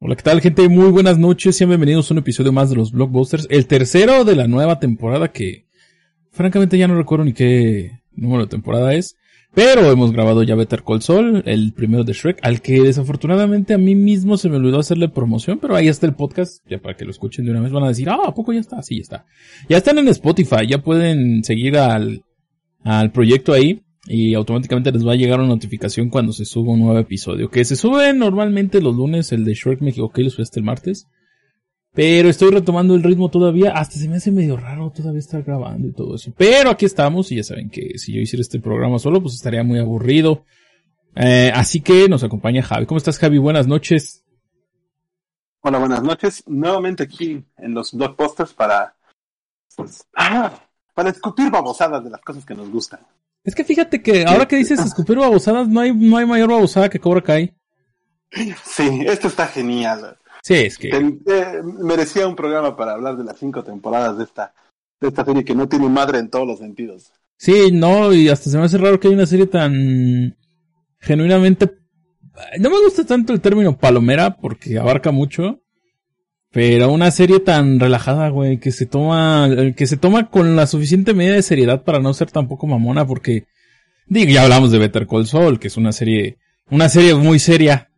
Hola, ¿qué tal gente? Muy buenas noches, sean bienvenidos a un episodio más de los Blockbusters, el tercero de la nueva temporada que francamente ya no recuerdo ni qué número de temporada es, pero hemos grabado ya Better Call Saul, el primero de Shrek, al que desafortunadamente a mí mismo se me olvidó hacerle promoción, pero ahí está el podcast, ya para que lo escuchen de una vez van a decir, ah, ¿a poco ya está? Sí, ya está. Ya están en Spotify, ya pueden seguir al, al proyecto ahí y automáticamente les va a llegar una notificación cuando se suba un nuevo episodio. Que se sube normalmente los lunes, el de Shrek me equivoqué, lo subí hasta el martes. Pero estoy retomando el ritmo todavía, hasta se me hace medio raro todavía estar grabando y todo eso. Pero aquí estamos y ya saben que si yo hiciera este programa solo, pues estaría muy aburrido. Eh, así que nos acompaña Javi. ¿Cómo estás Javi? Buenas noches. Hola, buenas noches. Nuevamente aquí en los blockbusters para, pues, ah, para escupir babosadas de las cosas que nos gustan. Es que fíjate que ahora que dices escupir babosadas, no hay, no hay mayor babosada que Cobra Kai. Sí, esto está genial. Sí, es que. Eh, merecía un programa para hablar de las cinco temporadas de esta, de esta serie que no tiene madre en todos los sentidos. Sí, no, y hasta se me hace raro que hay una serie tan genuinamente. No me gusta tanto el término palomera porque abarca mucho. Pero una serie tan relajada, güey, que se toma, que se toma con la suficiente medida de seriedad para no ser tampoco mamona, porque, digo, ya hablamos de Better Call Saul, que es una serie, una serie muy seria.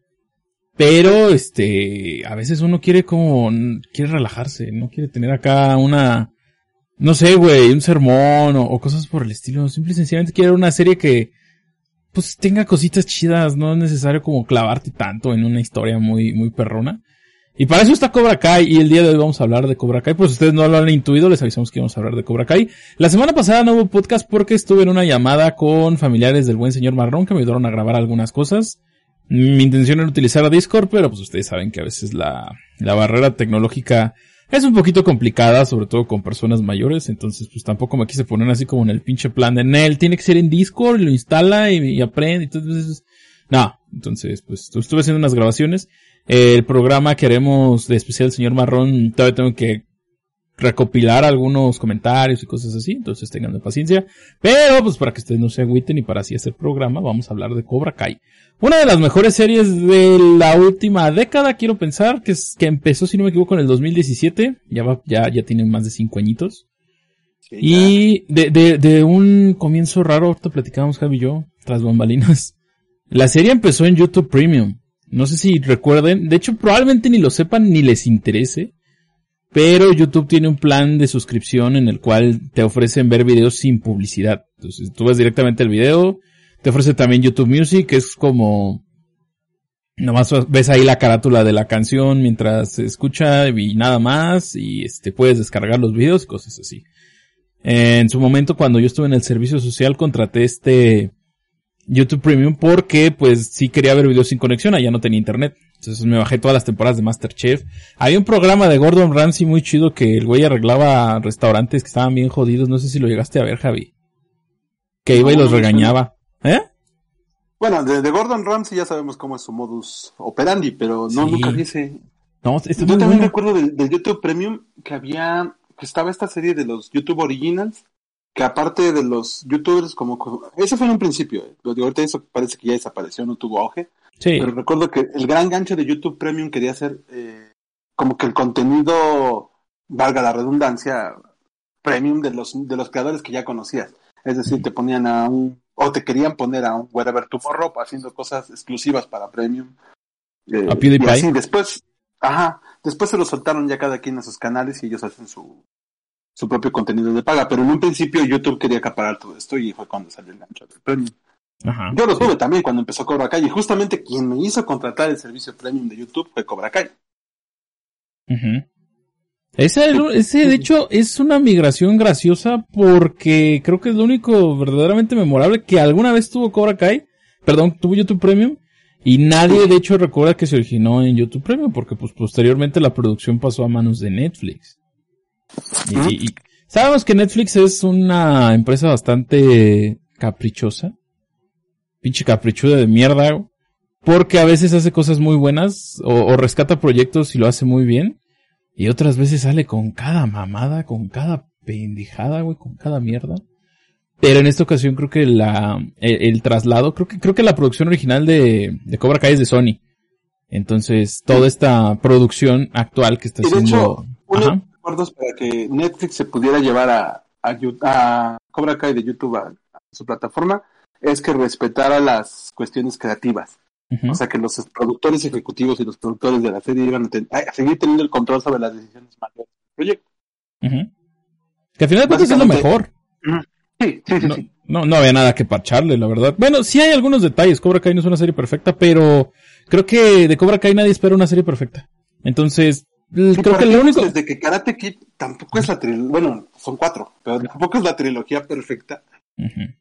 Pero, este, a veces uno quiere como, quiere relajarse, no quiere tener acá una, no sé, güey, un sermón o, o cosas por el estilo. Simple y sencillamente quiere una serie que, pues tenga cositas chidas, no es necesario como clavarte tanto en una historia muy, muy perrona. Y para eso está Cobra Kai y el día de hoy vamos a hablar de Cobra Kai. Pues ustedes no lo han intuido, les avisamos que íbamos a hablar de Cobra Kai. La semana pasada no hubo podcast porque estuve en una llamada con familiares del buen señor Marrón que me ayudaron a grabar algunas cosas. Mi intención era utilizar a Discord, pero pues ustedes saben que a veces la, la barrera tecnológica es un poquito complicada, sobre todo con personas mayores, entonces pues tampoco me quise poner así como en el pinche plan de Nel, tiene que ser en Discord, lo instala y, y aprende, entonces, no, entonces pues estuve haciendo unas grabaciones el programa que haremos de especial señor Marrón, todavía tengo que recopilar algunos comentarios y cosas así, entonces tengan paciencia. Pero pues para que ustedes no se agüiten y para así hacer programa, vamos a hablar de Cobra Kai. Una de las mejores series de la última década, quiero pensar, que es que empezó, si no me equivoco, en el 2017. Ya va, ya, ya tiene más de cinco añitos. y de, de, de un comienzo raro, ahorita platicábamos Javi y yo, tras bambalinas. La serie empezó en YouTube Premium. No sé si recuerden, de hecho probablemente ni lo sepan ni les interese, pero YouTube tiene un plan de suscripción en el cual te ofrecen ver videos sin publicidad. Entonces tú ves directamente el video, te ofrece también YouTube Music, que es como, nomás ves ahí la carátula de la canción mientras se escucha y nada más, y este, puedes descargar los videos y cosas así. En su momento cuando yo estuve en el servicio social contraté este, YouTube Premium porque pues sí quería ver videos sin conexión, allá no tenía internet. Entonces me bajé todas las temporadas de Masterchef. Había un programa de Gordon Ramsay muy chido que el güey arreglaba restaurantes que estaban bien jodidos. No sé si lo llegaste a ver, Javi. Que iba y los regañaba. ¿Eh? Bueno, de, de, Gordon Ramsay ya sabemos cómo es su modus operandi, pero no, Sí. nunca vi ese. No, este es Yo también bueno. recuerdo del, del YouTube Premium que había, que estaba esta serie de los YouTube Originals, que aparte de los YouTubers como, eso fue en un principio, eh, pero digo, ahorita eso parece que ya desapareció, no tuvo auge, Sí. pero recuerdo que el gran gancho de YouTube Premium quería hacer eh, como que el contenido, valga la redundancia, premium de los, de los creadores que ya conocías. Es decir, te ponían a un, o te querían poner a un Wherever Tomorrow haciendo cosas exclusivas para Premium. Eh, A PewDiePie. y así, después, ajá, después se lo soltaron ya cada quien a sus canales y ellos hacen su, su propio contenido de paga. Pero en un principio YouTube quería acaparar todo esto y fue cuando salió el gancho del Premium. Ajá. Yo lo tuve también cuando empezó Cobra Kai y justamente quien me hizo contratar el servicio premium de YouTube fue Cobra Kai. Ujú. Ese, ese, de hecho, es una migración graciosa porque creo que es lo único verdaderamente memorable que alguna vez tuvo Cobra Kai. Perdón, tuvo YouTube Premium. Y nadie, de hecho, recuerda que se originó en YouTube Premium porque, pues, posteriormente la producción pasó a manos de Netflix. Y, sabemos que Netflix es una empresa bastante caprichosa. Pinche caprichuda de mierda. Porque a veces hace cosas muy buenas o, o rescata proyectos y lo hace muy bien. Y otras veces sale con cada mamada, con cada pendejada, güey, con cada mierda. Pero en esta ocasión creo que la, el, el traslado, creo que, creo que la producción original de, de Cobra Kai es de Sony. Entonces, toda esta producción actual que está haciendo... hecho, acuerdos para que Netflix se pudiera llevar a, a, Cobra Kai de YouTube a, a su plataforma es que respetara las cuestiones creativas. O sea, que los productores ejecutivos y los productores de la serie iban a, ten- a seguir teniendo el control sobre las decisiones mayores del proyecto. Que al final de cuentas es lo mejor. Sí, sí, sí. No, sí. no, no había nada que parcharle, la verdad. Bueno, sí hay algunos detalles. Cobra Kai no es una serie perfecta, pero creo que de Cobra Kai nadie espera una serie perfecta. Entonces, creo que lo único... Desde que Karate Kid tampoco es la trilogía, bueno, son cuatro, pero tampoco es la trilogía perfecta.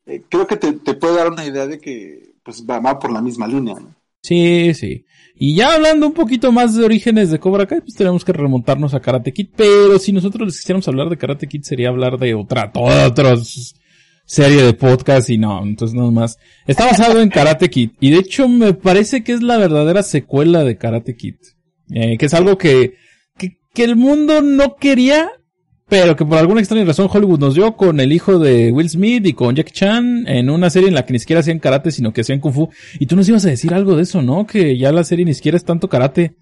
Eh, creo que te, te puede dar una idea de que pues va, por la misma línea. ¿no? Sí, sí. Y ya hablando un poquito más de orígenes de Cobra Kai, pues tenemos que remontarnos a Karate Kid. Pero si nosotros les quisiéramos hablar de Karate Kid, sería hablar de otra, toda otra serie de podcast y no, entonces nada más. Está basado en Karate Kid. Y de hecho me parece que es la verdadera secuela de Karate Kid. Eh, que es algo que, que, el mundo no quería, pero que por alguna extraña razón Hollywood nos dio con el hijo de Will Smith y con Jackie Chan en una serie en la que ni siquiera hacían karate, sino que hacían kung fu. Y tú nos ibas a decir algo de eso, ¿no? Que ya la serie ni siquiera es tanto karate.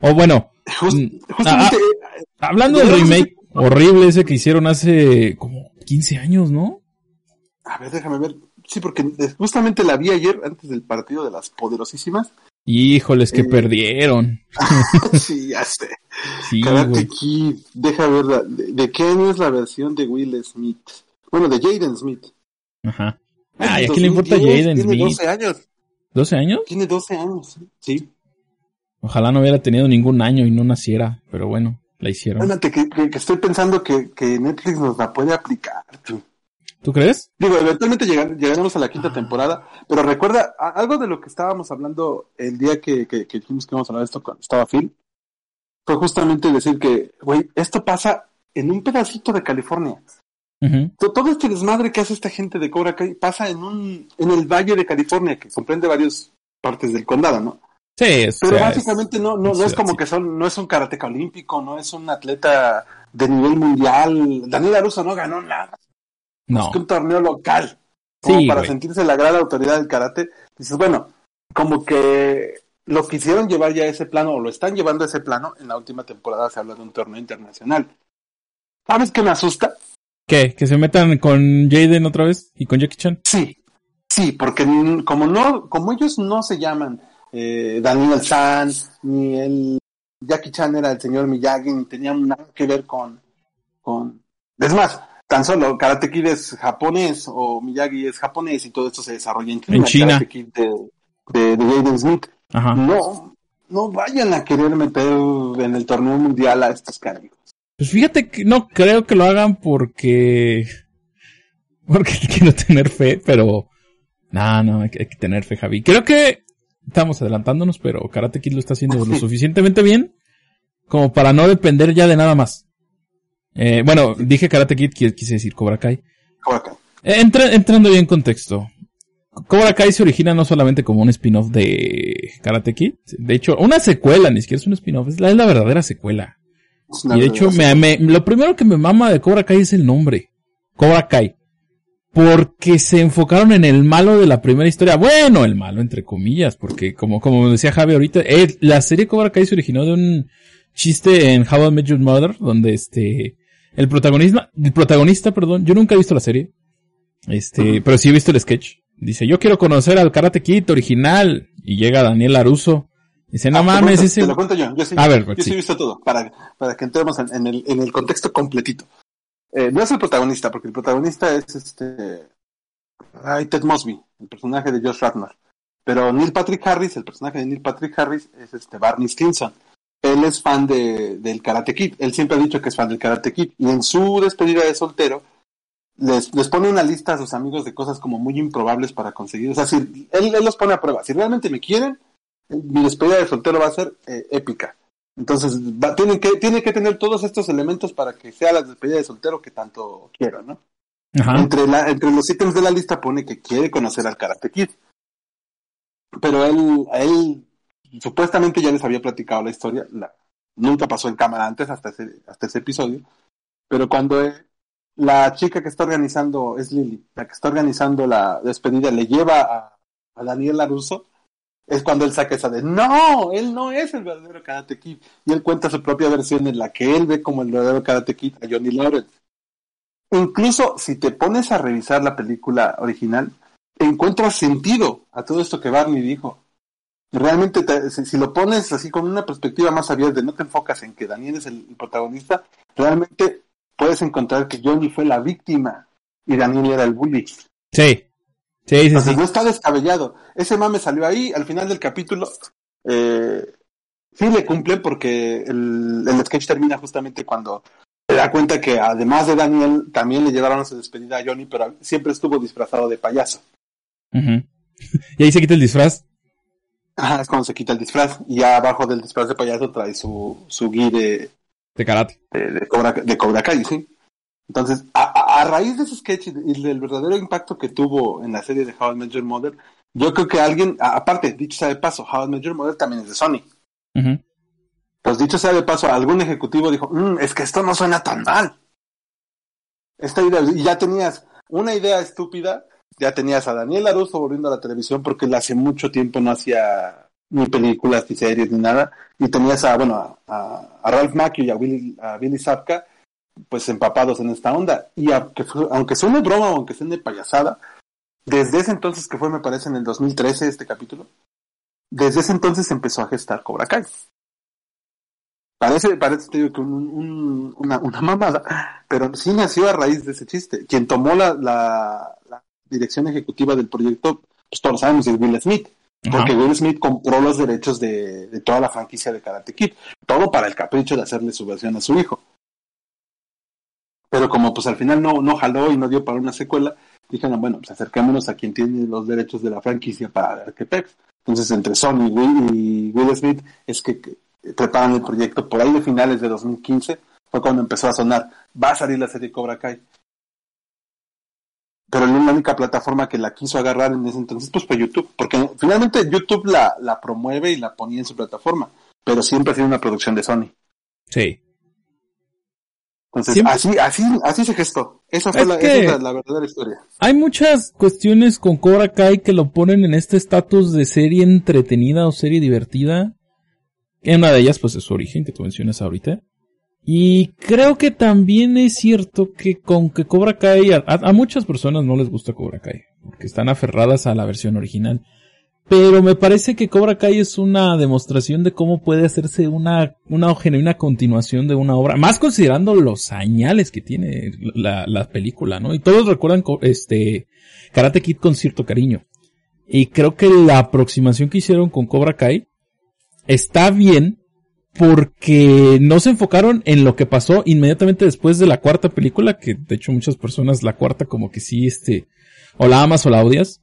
O bueno, Just- Mm. justamente, hablando del remake horrible ese que hicieron hace como 15 años, ¿no? a ver, déjame ver. Sí, porque justamente la vi ayer antes del partido de las poderosísimas. Híjoles, que Eh. perdieron. sí, ya sé. Sí, Karate. Kid, deja ver, la- de, de qué año es la versión de Will Smith? Bueno, de Jaden Smith. Ajá. Ay, ¿a quién le importa 2010, Jaden Tiene Smith? 12 años. ¿12 años? Tiene 12 años, sí. Ojalá no hubiera tenido ningún año y no naciera, pero bueno, la hicieron. Fíjate que, que- que estoy pensando que, que Netflix nos la puede aplicar. tú. ¿Tú crees? Digo, eventualmente llegar- llegaremos a la quinta temporada, pero recuerda a- algo de lo que estábamos hablando el día que, que, que dijimos que íbamos a hablar de esto cuando estaba Phil, fue justamente decir que, güey, esto pasa en un pedacito de California. Todo este desmadre que hace esta gente de Cobra Kai pasa en un, en el Valle de California, que comprende varias partes del condado, ¿no? Sí, es, Pero sea, básicamente no, no, no es como sí. que son, no es un karateca olímpico, no es un atleta de nivel mundial. Daniel Aruso no ganó nada. No. Es que un torneo local. Como Sí, para güey. sentirse la gran autoridad del karate. Dices, bueno, como que lo quisieron llevar ya a ese plano, o lo están llevando a ese plano. En la última temporada se habla de un torneo internacional. ¿Sabes qué me asusta? ¿Qué? ¿Que se metan con Jaden otra vez? ¿Y con Jackie Chan? Sí, sí, porque como no, como ellos no se llaman eh, Daniel San, ni el Jackie Chan era el señor Miyagi, ni tenían nada que ver con, con, es más, tan solo Karate Kid es japonés o Miyagi es japonés y todo esto se desarrolla en China. En China. Karate Kid de, de, de Jaden Smith. Ajá. No, no vayan a querer meter en el torneo mundial a estos cargos. Pues fíjate que no creo que lo hagan porque... Porque quiero tener fe, pero... No, no, hay que, hay que tener fe, Javi. Creo que estamos adelantándonos, pero Karate Kid lo está haciendo lo suficientemente bien como para no depender ya de nada más. Eh, bueno, dije Karate Kid, qui- quise decir Cobra Kai. Cobra Kai. Eh, entra- entrando bien en contexto. Cobra Kai se origina no solamente como un spin-off de Karate Kid. De hecho, una secuela, ni siquiera es un spin-off, es la, es la verdadera secuela. Y de hecho, me- lo primero que me mama de Cobra Kai es el nombre. Cobra Kai. Porque se enfocaron en el malo de la primera historia. Bueno, el malo entre comillas, porque como, como decía Javi ahorita, eh, la serie Cobra Kai se originó de un chiste en How I Met Your Mother, donde este, el protagonista, el protagonista, perdón, yo nunca he visto la serie. Este, pero sí he visto el sketch. Dice, yo quiero conocer al Karate Kid original. Y llega Daniel Laruso. Dice, no Ah, te mames, cuento- ese... Te lo cuento yo. Yo sí, A ver, yo sí. sí he visto todo, para, para que entremos en, en el, en el contexto completito. Eh, no es el protagonista, porque el protagonista es este. Ay, Ted Mosby, el personaje de Josh Radnor. Pero Neil Patrick Harris, el personaje de Neil Patrick Harris, es este Barney Stinson. Él es fan de, del Karate Kid. Él siempre ha dicho que es fan del Karate Kid. Y en su despedida de soltero, les, les pone una lista a sus amigos de cosas como muy improbables para conseguir. O sea, si él, él los pone a prueba. Si realmente me quieren, mi despedida de soltero va a ser eh, épica. Entonces, va, tienen que, tiene que tener todos estos elementos para que sea la despedida de soltero que tanto quiero, ¿no? Ajá. Entre, la, entre los ítems de la lista pone que quiere conocer al Karate Kid. Pero él, a él supuestamente ya les había platicado la historia. Nunca pasó en cámara antes, hasta ese, hasta ese episodio. Pero cuando eh, la chica que está organizando, es Lily, la que está organizando la despedida, le lleva a, a Daniel Laruso, es cuando él saca esa de, no, él no es el verdadero Karate Kid. Y él cuenta su propia versión en la que él ve como el verdadero Karate Kid a Johnny Lawrence. Incluso si te pones a revisar la película original, encuentras sentido a todo esto que Barney dijo. Realmente, si, lo pones así con una perspectiva más abierta, no te enfocas en que Daniel es el, protagonista, realmente puedes encontrar que Johnny fue la víctima y Daniel era el bully. Sí. Sí, sí, sí. No está descabellado. Ese mame salió ahí, al final del capítulo. Eh, sí le cumple porque el, el sketch termina justamente cuando se da cuenta que además de Daniel, también le llevaron a su despedida a Johnny, pero siempre estuvo disfrazado de payaso. Y ahí se quita el disfraz. Ajá, es cuando se quita el disfraz. Y ya abajo del disfraz de payaso trae su, su gui de... De karate. De, Cobra, de Cobra Kai, sí. Entonces, a, raíz de ese sketch y del verdadero impacto que tuvo en la serie de How I Met Your Mother, yo creo que alguien, aparte, dicho sea de paso, How I Met Your Mother también es de Sony. Pues dicho sea de paso, algún ejecutivo dijo, mm, es que esto no suena tan mal. Esta idea, y ya tenías una idea estúpida, ya tenías a Daniel Aruso volviendo a la televisión porque él hace mucho tiempo no hacía ni películas, ni series, ni nada, y tenías a, bueno, a, Ralph Macchio y a Billy, a Billy Zapka, pues empapados en esta onda. Y aunque, aunque suene broma o aunque suene payasada, desde ese entonces, que fue, me parece, en el 2013 este capítulo, desde ese entonces empezó a gestar Cobra Kai. Parece, parece te digo, que un, una, una, mamada, pero sí nació a raíz de ese chiste. Quien tomó la, dirección ejecutiva del proyecto, pues todos lo sabemos, es Will Smith. Porque Will Smith compró los derechos de, de, toda la franquicia de Karate Kid. Todo para el capricho de hacerle su versión a su hijo. Pero como pues al final no, no jaló y no dio para una secuela, dijeron, bueno, pues acerquémonos a quien tiene los derechos de la franquicia para pex. Entonces entre Sony y Will Smith es que preparan el proyecto por ahí de finales de 2015 fue cuando empezó a sonar va a salir la serie Cobra Kai pero la única plataforma que la quiso agarrar en ese entonces pues fue YouTube porque finalmente YouTube la, la promueve y la ponía en su plataforma pero siempre ha sido una producción de Sony sí entonces, así, así, así se gestó. Esa fue la, esa es la, verdadera historia. Hay muchas cuestiones con Cobra Kai que lo ponen en este estatus de serie entretenida o serie divertida. En una de ellas, pues, es su origen, que tú mencionas ahorita. Y creo que también es cierto que con que Cobra Kai, a, muchas personas no les gusta Cobra Kai, porque están aferradas a la versión original. Pero me parece que Cobra Kai es una demostración de cómo puede hacerse una, una genuina continuación de una obra, más considerando los señales que tiene la, la película, ¿no? Y todos recuerdan este Karate Kid con cierto cariño. Y creo que la aproximación que hicieron con Cobra Kai está bien porque no se enfocaron en lo que pasó inmediatamente después de la cuarta película, que de hecho muchas personas la cuarta como que sí, este, o la amas o la odias,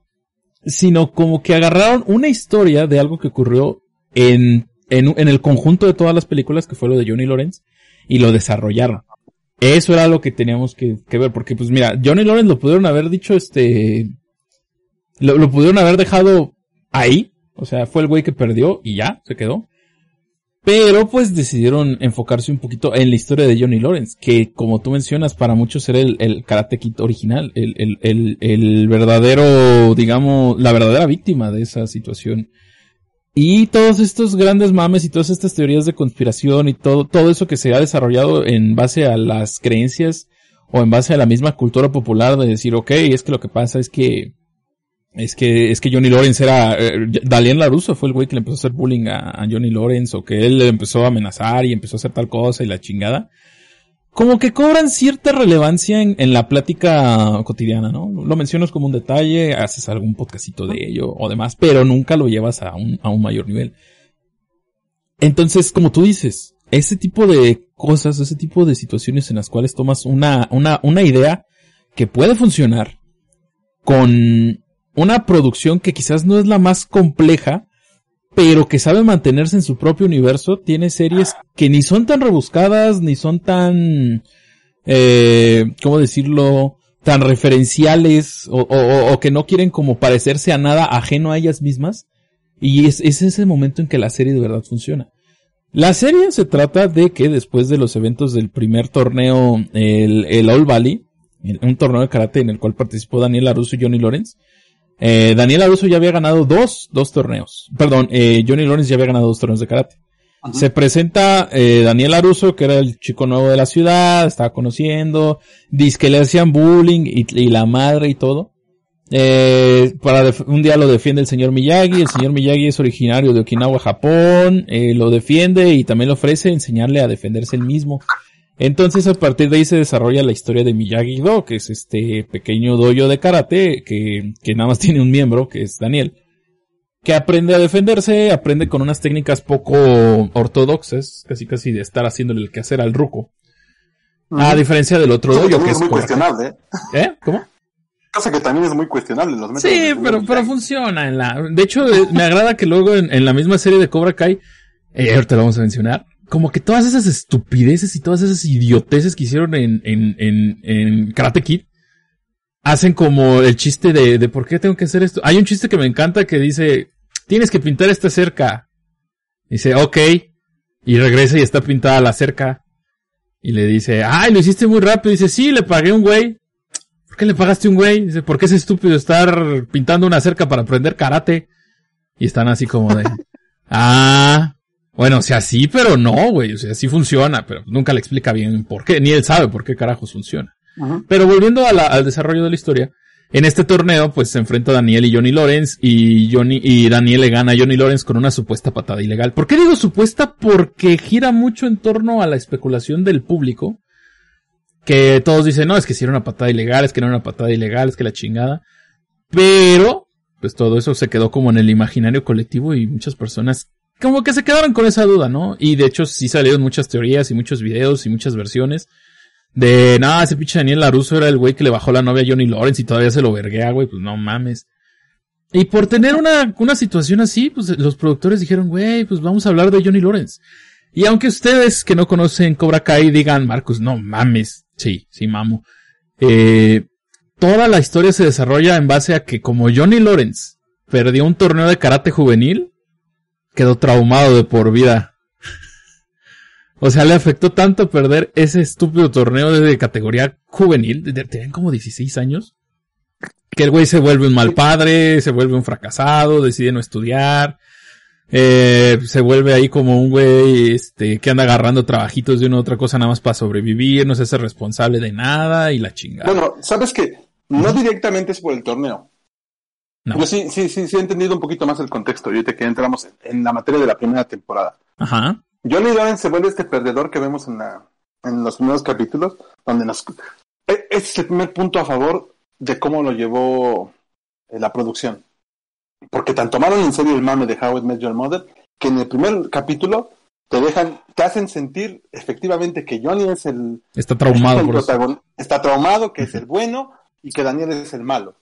sino como que agarraron una historia de algo que ocurrió en, en, en el conjunto de todas las películas, que fue lo de Johnny Lawrence, y lo desarrollaron. Eso era lo que teníamos que, que ver, porque pues mira, Johnny Lawrence lo pudieron haber dicho, este, lo, lo pudieron haber dejado ahí, o sea, fue el güey que perdió y ya, se quedó. Pero pues decidieron enfocarse un poquito en la historia de Johnny Lawrence, que como tú mencionas, para muchos era el, el Karate original, el, el, el, el verdadero, digamos, la verdadera víctima de esa situación. Y todos estos grandes mames y todas estas teorías de conspiración y todo, todo eso que se ha desarrollado en base a las creencias o en base a la misma cultura popular de decir, ok, es que lo que pasa es que es que, es que Johnny Lawrence era, eh, Dalien Laruso fue el güey que le empezó a hacer bullying a, Johnny Lawrence o que él le empezó a amenazar y empezó a hacer tal cosa y la chingada. Como que cobran cierta relevancia en, en la plática cotidiana, ¿no? Lo mencionas como un detalle, haces algún podcastito de ello o demás, pero nunca lo llevas a un, a un mayor nivel. Entonces, como tú dices, ese tipo de cosas, ese tipo de situaciones en las cuales tomas una, una, una idea que puede funcionar con una producción que quizás no es la más compleja, pero que sabe mantenerse en su propio universo, tiene series que ni son tan rebuscadas, ni son tan, eh, ¿cómo decirlo? tan referenciales o, que no quieren como parecerse a nada ajeno a ellas mismas. Y es, es ese momento en que la serie de verdad funciona. La serie se trata de que después de los eventos del primer torneo, el, All Valley, un torneo de karate en el cual participó Daniel Aruso y Johnny Lawrence, Eh, Daniel Aruso ya había ganado dos, dos torneos. Perdón, eh, Johnny Lawrence ya había ganado dos torneos de karate. Se presenta eh, Daniel Aruso, que era el chico nuevo de la ciudad, estaba conociendo, dice que le hacían bullying y, y la madre y todo. Eh, para un día lo defiende el señor Miyagi, el señor Miyagi es originario de Okinawa, Japón, eh, lo defiende y también le ofrece enseñarle a defenderse él mismo. Entonces a partir de ahí se desarrolla la historia de Miyagi-Do, que es este pequeño dojo de karate que, que nada más tiene un miembro, que es Daniel, que aprende a defenderse, aprende con unas técnicas poco ortodoxas, casi casi de estar haciéndole el quehacer al ruco. A diferencia del otro dojo que es muy cuestionable. ¿eh? ¿Eh? ¿Cómo? Cosa que también es muy cuestionable. Los métodos Sí, pero, pero funciona. En la, de hecho, eh, me agrada que luego en, en la misma serie de Cobra Kai, eh, ahorita lo vamos a mencionar, como que todas esas estupideces y todas esas idioteces que hicieron en, en, en, en Karate Kid, hacen como el chiste de, por qué tengo que hacer esto. Hay un chiste que me encanta que dice, tienes que pintar esta cerca. Dice, ok. Y regresa y está pintada la cerca. Y le dice, ay, lo hiciste muy rápido. Dice, sí, le pagué un güey. ¿Por qué le pagaste un güey? Dice, ¿por qué es estúpido estar pintando una cerca para aprender karate? Y están así como de, ah, bueno, o sea, sí, pero no, güey. O sea, sí funciona, pero nunca le explica bien por qué. Ni él sabe por qué carajos funciona. Pero volviendo a la- al desarrollo de la historia, en este torneo, pues se enfrenta Daniel y Johnny Lawrence, y Johnny, y Daniel le gana a Johnny Lawrence con una supuesta patada ilegal. ¿Por qué digo supuesta? Porque gira mucho en torno a la especulación del público, que todos dicen, no, es que si era una patada ilegal, es que no era una patada ilegal, es que la chingada. Pero, pues todo eso se quedó como en el imaginario colectivo y muchas personas como que se quedaron con esa duda, ¿no? Y de hecho sí salieron muchas teorías y muchos videos y muchas versiones de, nada, ese pinche Daniel Laruso era el güey que le bajó la novia a Johnny Lawrence y todavía se lo verguea, güey, pues no mames. Y por tener una, una situación así, pues los productores dijeron, güey, pues vamos a hablar de Johnny Lawrence. Y aunque ustedes que no conocen Cobra Kai digan, Marcus, no mames, sí, sí mamo. Eh, toda la historia se desarrolla en base a que como Johnny Lawrence perdió un torneo de karate juvenil, quedó traumado de por vida. O sea, le afectó tanto perder ese estúpido torneo de categoría juvenil, tenían como 16 años, que el güey se vuelve un mal padre, se vuelve un fracasado, decide no estudiar, eh, se vuelve ahí como un güey, este, que anda agarrando trabajitos de una u otra cosa nada más para sobrevivir, no se hace responsable de nada y la chingada. Bueno, sabes que no directamente es por el torneo. No. Yo sí, sí, sí, sí he entendido un poquito más el contexto. Ahorita que entramos en, la materia de la primera temporada. Ajá. Johnny Lawrence se vuelve este perdedor que vemos en, la, en los primeros capítulos, donde nos... e- Ese es el primer punto a favor de cómo lo llevó eh, la producción. Porque tan tomaron en serio el mame de How I Met Your Mother, que en el primer capítulo te dejan, te hacen sentir efectivamente que Johnny es el, Está traumado el por eso. protagon- está traumado, que es el bueno y que Daniel es el malo.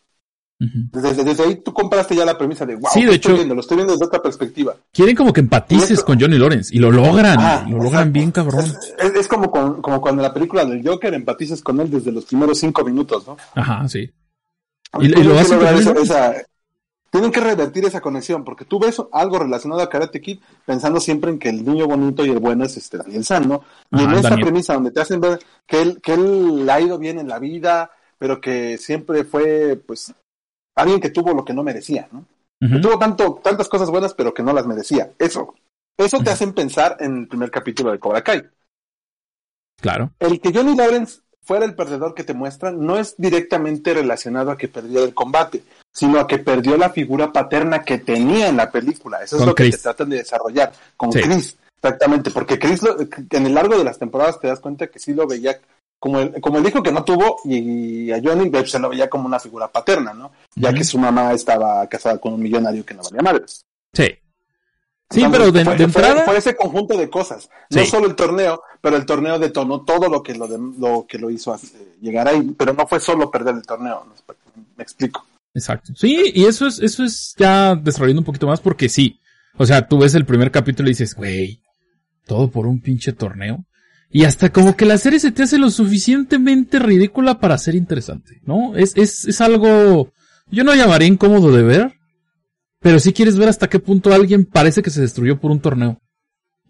Desde, desde ahí tú compraste ya la premisa de wow, Sí, de ¿qué estoy hecho- viendo? lo estoy viendo desde otra perspectiva. Quieren como que empatices Esto- con Johnny Lawrence y lo logran, Ah, lo exacto. logran bien cabrón. Es, es- es como, con- como cuando en la película del Joker empatizas con él desde los primeros cinco minutos, ¿no? Ajá, sí. Y- y lo hacen esa- esa- Tienen que revertir esa conexión, porque tú ves algo relacionado a Karate Kid pensando siempre en que el niño bonito y el bueno es este Daniel San, ¿no? Y en Daniel. premisa donde te hacen ver que él, que él ha ido bien en la vida, pero que siempre fue, pues, alguien que tuvo lo que no merecía, ¿no? Que tuvo tanto, tantas cosas buenas, pero que no las merecía. Eso. Eso te hacen pensar en el primer capítulo de Cobra Kai. Claro. El que Johnny Lawrence fuera el perdedor que te muestran no es directamente relacionado a que perdió el combate, sino a que perdió la figura paterna que tenía en la película. Eso Con es lo que te tratan de desarrollar con Sí. Chris. Exactamente, porque Chris lo- en el largo de las temporadas te das cuenta que sí lo veía como el, como el hijo que no tuvo y, a Johnny pues, se lo veía como una figura paterna, ¿no? Ya que su mamá estaba casada con un millonario que no valía madres. Sí. Sí, Entonces, pero de, fue, de entrada. fue ese conjunto de cosas. No Sí. solo el torneo, pero el torneo detonó todo lo que lo, de- lo que lo hizo llegar ahí. Pero no fue solo perder el torneo. Me explico. Exacto. Sí, y eso es, eso es ya desarrollando un poquito más porque sí. O sea, tú ves el primer capítulo y dices, güey, todo por un pinche torneo. Y hasta como que la serie se te hace lo suficientemente ridícula para ser interesante, ¿no? Es, es, es algo, yo no llamaría incómodo de ver, pero si quieres ver hasta qué punto alguien parece que se destruyó por un torneo.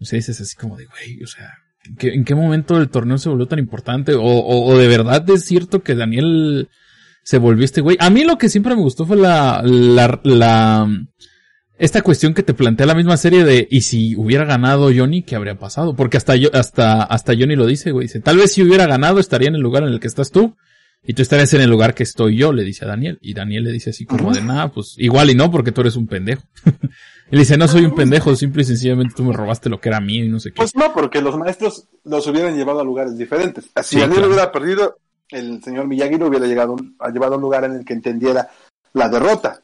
O sea, dices así como de, güey, o sea, ¿en qué, en qué momento el torneo se volvió tan importante? O, o, o de verdad es cierto que Daniel se volvió este güey. A mí lo que siempre me gustó fue la, la, la, esta cuestión que te plantea la misma serie de, y si hubiera ganado Johnny, ¿qué habría pasado? Porque hasta yo, hasta, hasta Johnny lo dice, güey. Dice, tal vez si hubiera ganado estaría en el lugar en el que estás tú. Y tú estarías en el lugar que estoy yo, le dice a Daniel. Y Daniel le dice así como de nada, pues igual y no, porque tú eres un pendejo. Él dice, no soy un pendejo, simple y sencillamente tú me robaste lo que era mío y no sé qué. Pues no, porque los maestros los hubieran llevado a lugares diferentes. Si Daniel hubiera perdido, el señor Miyagi lo hubiera llegado, a llevado a un lugar en el que entendiera la derrota.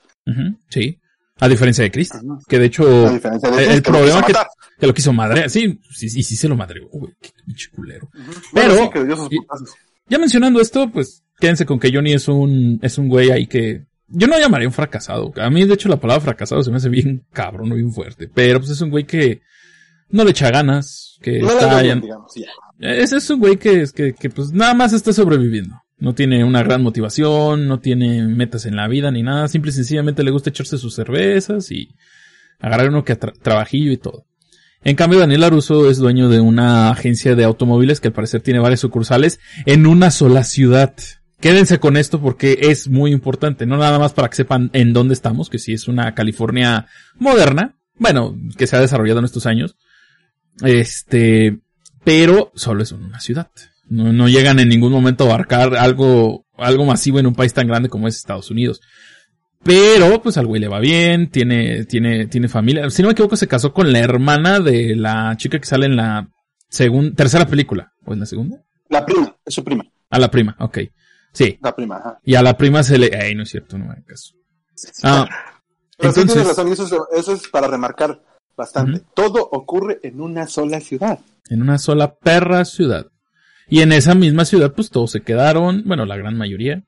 sí. A diferencia de Chris, que de hecho, el, problema que, que, lo quiso madre, sí, sí, sí, sí se lo madre, güey, qué pinche culero. Pero, ya mencionando esto, pues, quédense con que Johnny es un, es un güey ahí que, yo no llamaría un fracasado. A mí, de hecho, la palabra fracasado se me hace bien cabrón, bien fuerte. Pero, pues, es un güey que no le echa ganas, que está, digamos, Es, es un güey que, que, que, pues, nada más está sobreviviendo. No tiene una gran motivación, no tiene metas en la vida ni nada, simple y sencillamente le gusta echarse sus cervezas y agarrar uno que trabajillo y todo. En cambio, Daniel Aruso es dueño de una agencia de automóviles que al parecer tiene varias sucursales en una sola ciudad. Quédense con esto porque es muy importante, no nada más para que sepan en dónde estamos, que si es una California moderna, bueno, que se ha desarrollado en estos años, este, pero solo es una ciudad. No, no llegan en ningún momento a abarcar algo, algo masivo en un país tan grande como es Estados Unidos. Pero, pues al güey le va bien, tiene, tiene, tiene familia. Si no me equivoco, se casó con la hermana de la chica que sale en la segunda, tercera película. ¿O en la segunda? La prima, es su prima. A la prima, ok. Sí. La prima, ajá. Y a la prima se le, ay, no es cierto, no me caso. Ah. Pero entonces, sí razón, eso es, eso es para remarcar bastante. Todo ocurre en una sola ciudad. En una sola perra ciudad. Y en esa misma ciudad, pues todos se quedaron, bueno, la gran mayoría.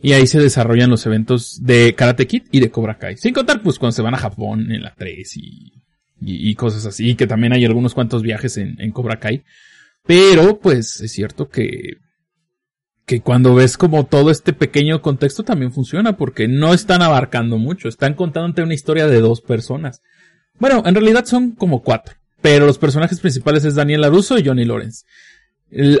Y ahí se desarrollan los eventos de Karate Kid y de Cobra Kai. Sin contar, pues, cuando se van a Japón en la 3 y, y, cosas así. Que también hay algunos cuantos viajes en, en Cobra Kai. Pero, pues, es cierto que, que cuando ves como todo este pequeño contexto también funciona porque no están abarcando mucho. Están contándote una historia de dos personas. Bueno, en realidad son como cuatro. Pero los personajes principales es Daniel LaRusso y Johnny Lawrence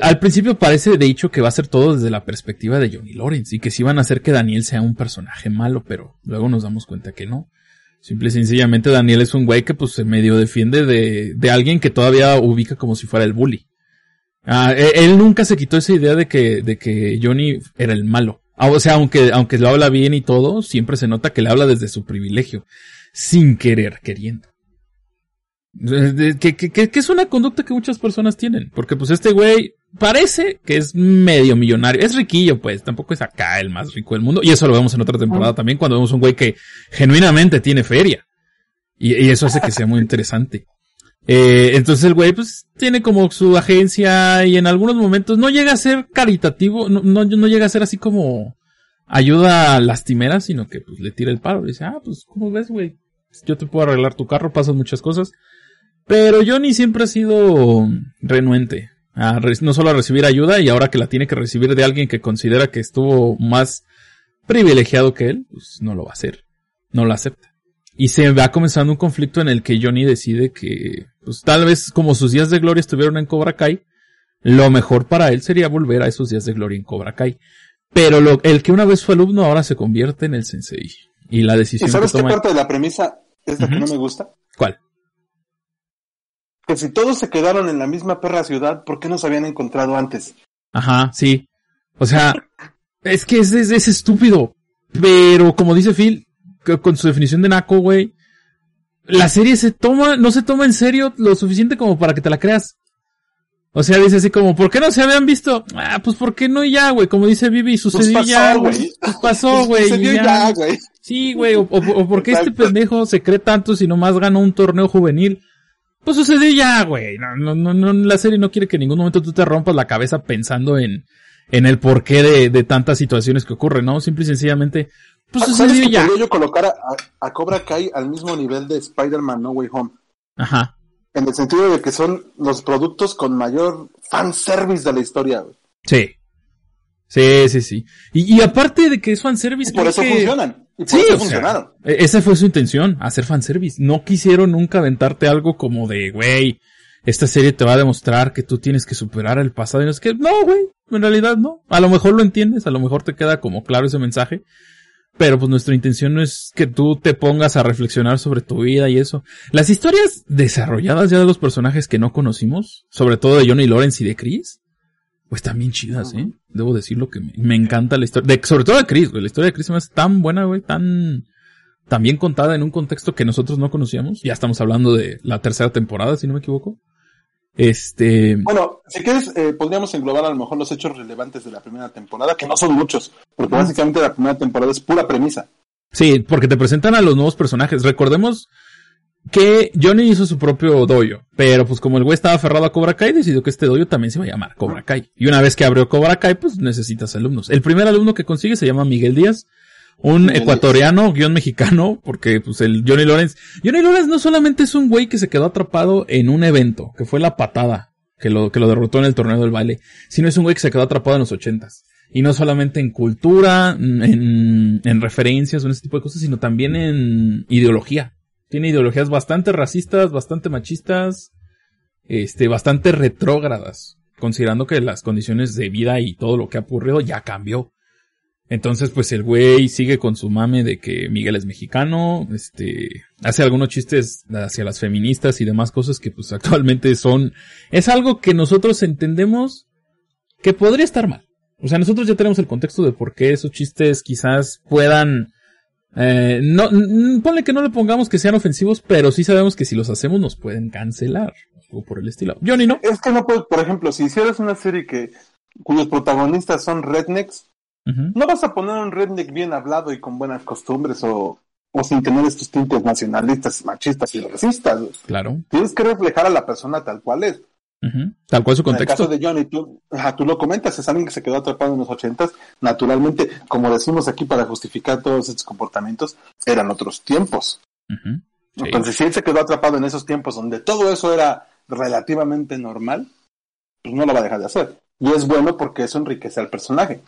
al principio parece de hecho que va a ser todo desde la perspectiva de Johnny Lawrence y que sí van a hacer que Daniel sea un personaje malo, pero luego nos damos cuenta que no. Simple y sencillamente Daniel es un güey que pues se medio defiende de, de alguien que todavía ubica como si fuera el bully. Ah, e, él, nunca se quitó esa idea de que, de que Johnny era el malo. Ah, o sea, aunque, aunque lo habla bien y todo, siempre se nota que le habla desde su privilegio, sin querer, queriendo. Que, que, que, es una conducta que muchas personas tienen. Porque pues este güey parece que es medio millonario. Es riquillo, pues. Tampoco es acá el más rico del mundo. Y eso lo vemos en otra temporada también cuando vemos un güey que genuinamente tiene feria. Y, y eso hace que sea muy interesante. Eh, entonces el güey pues tiene como su agencia y en algunos momentos no llega a ser caritativo, no, no, no llega a ser así como ayuda lastimera, sino que pues le tira el paro. Le dice, ah, pues, ¿cómo ves, güey? Yo te puedo arreglar tu carro, pasan muchas cosas. Pero Johnny siempre ha sido renuente. A no solo a recibir ayuda y ahora que la tiene que recibir de alguien que considera que estuvo más privilegiado que él, pues no lo va a hacer. No lo acepta. Y se va comenzando un conflicto en el que Johnny decide que, pues tal vez como sus días de gloria estuvieron en Cobra Kai, lo mejor para él sería volver a esos días de gloria en Cobra Kai. Pero lo, el que una vez fue alumno ahora se convierte en el sensei. Y la decisión ¿Y sabes qué parte de la premisa es la que no me gusta? ¿Cuál? Que si todos se quedaron en la misma perra ciudad, ¿por qué no se habían encontrado antes? Ajá, sí. O sea, es que es, es, estúpido. Pero como dice Phil, con su definición de naco, güey, la serie se toma, no se toma en serio lo suficiente como para que te la creas. O sea, dice así como, ¿por qué no se habían visto? Ah, pues ¿por qué no ya, güey? Como dice Vivi, sucedió pues ya, güey. Pues pasó, güey. Sucedió ya, güey. Sí, güey. O, o, o por qué este pendejo se cree tanto si nomás ganó un torneo juvenil. Pues sucedió ya, güey. No, no, no, no, la serie no quiere que en ningún momento tú te rompas la cabeza pensando en, en el porqué de, de tantas situaciones que ocurren, ¿no? Simple y sencillamente, pues sucedió ya. Podría yo colocar a, a, Cobra Kai al mismo nivel de Spider-Man No Way Home. Ajá. En el sentido de que son los productos con mayor fanservice de la historia, güey. Sí. Sí, sí, sí. Y, y aparte de que es fanservice. Y por eso funcionan. Y por sí, eso funcionaron. E-, esa fue su intención, hacer fanservice. No quisieron nunca aventarte algo como de, güey, esta serie te va a demostrar que tú tienes que superar el pasado y no es que, no, güey. en realidad no. A lo mejor lo entiendes, a lo mejor te queda como claro ese mensaje. Pero pues nuestra intención no es que tú te pongas a reflexionar sobre tu vida y eso. Las historias desarrolladas ya de los personajes que no conocimos, sobre todo de Johnny Lawrence y de Chris, pues también chidas, ¿eh? Debo decirlo que me, encanta la historia. De, sobre todo de Chris, güey. La historia de Chris es tan buena, güey, tan, tan bien contada en un contexto que nosotros no conocíamos. Ya estamos hablando de la tercera temporada, si no me equivoco. Este. Bueno, si quieres, eh, podríamos englobar a lo mejor los hechos relevantes de la primera temporada, que no son muchos, porque básicamente la primera temporada es pura premisa. Sí, porque te presentan a los nuevos personajes. Recordemos que Johnny hizo su propio dojo, pero pues como el güey estaba aferrado a Cobra Kai, decidió que este dojo también se iba a llamar Cobra Kai. Y una vez que abrió Cobra Kai, pues necesitas alumnos. El primer alumno que consigue se llama Miguel Díaz, un ecuatoriano, guion mexicano, porque pues el Johnny Lawrence, Johnny Lawrence no solamente es un güey que se quedó atrapado en un evento, que fue la patada, que lo, que lo derrotó en el torneo del baile, sino es un güey que se quedó atrapado en los ochentas. Y no solamente en cultura, en, en referencias o en ese tipo de cosas, sino también en ideología. Tiene ideologías bastante racistas, bastante machistas, este, bastante retrógradas, considerando que las condiciones de vida y todo lo que ha ocurrido ya cambió. Entonces, pues el güey sigue con su mame de que Miguel es mexicano, este, hace algunos chistes hacia las feministas y demás cosas que pues actualmente son, es algo que nosotros entendemos que podría estar mal. O sea, nosotros ya tenemos el contexto de por qué esos chistes quizás puedan, eh, no, ponle que no le pongamos que sean ofensivos, pero sí sabemos que si los hacemos nos pueden cancelar, o por el estilo. Johnny, ¿no? Es que no puedo, por ejemplo, si hicieras una serie que, cuyos protagonistas son rednecks, no vas a poner un redneck bien hablado y con buenas costumbres o, o sin tener estos tintes nacionalistas, machistas y racistas. Claro. Tienes que reflejar a la persona tal cual es. Tal cual su contexto. En el caso de Johnny, tú, tú lo comentas, es alguien que se quedó atrapado en los ochentas. Naturalmente, como decimos aquí para justificar todos estos comportamientos, eran otros tiempos. Entonces, si él se quedó atrapado en esos tiempos donde todo eso era relativamente normal, pues no lo va a dejar de hacer. Y es bueno porque eso enriquece al personaje.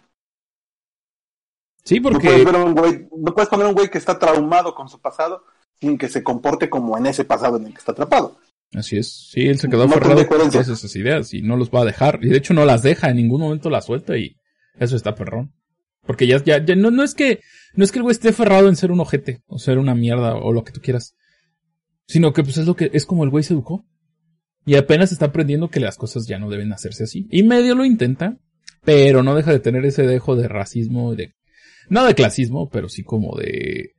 Sí, porque... No puedes, un güey, no puedes poner un güey que está traumado con su pasado sin que se comporte como en ese pasado en el que está atrapado. Así es. Sí, él se quedó aferrado con esas ideas y no los va a dejar. Y de hecho no las deja, en ningún momento las suelta y eso está perrón. Porque ya, ya, ya no, no es que, no es que el güey esté aferrado en ser un ojete o ser una mierda o lo que tú quieras. Sino que pues es lo que, es como el güey se educó. Y apenas está aprendiendo que las cosas ya no deben hacerse así. Y medio lo intenta, pero no deja de tener ese dejo de racismo, de no de clasismo, pero sí como de,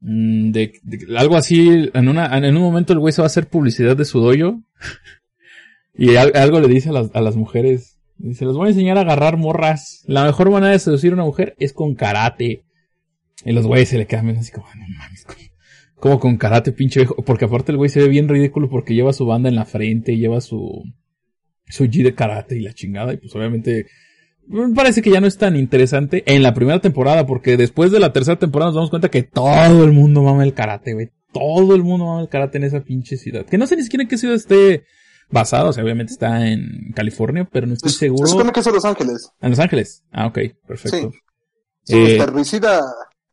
mm, de, algo así, en una, en un momento el güey se va a hacer publicidad de su doyo y algo le dice a las, a las mujeres, dice, les voy a enseñar a agarrar morras, la mejor manera de seducir a una mujer es con karate. Y los güeyes se le quedan así como, no mames, como, con karate pinche viejo, porque aparte el güey se ve bien ridículo porque lleva su banda en la frente, lleva su, su G de karate y la chingada, y pues obviamente me parece que ya no es tan interesante en la primera temporada, porque después de la tercera temporada nos damos cuenta que todo el mundo mama el karate, güey. Todo el mundo mama el karate en esa pinche ciudad. Que no sé ni siquiera en qué ciudad esté basado, o sea, obviamente está en California, pero no estoy seguro. Se supone que es en Los Ángeles. En Los Ángeles. Ah, ok, perfecto. Sí. Eh,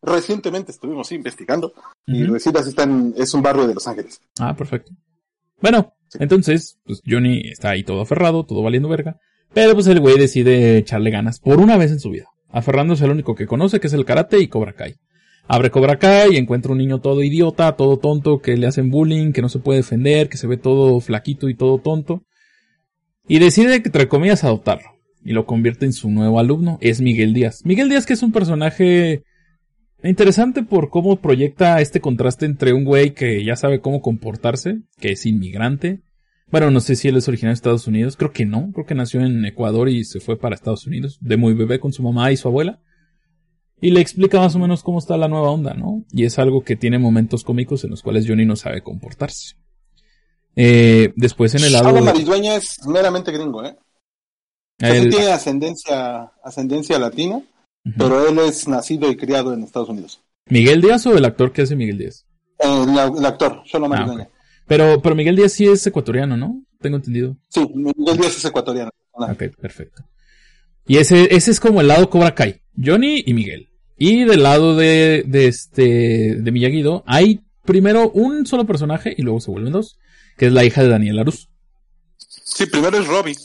recientemente estuvimos investigando, y Resida está en, es un barrio de Los Ángeles. Ah, perfecto. Bueno, entonces, pues Johnny está ahí todo aferrado, todo valiendo verga. Pero pues el güey decide echarle ganas por una vez en su vida, aferrándose al único que conoce, que es el karate y Cobra Kai. Abre Cobra Kai y encuentra un niño todo idiota, todo tonto, que le hacen bullying, que no se puede defender, que se ve todo flaquito y todo tonto. Y decide que, entre comillas, adoptarlo. Y lo convierte en su nuevo alumno. Es Miguel Díaz. Miguel Díaz que es un personaje interesante por cómo proyecta este contraste entre un güey que ya sabe cómo comportarse, que es inmigrante, bueno, no sé si él es originario de Estados Unidos. Creo que no. Creo que nació en Ecuador y se fue para Estados Unidos. De muy bebé con su mamá y su abuela. Y le explica más o menos cómo está la nueva onda, ¿no? Y es algo que tiene momentos cómicos en los cuales Johnny no sabe comportarse. Eh, después en el lado... de... Maridueña es meramente gringo, ¿eh? Él... tiene ascendencia, ascendencia latina, pero él es nacido y criado en Estados Unidos. ¿Miguel Díaz o el actor que hace Miguel Díaz? el, actor, solo Maridueña. Ah, pero, pero Miguel Díaz sí es ecuatoriano, ¿no? Tengo entendido. Sí, Miguel Díaz es ecuatoriano. Ok, perfecto. Y ese, ese es como el lado Cobra Kai. Johnny y Miguel. Y del lado de, de este, de Miyagido, hay primero un solo personaje y luego se vuelven dos, que es la hija de Daniel Aruz. Sí, primero es Robbie.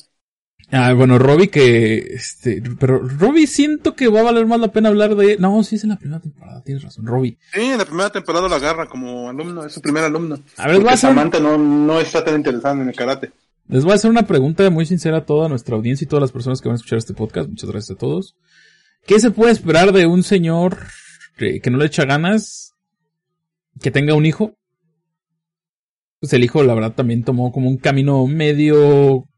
Ah, bueno, Robbie que, este, pero Robbie siento que va a valer más la pena hablar de, no, sí es en la primera temporada, tienes razón, Robbie. Sí, en la primera temporada lo agarra como alumno, es su primer alumno. A ver, va a hacer... Samantha no, no está tan interesada en el karate. Les voy a hacer una pregunta muy sincera a toda nuestra audiencia y todas las personas que van a escuchar este podcast. Muchas gracias a todos. ¿Qué se puede esperar de un señor que no le echa ganas que tenga un hijo? Pues el hijo, la verdad, también tomó como un camino medio,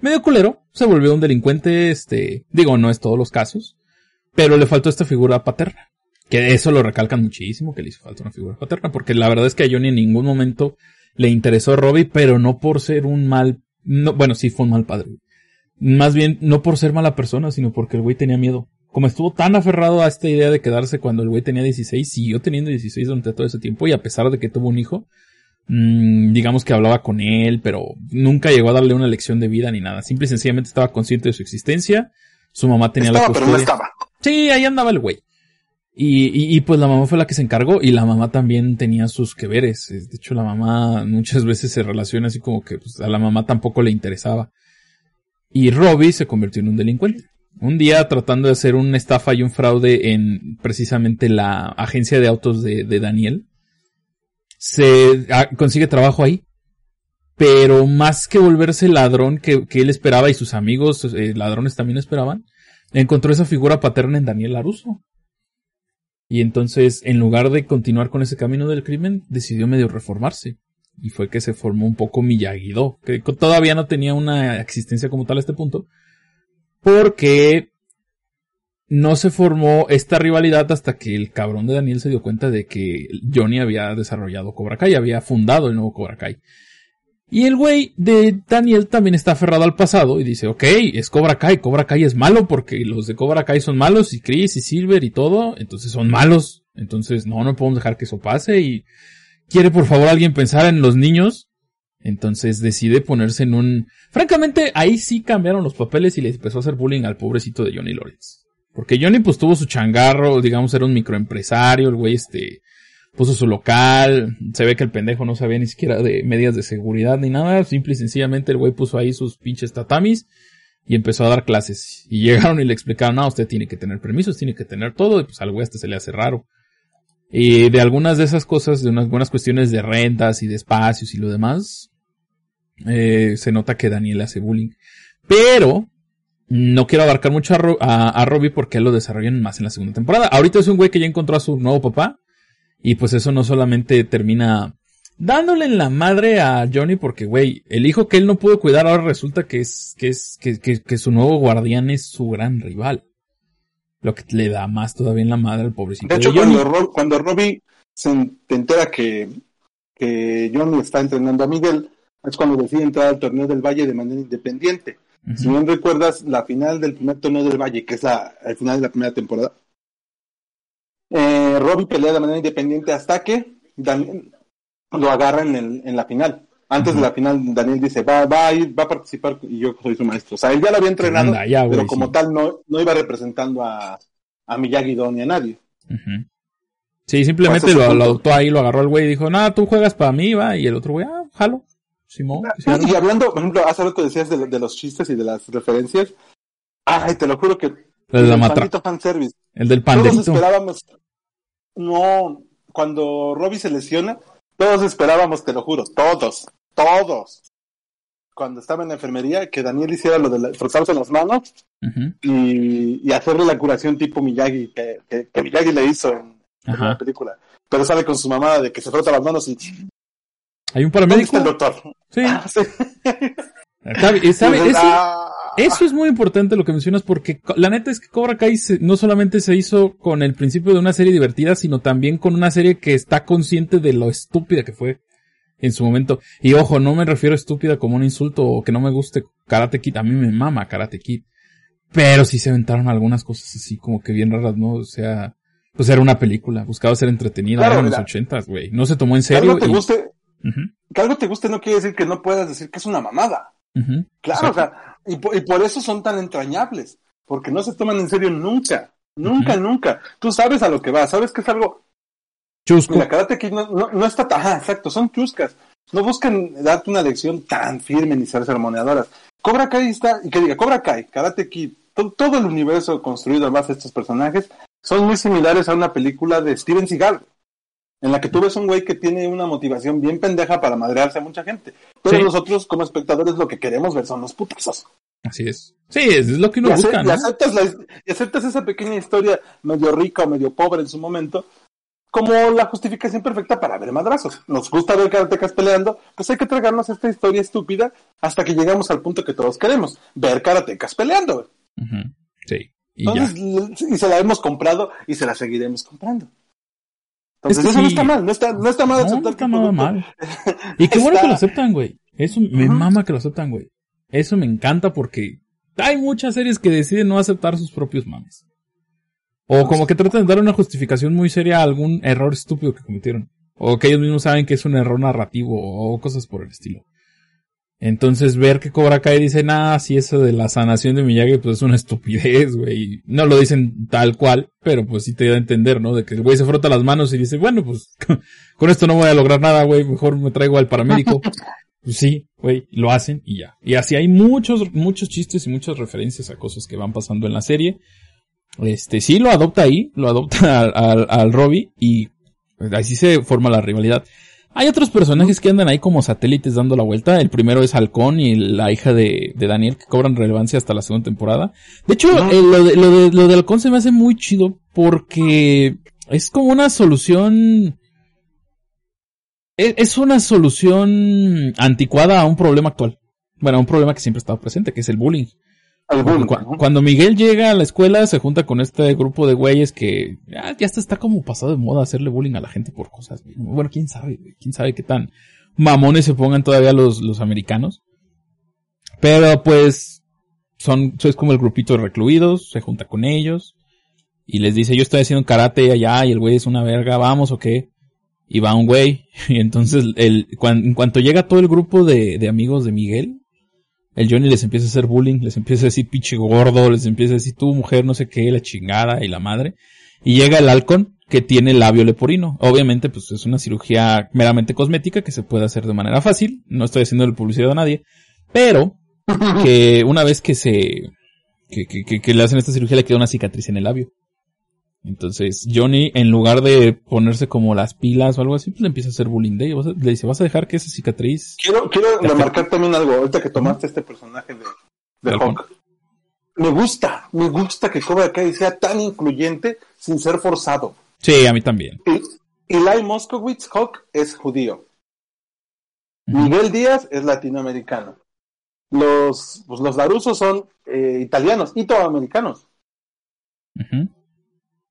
medio culero. Se volvió un delincuente, este, digo, no es todos los casos, pero le faltó esta figura paterna. Que eso lo recalcan muchísimo, que le hizo falta una figura paterna, porque la verdad es que a Johnny en ningún momento le interesó a Robbie, pero no por ser un mal, no, bueno, sí fue un mal padre. Más bien, no por ser mala persona, sino porque el güey tenía miedo. Como estuvo tan aferrado a esta idea de quedarse cuando el güey tenía 16, siguió teniendo 16 durante todo ese tiempo y a pesar de que tuvo un hijo, digamos que hablaba con él, pero nunca llegó a darle una lección de vida ni nada. Simple y sencillamente estaba consciente de su existencia. Su mamá tenía estaba, la custodia. Pero no estaba. Sí, ahí andaba el güey. Y, y, y, pues la mamá fue la que se encargó y la mamá también tenía sus que veres. De hecho, la mamá muchas veces se relaciona así como que pues, a la mamá tampoco le interesaba. Y Robbie se convirtió en un delincuente. Un día tratando de hacer una estafa y un fraude en precisamente la agencia de autos de, de Daniel, se a, consigue trabajo ahí. Pero más que volverse ladrón que, que él esperaba y sus amigos eh, ladrones también esperaban, encontró esa figura paterna en Daniel Laruso. Y entonces, en lugar de continuar con ese camino del crimen, decidió medio reformarse. Y fue que se formó un poco Miyagi-Do, que todavía no tenía una existencia como tal a este punto. Porque no se formó esta rivalidad hasta que el cabrón de Daniel se dio cuenta de que Johnny había desarrollado Cobra Kai, había fundado el nuevo Cobra Kai. Y el güey de Daniel también está aferrado al pasado y dice, ok, es Cobra Kai, Cobra Kai es malo porque los de Cobra Kai son malos y Chris y Silver y todo, entonces son malos. Entonces no, no podemos dejar que eso pase y quiere por favor alguien pensar en los niños. Entonces decide ponerse en un... Francamente, ahí sí cambiaron los papeles y le empezó a hacer bullying al pobrecito de Johnny Lawrence. Porque Johnny pues tuvo su changarro, digamos era un microempresario, el güey este puso su local, se ve que el pendejo no sabía ni siquiera de medidas de seguridad ni nada, simple y sencillamente el güey puso ahí sus pinches tatamis y empezó a dar clases. Y llegaron y le explicaron, no, usted tiene que tener permisos, tiene que tener todo, y pues al güey este se le hace raro. Y de algunas de esas cosas, de unas buenas cuestiones de rentas y de espacios y lo demás, eh, se nota que Daniel hace bullying. Pero, no quiero abarcar mucho a, Ro a, a Robbie porque lo desarrollan más en la segunda temporada. Ahorita es un güey que ya encontró a su nuevo papá, y pues eso no solamente termina dándole en la madre a Johnny porque, güey, el hijo que él no pudo cuidar ahora resulta que es, que es, que, que, que su nuevo guardián es su gran rival. Lo que le da más todavía en la madre al pobrecito. De hecho, de cuando, Ro cuando Robbie se entera que, que Johnny está entrenando a Miguel, es cuando decide entrar al torneo del Valle de manera independiente. Uh -huh. Si no recuerdas la final del primer torneo del Valle, que es la, el final de la primera temporada, eh, Robbie pelea de manera independiente hasta que Daniel lo agarra en, el, en la final. Antes uh -huh. de la final, Daniel dice, va, va a ir, va a participar y yo soy su maestro. O sea, él ya lo había entrenado, Anda, ya, pero como sí. tal no, no iba representando a, a Miyagi-Do ni a nadie. Uh -huh. Sí, simplemente pues lo, lo, adoptó ahí, lo agarró el güey y dijo, nada, tú juegas para mí, va, y el otro güey, ah, jalo. Simón. Y hablando, por ejemplo, hace rato decías de, de, los chistes y de las referencias. Ay, te lo juro que. El, el, pandito fanservice. El del panderito. Todos esperábamos. No, cuando Robbie se lesiona, todos esperábamos, te lo juro, todos, todos. Cuando estaba en la enfermería, que Daniel hiciera lo de la, frotarse las manos uh -huh. y, y, hacerle la curación tipo Miyagi, que, que, que Miyagi le hizo en, en, la película. Pero sale con su mamá de que se frota las manos y hay un paramédico. ¿Dónde está el doctor? Sí. Ah, sí. ¿Sabe, sabe, eso, eso, es muy importante lo que mencionas porque la neta es que Cobra Kai no solamente se hizo con el principio de una serie divertida, sino también con una serie que está consciente de lo estúpida que fue en su momento. Y ojo, no me refiero a estúpida como un insulto o que no me guste Karate Kid. A mí me mama Karate Kid. Pero sí se aventaron algunas cosas así como que bien raras, ¿no? O sea, pues era una película, buscaba ser entretenida, claro, en los ochentas, güey. No se tomó en serio. No te y... guste, Uh -huh. Que algo te guste no quiere decir que no puedas decir que es una mamada. Uh -huh. Claro, o sea, y por, y por, eso son tan entrañables, porque no se toman en serio nunca, nunca, uh -huh. nunca. Tú sabes a lo que vas, sabes que es algo... Chusco. Mira, Karate Kid no, no, no está... Ajá, exacto, son chuscas, no buscan darte una lección tan firme ni ser sermoneadoras. Cobra Kai está, y que diga, Cobra Kai, Karate Kid, todo el universo construido en base a estos personajes son muy similares a una película de Steven Seagal, en la que tú ves un güey que tiene una motivación bien pendeja para madrearse a mucha gente. Pero nosotros, como espectadores, lo que queremos ver son los putazos. Así es. Sí, es lo que uno busca, ¿no? y, aceptas y aceptas esa pequeña historia medio rica o medio pobre en su momento como la justificación perfecta para ver madrazos. Nos gusta ver karatecas peleando, pues hay que tragarnos esta historia estúpida hasta que llegamos al punto que todos queremos, ver karatecas peleando. Sí. Y, y se la hemos comprado y se la seguiremos comprando. Entonces eso no está mal, no está, no está mal aceptar no está nada mal. Y qué bueno que lo aceptan, güey. Eso me mama que lo aceptan, güey. Eso me encanta porque hay muchas series que deciden no aceptar sus propios mames. O como que tratan de dar una justificación muy seria a algún error estúpido que cometieron. O que ellos mismos saben que es un error narrativo o cosas por el estilo. Entonces ver que Cobra Kai dice, ah, si eso de la sanación de Miyagi pues es una estupidez, güey. No lo dicen tal cual, pero pues sí te da a entender, ¿no? De que el güey se frota las manos y dice, bueno, pues con esto no voy a lograr nada, güey, mejor me traigo al paramédico. pues sí, güey, lo hacen y ya. Y así hay muchos, muchos chistes y muchas referencias a cosas que van pasando en la serie. Este, sí lo adopta ahí, lo adopta al, al, al Robbie y así se forma la rivalidad. Hay otros personajes que andan ahí como satélites dando la vuelta. El primero es Halcón y la hija de, de Daniel que cobran relevancia hasta la segunda temporada. De hecho, eh, lo, de, lo, de, lo de Halcón se me hace muy chido porque es como una solución... Es, es una solución anticuada a un problema actual. Bueno, a un problema que siempre ha estado presente, que es el bullying. Cuando Miguel llega a la escuela, se junta con este grupo de güeyes que ya, ya está, como pasado de moda hacerle bullying a la gente por cosas. Bueno, quién sabe, quién sabe qué tan mamones se pongan todavía los, los americanos. Pero pues, son, es como el grupito de recluidos, se junta con ellos y les dice, yo estoy haciendo karate allá y el güey es una verga, vamos o qué. Y va un güey. Y entonces, el, en cuanto llega todo el grupo de, de amigos de Miguel, el Johnny les empieza a hacer bullying, les empieza a decir pinche gordo, les empieza a decir tu mujer no sé qué, la chingada y la madre. Y llega el halcón que tiene labio leporino. Obviamente, pues es una cirugía meramente cosmética que se puede hacer de manera fácil. No estoy haciendo el publicidad a nadie. Pero, que una vez que se, que, que, que le hacen esta cirugía le queda una cicatriz en el labio. Entonces, Johnny, en lugar de ponerse como las pilas o algo así, pues le empieza a hacer bullying de ellos. Le dice, vas a dejar que esa cicatriz... Quiero, quiero remarcar también algo, ahorita que tomaste este personaje de, de Hawk. Me gusta, me gusta que Cobra Kai sea tan incluyente sin ser forzado. Sí, a mí también. Y, Eli Moskowitz Hawk es judío. Miguel Díaz es latinoamericano. Los, pues los Larusos son eh, italianos, itoamericanos. Uh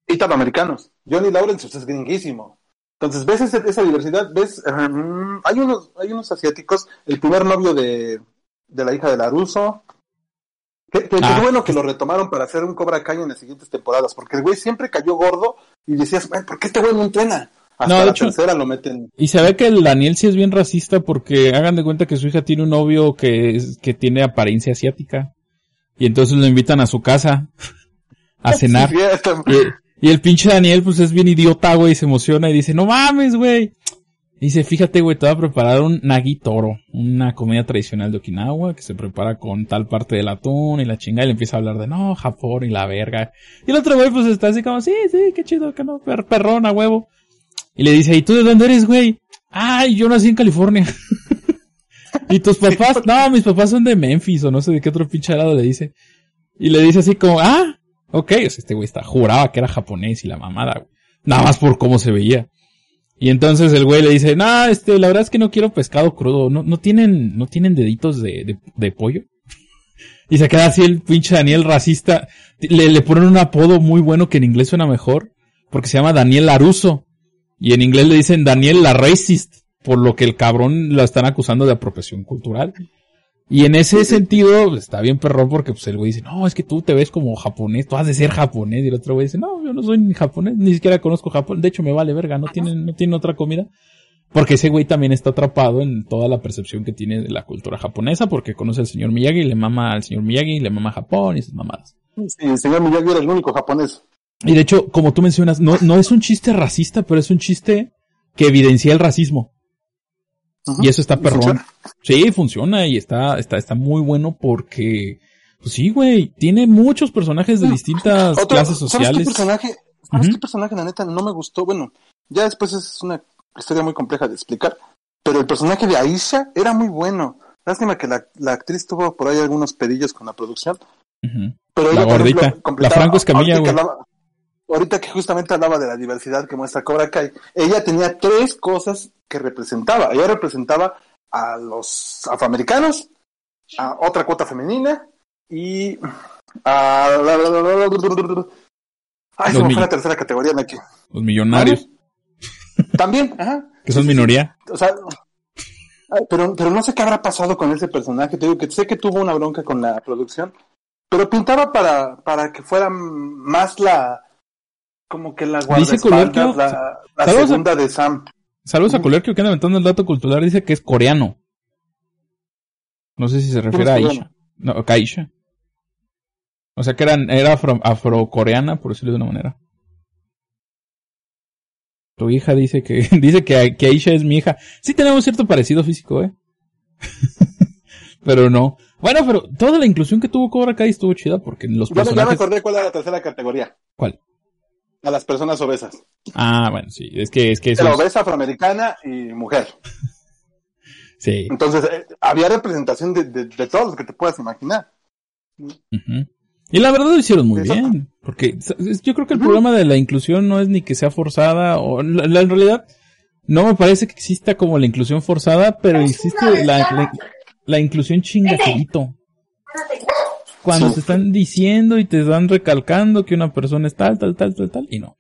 italoamericanos. Johnny Lawrence pues, es gringuísimo. Entonces, ves esa, diversidad, ves, um, hay unos, hay unos asiáticos, el primer novio de, de la hija de Laruso, que, que ah. bueno que lo retomaron para hacer un Cobra Kai en las siguientes temporadas, porque el güey siempre cayó gordo y decías, ¿por qué este güey no entrena? Hasta no, la tercera lo meten. Y se ve que el Daniel sí es bien racista porque hagan de cuenta que su hija tiene un novio que, que tiene apariencia asiática. Y entonces lo invitan a su casa a cenar. Y el pinche Daniel, pues es bien idiota, güey, se emociona y dice, no mames, güey. Dice, fíjate, güey, te voy a preparar un nagi toro, una comida tradicional de Okinawa que se prepara con tal parte del atún y la chingada y le empieza a hablar de, no, Japón y la verga. Y el otro güey, pues está así como, sí, sí, qué chido, que no, per perrona, huevo. Y le dice, ¿y tú de dónde eres, güey? Ay, yo nací en California. ¿Y tus papás? No, mis papás son de Memphis o no sé de qué otro pinche lado le dice. Y le dice así como, ah, Ok, este güey está, juraba que era japonés y la mamada, güey. Nada más por cómo se veía. Y entonces el güey le dice, no, este, la verdad es que no quiero pescado crudo, no, no tienen, no tienen deditos de, de, de pollo. y se queda así el pinche Daniel racista. Le, le ponen un apodo muy bueno que en inglés suena mejor, porque se llama Daniel Laruso. Y en inglés le dicen Daniel la racist, por lo que el cabrón lo están acusando de apropiación cultural. Y en ese sentido, pues, está bien perrón porque pues el güey dice, no, es que tú te ves como japonés, tú has de ser japonés. Y el otro güey dice, no, yo no soy ni japonés, ni siquiera conozco Japón. De hecho, me vale verga, no tienen, no tienen otra comida. Porque ese güey también está atrapado en toda la percepción que tiene de la cultura japonesa, porque conoce al señor Miyagi, le mama al señor Miyagi, le mama Japón y sus mamadas. Sí, el señor Miyagi era el único japonés. Y de hecho, como tú mencionas, no, no es un chiste racista, pero es un chiste que evidencia el racismo. Y eso está ¿Y perrón. funciona? Sí, funciona y está, está, está muy bueno porque, pues sí, güey, tiene muchos personajes de distintas Otro- clases ¿Sabes sociales. qué personaje? ¿Sabes qué personaje, la neta, no me gustó? Bueno, ya después es una historia muy compleja de explicar. Pero el personaje de Aisha era muy bueno. Lástima que la, la actriz tuvo por ahí algunos pedillos con la producción. Pero La ella, gordita. ejemplo, La Franco Escamilla, güey. Ahorita que justamente hablaba de la diversidad que muestra Cobra Kai, ella tenía tres cosas que representaba. Ella representaba a los afroamericanos, a otra cuota femenina y a... Ay, se me fue la tercera categoría aquí. Los millonarios, También, ajá. que son minoría. O sea, pero, pero no sé qué habrá pasado con ese personaje. Te digo que sé que tuvo una bronca con la producción, pero pintaba para, para que fuera más la, como que la guardaespaldas, la, la Saludos a- segunda de Sam. Saludos a. Colerquio que anda aventando el dato cultural, dice que es coreano. No sé si se refiere a Aisha. No, a Aisha. O sea que eran, era afro, afrocoreana, por decirlo de una manera. Tu hija dice que, dice que, que Aisha es mi hija. Sí tenemos cierto parecido físico, eh. pero no. Bueno, pero toda la inclusión que tuvo Cobra Kai estuvo chida porque los Ya, me- ya me personajes... acordé cuál era la tercera categoría. ¿Cuál? A las personas obesas. Ah, bueno, sí. Es que, es que eso La es- obesa afroamericana y mujer. Sí. Entonces, eh, había representación de, de, de todos los que te puedas imaginar. Y la verdad lo hicieron muy Eso- bien, porque yo creo que el problema de la inclusión no es ni que sea forzada, o la- la- en realidad no me parece que exista como la inclusión forzada, pero existe la, la, la inclusión chingajerito. Cuando Sí. te están diciendo y te están recalcando que una persona es tal, tal, tal, tal, tal, y no.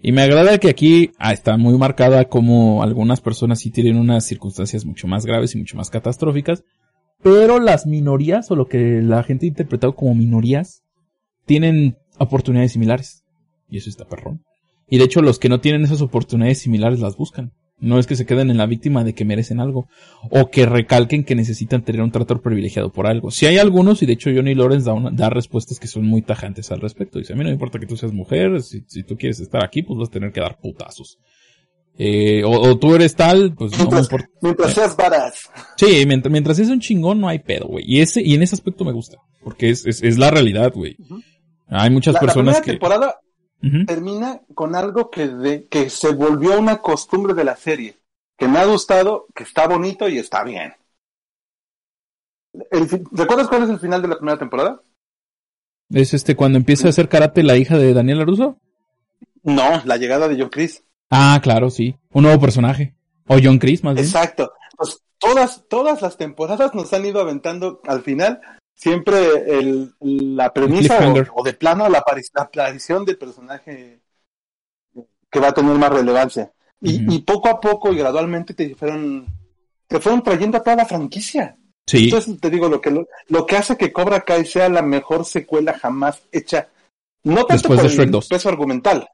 Y me agrada que aquí ah, está muy marcada como algunas personas sí tienen unas circunstancias mucho más graves y mucho más catastróficas, pero las minorías o lo que la gente ha interpretado como minorías tienen oportunidades similares. Y eso está perrón. Y de hecho los que no tienen esas oportunidades similares las buscan. No es que se queden en la víctima de que merecen algo. O que recalquen que necesitan tener un trato privilegiado por algo. Si hay algunos, y de hecho Johnny Lawrence da, una- da respuestas que son muy tajantes al respecto. Dice, a mí no me importa que tú seas mujer, si, si tú quieres estar aquí, pues vas a tener que dar putazos. Eh, o, o tú eres tal, pues no me importa. mientras seas badass. Sí, mientras, mientras es un chingón no hay pedo, güey. Y ese, y en ese aspecto me gusta. Porque es, es, es la realidad, güey. Hay muchas La, la personas primera que... temporada Termina con algo que, de, que se volvió una costumbre de la serie. Que me ha gustado, que está bonito y está bien. El ¿Recuerdas cuál es el final de la primera temporada? Es este, cuando empieza a hacer karate la hija de Daniel Aruso. No, la llegada de John Chris. Ah, claro, sí. Un nuevo personaje. O John Chris, más bien. Exacto. Pues todas, todas las temporadas nos han ido aventando al final siempre el, la premisa o, o de plano la, apari- la aparición del personaje que va a tener más relevancia. Y, y poco a poco y gradualmente te fueron, te fueron trayendo a toda la franquicia. Sí. Entonces te digo, lo que, lo, lo que hace que Cobra Kai sea la mejor secuela jamás hecha, no tanto Después por de Shrek el 2. peso argumental,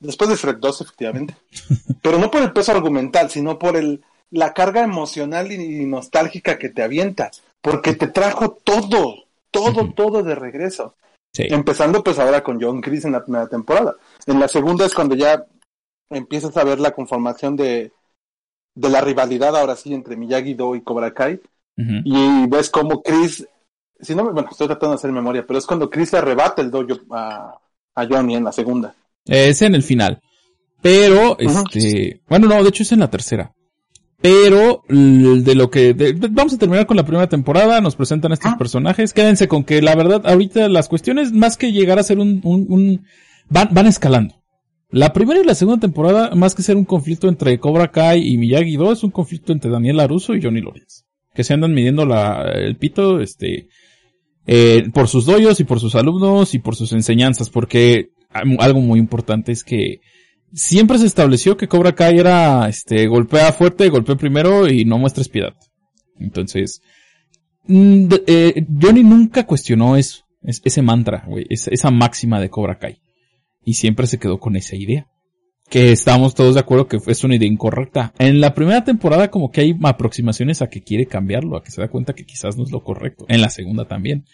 después de Shrek 2 efectivamente, pero no por el peso argumental, sino por el, la carga emocional y, y nostálgica que te avienta, porque te trajo todo, todo, todo de regreso. sí. Empezando pues ahora con John Chris en la primera temporada. En la segunda es cuando ya empiezas a ver la conformación de, de la rivalidad ahora sí entre Miyagi-Do y Cobra Kai y ves como Chris, si no, bueno, estoy tratando de hacer memoria, pero es cuando Chris le arrebata el dojo a, a Johnny en la segunda. Es en el final. Pero, este, bueno, no, de hecho es en la tercera. Pero, de lo que, de- vamos a terminar con la primera temporada, nos presentan estos Ah. personajes, quédense con que la verdad, ahorita las cuestiones, más que llegar a ser un, un, un- van, van escalando. La primera y la segunda temporada, más que ser un conflicto entre Cobra Kai y Miyagi-Do, es un conflicto entre Daniel Aruso y Johnny Lawrence. Que se andan midiendo la, el pito, este, eh, por sus doyos y por sus alumnos y por sus enseñanzas, porque algo muy importante es que siempre se estableció que Cobra Kai era, este, golpea fuerte, golpea primero y no muestres piedad. Entonces, mm, eh, Johnny nunca cuestionó eso, es- ese mantra, güey, esa, esa máxima de Cobra Kai. Y siempre se quedó con esa idea. Que estamos todos de acuerdo que es una idea incorrecta. En la primera temporada como que hay aproximaciones a que quiere cambiarlo, a que se da cuenta que quizás no es lo correcto. En la segunda también.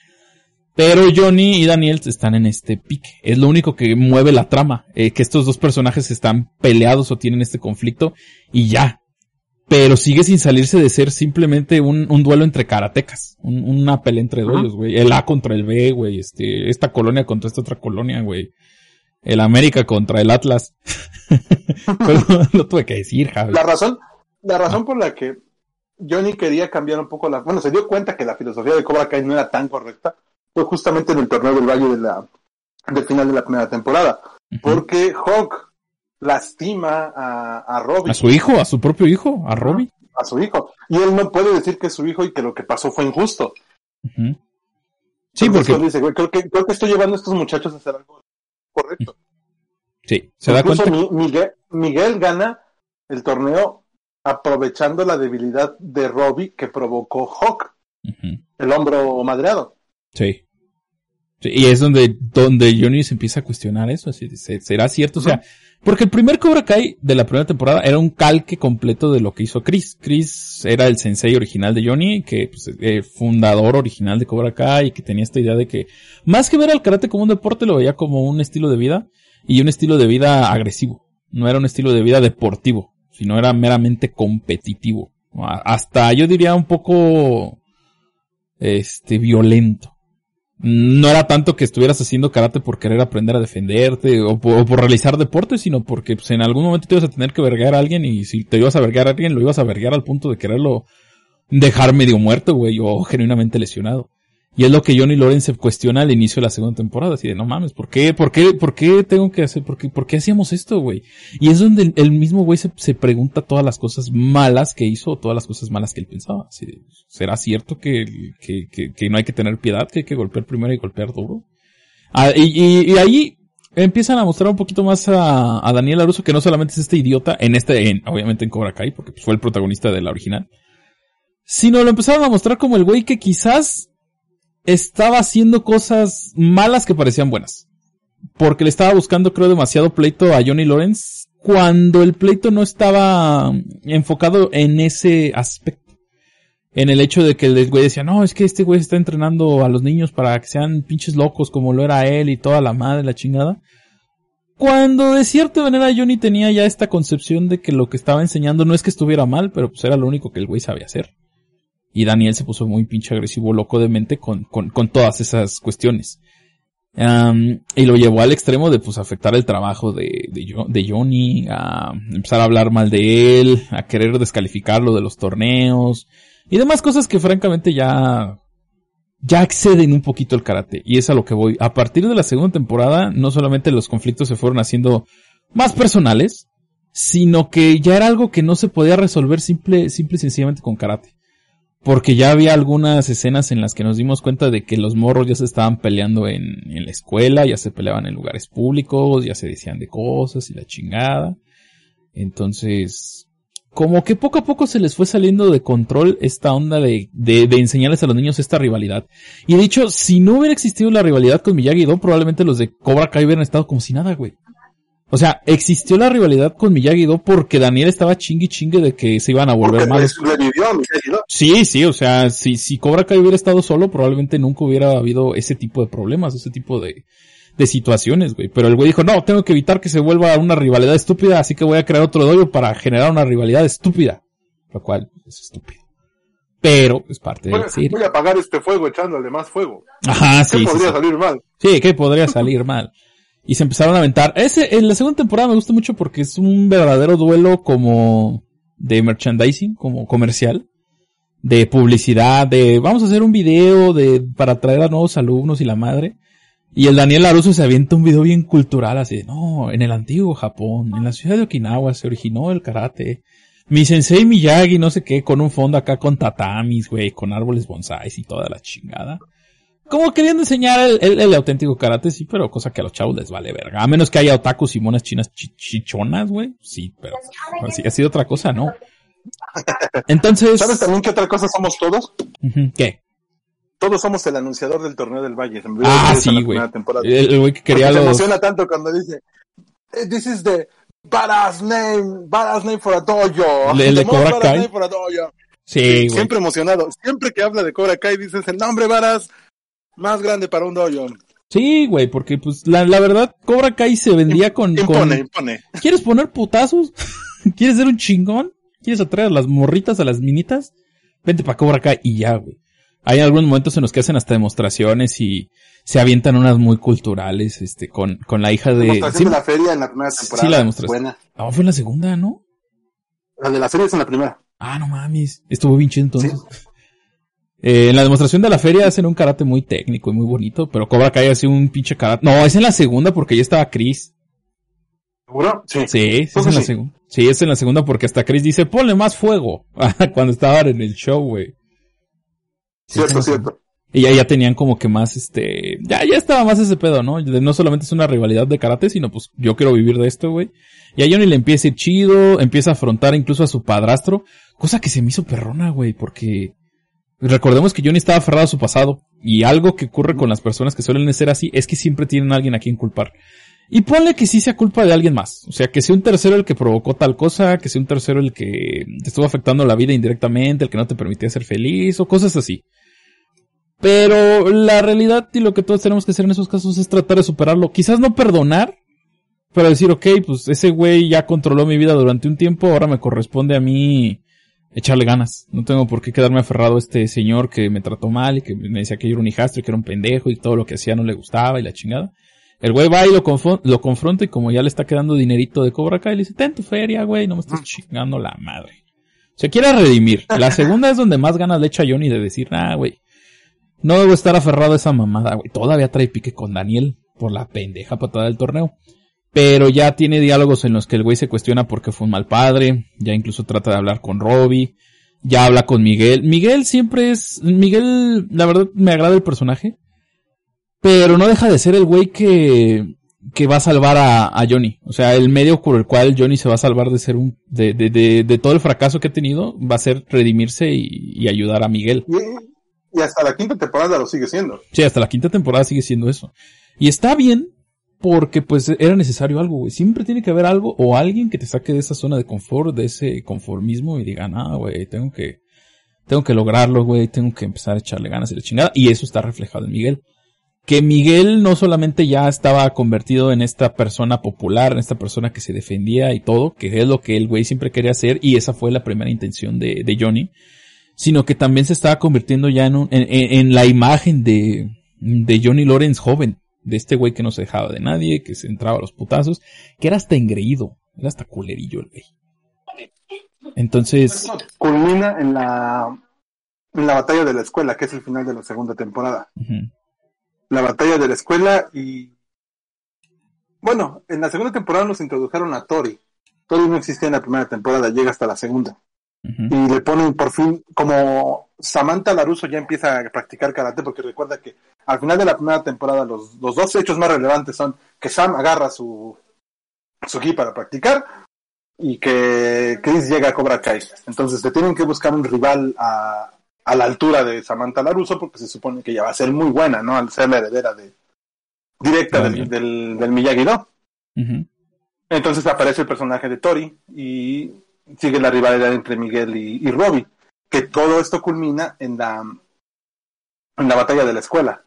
Pero Johnny y Daniel están en este pique. Es lo único que mueve la trama. eh, que estos dos personajes están peleados o tienen este conflicto y ya. pero sigue sin salirse de ser simplemente un, un duelo entre karatecas, un, una pelea entre duelos, güey. El A contra el B, güey, este, esta colonia contra esta otra colonia, güey. El América contra el Atlas. pero lo tuve que decir, Javi. La razón, la razón por la que Johnny quería cambiar un poco la, bueno, se dio cuenta que la filosofía de Cobra Kai no era tan correcta, fue justamente en el torneo del Valle de la, del final de la primera temporada. Porque Hawk lastima a, a Robbie. A su hijo, a su propio hijo, a Robbie. A su hijo. Y él no puede decir que es su hijo y que lo que pasó fue injusto. Sí, porque... Dice, creo, que, creo que estoy llevando a estos muchachos a hacer algo correcto. Sí, se da cuenta. Miguel, Miguel gana el torneo aprovechando la debilidad de Robbie que provocó Hawk, el hombro madreado. Sí. Y es donde, donde Johnny se empieza a cuestionar eso, así, ¿será cierto? O sea, porque el primer Cobra Kai de la primera temporada era un calque completo de lo que hizo Chris. Chris era el sensei original de Johnny, que pues, eh, fundador original de Cobra Kai y que tenía esta idea de que más que ver al karate como un deporte lo veía como un estilo de vida y un estilo de vida agresivo. No era un estilo de vida deportivo, sino era meramente competitivo. Hasta yo diría un poco este violento no era tanto que estuvieras haciendo karate por querer aprender a defenderte o por, realizar deporte, sino porque pues, en algún momento te ibas a tener que vergar a alguien y si te ibas a vergar a alguien, lo ibas a vergar al punto de quererlo dejar medio muerto, güey, o genuinamente lesionado. Y es lo que Johnny Lawrence cuestiona al inicio de la segunda temporada, así de no mames, ¿por qué, por qué, por qué tengo que hacer, por qué, por qué hacíamos esto, güey? Y es donde el, mismo güey se, se, pregunta todas las cosas malas que hizo, todas las cosas malas que él pensaba. ¿Será cierto que, que, que, que, no hay que tener piedad, que hay que golpear primero y golpear duro? Ah, y, y, ahí empiezan a mostrar un poquito más a, a Daniel Aruso, que no solamente es este idiota, en este, en, obviamente en Cobra Kai, porque pues, fue el protagonista de la original, sino lo empezaron a mostrar como el güey que quizás estaba haciendo cosas malas que parecían buenas. Porque le estaba buscando, creo, demasiado pleito a Johnny Lawrence cuando el pleito no estaba enfocado en ese aspecto. En el hecho de que el güey decía, no, es que este güey está entrenando a los niños para que sean pinches locos como lo era él y toda la madre, la chingada. Cuando de cierta manera Johnny tenía ya esta concepción de que lo que estaba enseñando no es que estuviera mal, pero pues era lo único que el güey sabía hacer. Y Daniel se puso muy pinche agresivo, loco de mente con, con, con todas esas cuestiones. y lo llevó al extremo de pues afectar el trabajo de, de, Johnny, a empezar a hablar mal de él, a querer descalificarlo de los torneos y demás cosas que francamente ya ya exceden un poquito el karate y es a lo que voy. A partir de la segunda temporada no solamente los conflictos se fueron haciendo más personales, sino que ya era algo que no se podía resolver simple, simple y sencillamente con karate. Porque ya había algunas escenas en las que nos dimos cuenta de que los morros ya se estaban peleando en, en la escuela, ya se peleaban en lugares públicos, ya se decían de cosas y la chingada. Entonces, como que poco a poco se les fue saliendo de control esta onda de, de, de enseñarles a los niños esta rivalidad. Y de hecho, si no hubiera existido la rivalidad con Miyagi-Do, probablemente los de Cobra Kai hubieran estado como si nada, güey. O sea, existió la rivalidad con Miyagi-Do porque Daniel estaba chingue chingue de que se iban a volver malos. Sí, sí, o sea, si, si Cobra Kai hubiera estado solo, probablemente nunca hubiera habido ese tipo de problemas, ese tipo de, de situaciones, güey. Pero el güey dijo, no, tengo que evitar que se vuelva una rivalidad estúpida, así que voy a crear otro dojo para generar una rivalidad estúpida. Lo cual es estúpido. Pero es parte de la Voy a apagar este fuego echándole más fuego. Ajá, sí. ¿Qué podría salir mal? Sí, ¿qué podría salir mal? Y se empezaron a aventar. Ese, en la segunda temporada me gusta mucho porque es un verdadero duelo como de merchandising, como comercial, de publicidad, de vamos a hacer un video de, para atraer a nuevos alumnos y la madre. Y el Daniel Laruso se avienta un video bien cultural así, no, en el antiguo Japón, en la ciudad de Okinawa se originó el karate. Mi sensei Miyagi, no sé qué, con un fondo acá con tatamis, güey, con árboles bonsais y toda la chingada como queriendo enseñar el, el, auténtico karate, sí, pero cosa que a los chavos les vale verga. A menos que haya otakus y monas chinas chichonas, güey. Sí, pero así ha sido otra cosa, ¿no? Entonces. ¿Sabes también qué otra cosa somos todos? ¿Qué? Todos somos el anunciador del torneo del Valle. Ah, sí, güey. El güey que quería los... Se emociona tanto cuando dice, eh, this is the badass name, badass name for a dojo. Le, le Cobra Kai. Sí, Siempre emocionado. Siempre que habla de Cobra Kai dices el nombre badass más grande para un dojo. Sí, güey, porque pues la, la verdad, Cobra Kai se vendía con... Impone, impone. ¿Quieres poner putazos? ¿Quieres ser un chingón? ¿Quieres atraer a las morritas, a las minitas? Vente para Cobra Kai y ya, güey. Hay algunos momentos en los que hacen hasta demostraciones y se avientan unas muy culturales, este, con, con la hija de... Demostración de la feria en la primera temporada. Sí, la demostración. Buena. Ah, fue en la segunda, ¿no? La de la feria es en la primera. Ah, no mames. Estuvo bien chido entonces. Eh, en la demostración de la feria hacen un karate muy técnico y muy bonito, pero Cobra Kai hace un pinche karate. No, es en la segunda porque ya estaba Chris. ¿Seguro? Sí. Sí, sí, es en la segunda. Sí, es en la segunda porque hasta Chris dice, ponle más fuego. Cuando estaban en el show, güey. Sí, Cierto, cierto. Y ya, ya tenían como que más, este, ya, ya estaba más ese pedo, ¿no? No solamente es una rivalidad de karate, sino pues yo quiero vivir de esto, güey. Y a Johnny le empieza a ir chido, empieza a afrontar incluso a su padrastro, cosa que se me hizo perrona, güey, porque recordemos que Johnny estaba aferrado a su pasado. Y algo que ocurre con las personas que suelen ser así es que siempre tienen a alguien a quien culpar. Y ponle que sí sea culpa de alguien más. O sea, que sea un tercero el que provocó tal cosa, que sea un tercero el que estuvo afectando la vida indirectamente, el que no te permitía ser feliz, o cosas así. Pero la realidad y lo que todos tenemos que hacer en esos casos es tratar de superarlo. Quizás no perdonar, pero decir, ok, pues ese güey ya controló mi vida durante un tiempo, ahora me corresponde a mí echarle ganas. No tengo por qué quedarme aferrado a este señor que me trató mal y que me decía que yo era un hijastro y que era un pendejo y todo lo que hacía no le gustaba y la chingada. El güey va y lo, confronta y como ya le está quedando dinerito de Cobra Kai, le dice, ten tu feria, güey, no me estés chingando la madre. Se quiere redimir. La segunda es donde más ganas le echa Johnny de decir, ah, güey, no debo estar aferrado a esa mamada, güey. Todavía trae pique con Daniel por la pendeja patada del torneo. Pero ya tiene diálogos en los que el güey se cuestiona por qué fue un mal padre. Ya incluso trata de hablar con Robbie. Ya habla con Miguel. Miguel siempre es, Miguel, la verdad me agrada el personaje. Pero no deja de ser el güey que, que va a salvar a, a Johnny. O sea, el medio por el cual Johnny se va a salvar de ser un, de, de, de, de todo el fracaso que ha tenido, va a ser redimirse y, y ayudar a Miguel. Y, y hasta la quinta temporada lo sigue siendo. Sí, hasta la quinta temporada sigue siendo eso. Y está bien porque pues era necesario algo, güey. Siempre tiene que haber algo o alguien que te saque de esa zona de confort, de ese conformismo y diga, ah, güey, tengo que, tengo que lograrlo, güey, tengo que empezar a echarle ganas y la chingada. Y eso está reflejado en Miguel. Que Miguel no solamente ya estaba convertido en esta persona popular, en esta persona que se defendía y todo, que es lo que el güey siempre quería hacer y esa fue la primera intención de, Johnny, sino que también se estaba convirtiendo ya en, un, en, en- en la imagen de, de Johnny Lawrence joven, de este güey que no se dejaba de nadie, que se entraba a los putazos, que era hasta engreído, era hasta culerillo el güey. Entonces, Culmina en la, en la batalla de la escuela, que es el final de la segunda temporada. La batalla de la escuela y... Bueno, en la segunda temporada nos introdujeron a Tori. Tori no existía en la primera temporada, llega hasta la segunda. Y le ponen por fin, como Samantha Laruso ya empieza a practicar karate, porque recuerda que al final de la primera temporada los, los dos hechos más relevantes son que Sam agarra su, su ki para practicar y que Chris llega a Cobra Kai. Entonces te tienen que buscar un rival a, a la altura de Samantha Laruso, porque se supone que ya va a ser muy buena, ¿no? Al ser la heredera de directa del, del, del Miyagi-Do. Entonces aparece el personaje de Tori y sigue la rivalidad entre Miguel y, y Robbie, que todo esto culmina en la, en la batalla de la escuela.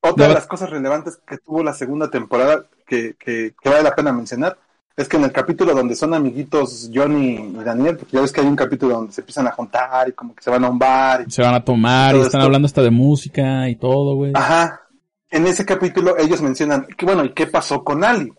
Otra de las cosas relevantes que tuvo la segunda temporada que, que, que vale la pena mencionar es que en el capítulo donde son amiguitos Johnny y Daniel, porque ya ves que hay un capítulo donde se empiezan a juntar y como que se van a un bar. y- Se van a tomar y están esto. hablando hasta de música y todo, güey. Ajá. En ese capítulo ellos mencionan que bueno, ¿y qué pasó con Ali?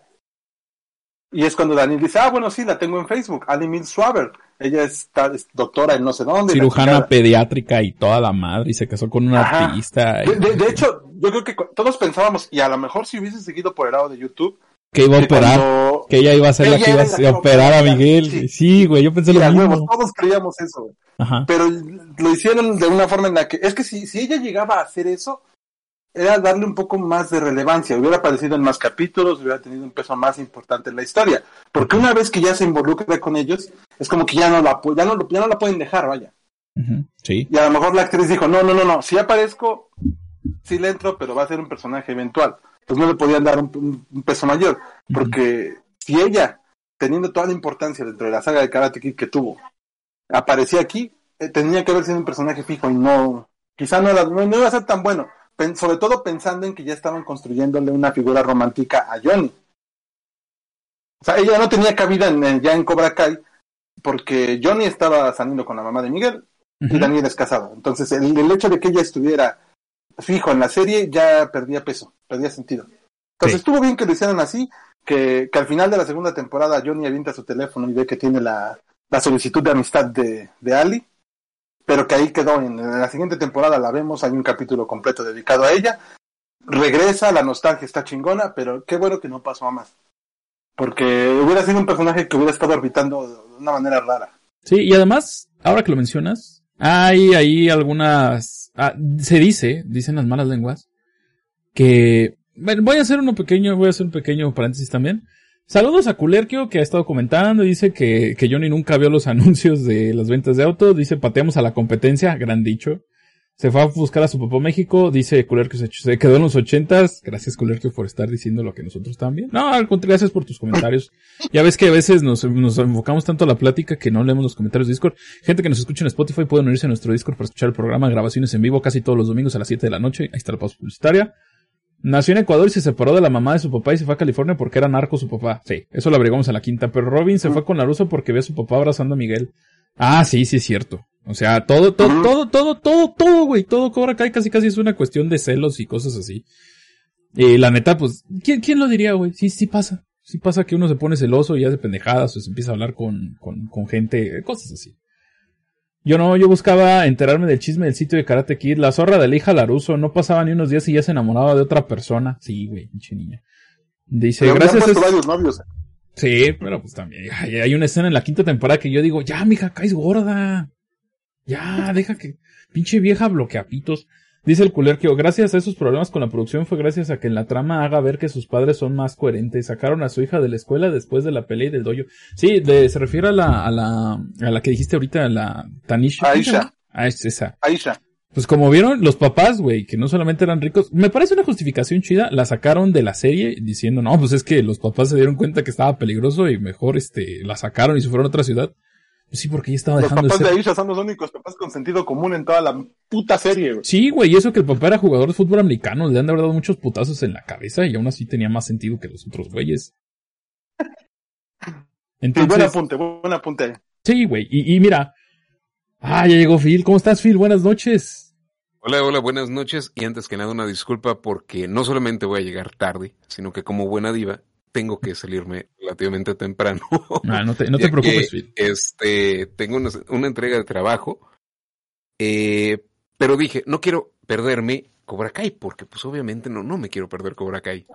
Y es cuando Daniel dice, ah, bueno, sí, la tengo en Facebook, Ali Mills Schwaber. Ella está, es doctora en no sé dónde. Cirujana pediátrica y toda la madre y se casó con un artista. y- De, hecho, yo creo que todos pensábamos, y a lo mejor si hubiese seguido por el lado de YouTube, que iba a operar. cuando- Que ella iba a ser la que iba a operar a Miguel. sí. Sí, güey, yo pensé lo mismo. huevos, todos creíamos eso. güey. Pero lo hicieron de una forma en la que, es que si, si ella llegaba a hacer eso, era darle un poco más de relevancia, hubiera aparecido en más capítulos, hubiera tenido un peso más importante en la historia. Porque una vez que ya se involucra con ellos, es como que ya no la, ya no, ya no la pueden dejar, vaya. Sí. Y a lo mejor la actriz dijo, no, no, no, no, si aparezco, sí le entro, pero va a ser un personaje eventual. Pues no le podían dar un, un- un peso mayor, porque si ella, teniendo toda la importancia dentro de la saga de Karate Kid que tuvo, aparecía aquí, eh, tenía que haber sido un personaje fijo y no, quizá no, era- no, no iba a ser tan bueno, sobre todo pensando en que ya estaban construyéndole una figura romántica a Johnny. O sea, ella no tenía cabida en, ya en Cobra Kai, porque Johnny estaba saliendo con la mamá de Miguel y Daniel es casado. Entonces, el, el, hecho de que ella estuviera fijo en la serie ya perdía peso, perdía sentido. Entonces, estuvo bien que lo hicieran así, que, que, al final de la segunda temporada Johnny avienta su teléfono y ve que tiene la, la solicitud de amistad de, de Ali, pero que ahí quedó. En, la siguiente temporada la vemos, hay un capítulo completo dedicado a ella. Regresa, la nostalgia está chingona, pero qué bueno que no pasó a más. Porque hubiera sido un personaje que hubiera estado orbitando de una manera rara. Sí, y además, ahora que lo mencionas, hay ahí algunas... Ah, se dice, dicen las malas lenguas, que... Bueno, voy a hacer uno pequeño, voy a hacer un pequeño paréntesis también. Saludos a Culerquio que ha estado comentando, dice que, que Johnny nunca vio los anuncios de las ventas de auto, dice pateamos a la competencia, gran dicho. Se fue a buscar a su papá México, dice Culerquio se, se quedó en los ochentas, gracias Culerquio por estar diciendo lo que nosotros también. No, al contrario, gracias por tus comentarios. ya ves que a veces nos, nos enfocamos tanto a la plática que no leemos los comentarios de Discord. Gente que nos escucha en Spotify pueden unirse a nuestro Discord para escuchar el programa, grabaciones en vivo casi todos los domingos a las 7 de la noche, ahí está la pausa publicitaria. Nació en Ecuador y se separó de la mamá de su papá y se fue a California porque era narco su papá. Sí, eso lo agregamos a la quinta. Pero Robin se fue con la rusa porque ve a su papá abrazando a Miguel. Ah, sí, sí es cierto. O sea, todo, todo, todo, todo, todo, todo, güey. Todo Cobra Kai casi casi es una cuestión de celos y cosas así. Y la neta, pues, ¿quién, quién lo diría, güey? Sí, sí pasa. Sí pasa que uno se pone celoso y hace pendejadas o se empieza a hablar con, con, con gente, cosas así. Yo no, yo buscaba enterarme del chisme del sitio de Karate Kid. La zorra de la hija Laruso no pasaba ni unos días y ya se enamoraba de otra persona. Sí, güey, pinche niña. Dice, Pero gracias. han varios novios. Sí, pero pues también. Hay, una escena en la quinta temporada que yo digo, ya, mija, caes gorda. Ya, deja que. Pinche vieja bloqueapitos. Dice el culerquio, gracias a esos problemas con la producción fue gracias a que en la trama haga ver que sus padres son más coherentes. Sacaron a su hija de la escuela después de la pelea y del dojo. Sí, de, se refiere a la, a la, a la que dijiste ahorita, la Tanisha. Aisha. Ah, es esa. Aisha. Pues como vieron, los papás, güey, que no solamente eran ricos, me parece una justificación chida, la sacaron de la serie diciendo, no, pues es que los papás se dieron cuenta que estaba peligroso y mejor, este, la sacaron y se fueron a otra ciudad. Sí, porque ya estaba los dejando papás de de, ser... Aisha son los únicos papás con sentido común en toda la puta serie, güey. Sí, güey, y eso que el papá era jugador de fútbol americano, le han de haber dado muchos putazos en la cabeza y aún así tenía más sentido que los otros güeyes. Sí, buen apunte, buen apunte. Sí, güey, y, y mira. Ah, ya llegó Phil. ¿Cómo estás, Phil? Buenas noches. Hola, hola, buenas noches. Y antes que nada, una disculpa porque no solamente voy a llegar tarde, sino que como buena diva, tengo que salirme relativamente temprano. Ah, no te, no te Ya preocupes, que, Phil. Este, tengo una, una entrega de trabajo, eh, pero dije, no quiero perderme Cobra Kai, porque pues obviamente no, no me quiero perder Cobra Kai.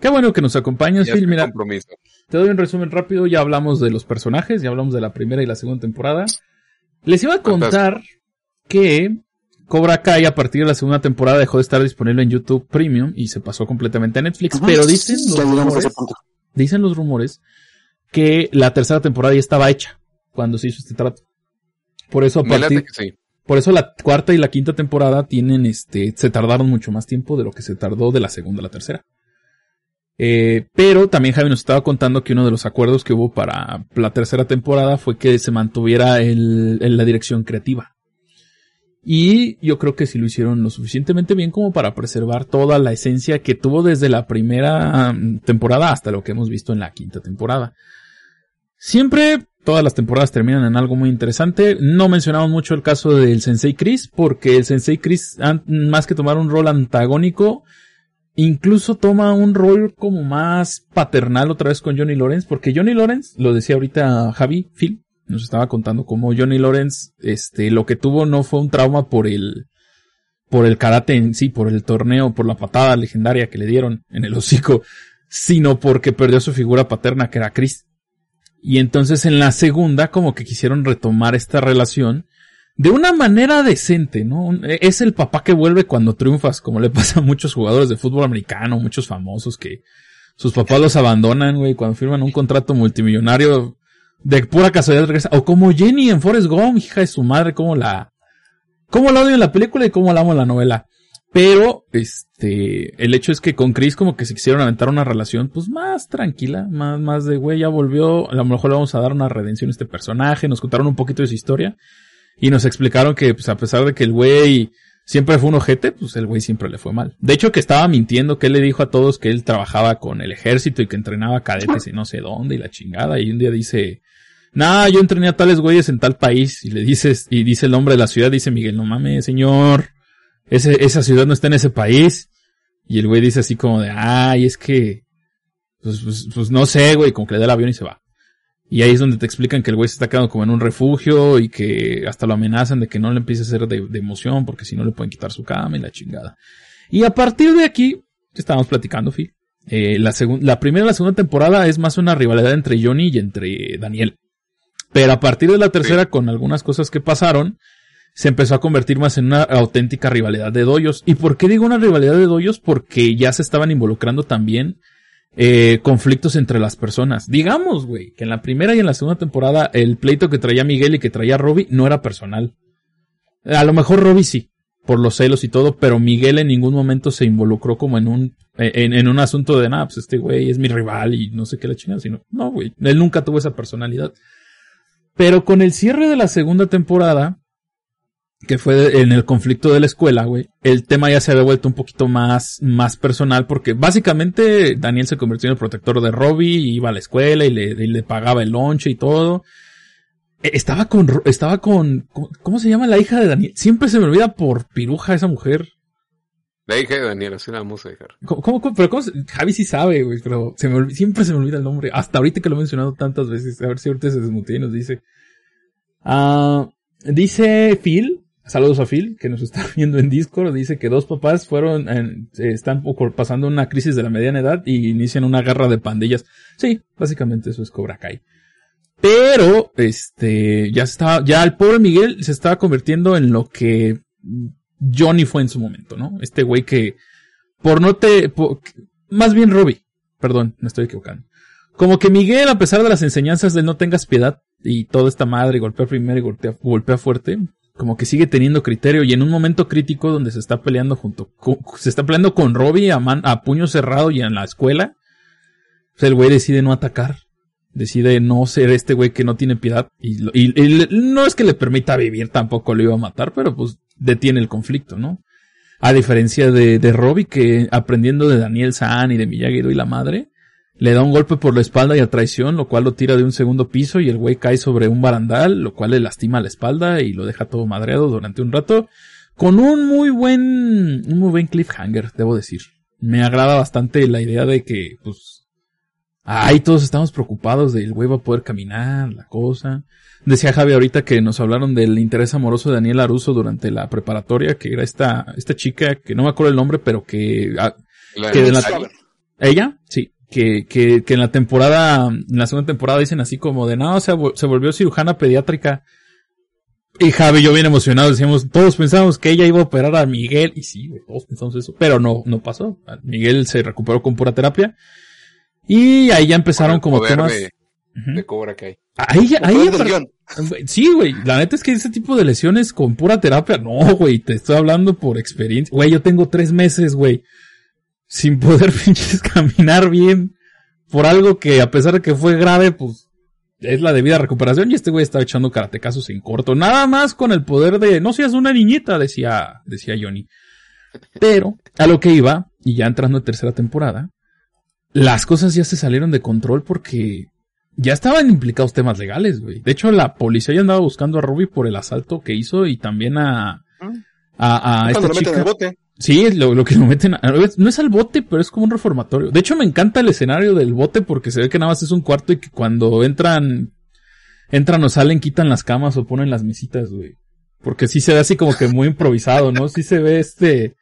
Qué bueno que nos acompañas, Phil. mi Mira, compromiso. te doy un resumen rápido. Ya hablamos de los personajes, ya hablamos de la primera y la segunda temporada. Les iba a contar que Cobra Kai a partir de la segunda temporada dejó de estar disponible en YouTube Premium y se pasó completamente a Netflix. Pero dicen los rumores, dicen los rumores que la tercera temporada ya estaba hecha cuando se hizo este trato. Por eso a partir, que sí. por eso la cuarta y la quinta temporada tienen este, se tardaron mucho más tiempo de lo que se tardó de la segunda a la tercera. Eh, pero también Javi nos estaba contando que uno de los acuerdos que hubo para la tercera temporada fue que se mantuviera el, el- la dirección creativa. Y yo creo que sí lo hicieron lo suficientemente bien como para preservar toda la esencia que tuvo desde la primera temporada hasta lo que hemos visto en la quinta temporada. Siempre todas las temporadas terminan en algo muy interesante. No mencionamos mucho el caso del Sensei Chris, porque el Sensei Chris, más que tomar un rol antagónico, incluso toma un rol como más paternal otra vez con Johnny Lawrence, porque Johnny Lawrence, lo decía ahorita Javi, Phil, nos estaba contando cómo Johnny Lawrence, este, lo que tuvo no fue un trauma por el, por el karate en sí, por el torneo, por la patada legendaria que le dieron en el hocico, sino porque perdió su figura paterna que era Chris. Y entonces en la segunda como que quisieron retomar esta relación de una manera decente, ¿no? Un- Es el papá que vuelve cuando triunfas, como le pasa a muchos jugadores de fútbol americano, muchos famosos que sus papás los abandonan, güey, cuando firman un contrato multimillonario, de pura casualidad regresa. O como Jenny en Forrest Gump, hija de su madre, como la, cómo la odio en la película y cómo la amo en la novela. Pero, este, el hecho es que con Chris como que se quisieron aventar una relación, pues más tranquila, más, más de, güey, ya volvió, a lo mejor le vamos a dar una redención a este personaje, nos contaron un poquito de su historia, y nos explicaron que, pues a pesar de que el güey siempre fue un ojete, pues el güey siempre le fue mal. De hecho que estaba mintiendo, que él le dijo a todos que él trabajaba con el ejército y que entrenaba cadetes y no sé dónde y la chingada, y un día dice, nah, yo entrené a tales güeyes en tal país. Y le dices, y dice el nombre de la ciudad, dice Miguel, no mames, señor, esa ciudad no está en ese país. Y el güey dice así como de, ay, es que, pues, pues, pues no sé, güey, como que le da el avión y se va. Y ahí es donde te explican que el güey se está quedando como en un refugio y que hasta lo amenazan de que no le empiece a hacer de, de emoción porque si no le pueden quitar su cama y la chingada. Y a partir de aquí, estábamos platicando, Phil. Eh, la, la primera y la segunda temporada es más una rivalidad entre Johnny y entre Daniel. Pero a partir de la tercera, con algunas cosas que pasaron, se empezó a convertir más en una auténtica rivalidad de doyos. ¿Y por qué digo una rivalidad de doyos? Porque ya se estaban involucrando también eh, conflictos entre las personas. Digamos, güey, que en la primera y en la segunda temporada el pleito que traía Miguel y que traía Robbie no era personal. A lo mejor Robbie sí, por los celos y todo, pero Miguel en ningún momento se involucró como en un, en, en un asunto de, nada, pues este güey es mi rival y no sé qué la chingada, sino, no, güey, él nunca tuvo esa personalidad. Pero con el cierre de la segunda temporada, que fue en el conflicto de la escuela, güey, el tema ya se había vuelto un poquito más, más personal porque básicamente Daniel se convirtió en el protector de Robbie, iba a la escuela y le, y le pagaba el lonche y todo. E, estaba con, estaba con, ¿cómo se llama la hija de Daniel? Siempre se me olvida por piruja esa mujer. La hija de Daniel, así la vamos a dejar. ¿Cómo, pero cómo, Javi sí sabe, güey, pero se siempre se me olvida el nombre. Hasta ahorita que lo he mencionado tantas veces. A ver si ahorita se desmutea y nos dice. Ah, dice Phil, saludos a Phil, que nos está viendo en Discord, dice que dos papás fueron, en, están pasando una crisis de la mediana edad y inician una guerra de pandillas. Sí, básicamente eso es Cobra Kai. Pero, este, ya estaba, ya el pobre Miguel se estaba convirtiendo en lo que Johnny fue en su momento, ¿no? Este güey que, por no te, más bien Robbie, perdón, me estoy equivocando. Como que Miguel, a pesar de las enseñanzas de no tengas piedad y toda esta madre, golpea primero y golpea, fuerte, como que sigue teniendo criterio y en un momento crítico donde se está peleando junto, se está peleando con Robbie a, a puño cerrado y en la escuela, pues el güey decide no atacar decide no ser este güey que no tiene piedad y, y, no es que le permita vivir, tampoco lo iba a matar, pero pues detiene el conflicto, ¿no? A diferencia de, de Robbie que aprendiendo de Daniel San y de miyagi y la madre, le da un golpe por la espalda y a traición, lo cual lo tira de un segundo piso y el güey cae sobre un barandal, lo cual le lastima la espalda y lo deja todo madreado durante un rato, con un muy buen, un muy buen cliffhanger, debo decir. Me agrada bastante la idea de que, pues, Ay, todos estamos preocupados de el güey va a poder caminar, la cosa. Decía Javi ahorita que nos hablaron del interés amoroso de Daniel Aruso durante la preparatoria, que era esta, esta chica, que no me acuerdo el nombre, pero que, ah, que de la, ella, sí, que, que, que en la temporada, en la segunda temporada dicen así como de, no, se, se volvió cirujana pediátrica. Y Javi y yo bien emocionados decíamos, todos pensamos que ella iba a operar a Miguel, y sí, todos pensamos eso, pero no, no pasó. Miguel se recuperó con pura terapia. Y ahí ya empezaron como temas. De, de Cobra Kai. Ahí ya, ahí ya Sí, güey. La neta es que ese tipo de lesiones con pura terapia, no, güey. Te estoy hablando por experiencia. Güey, yo tengo tres meses, güey. Sin poder pinches caminar bien. Por algo que a pesar de que fue grave, pues es la debida recuperación. Y este güey estaba echando karatecazos en corto. Nada más con el poder de, no seas una niñita, decía, decía Johnny. Pero, a lo que iba, y ya entrando en tercera temporada, las cosas ya se salieron de control porque ya estaban implicados temas legales, güey. De hecho, la policía ya andaba buscando a Ruby por el asalto que hizo y también a, a, a esta lo chica. Meten bote. Sí, lo, lo que lo meten, a, no es al bote, pero es como un reformatorio. De hecho, me encanta el escenario del bote porque se ve que nada más es un cuarto y que cuando entran, entran o salen, quitan las camas o ponen las mesitas, güey. Porque sí se ve así como que muy improvisado, ¿no? Sí se ve este,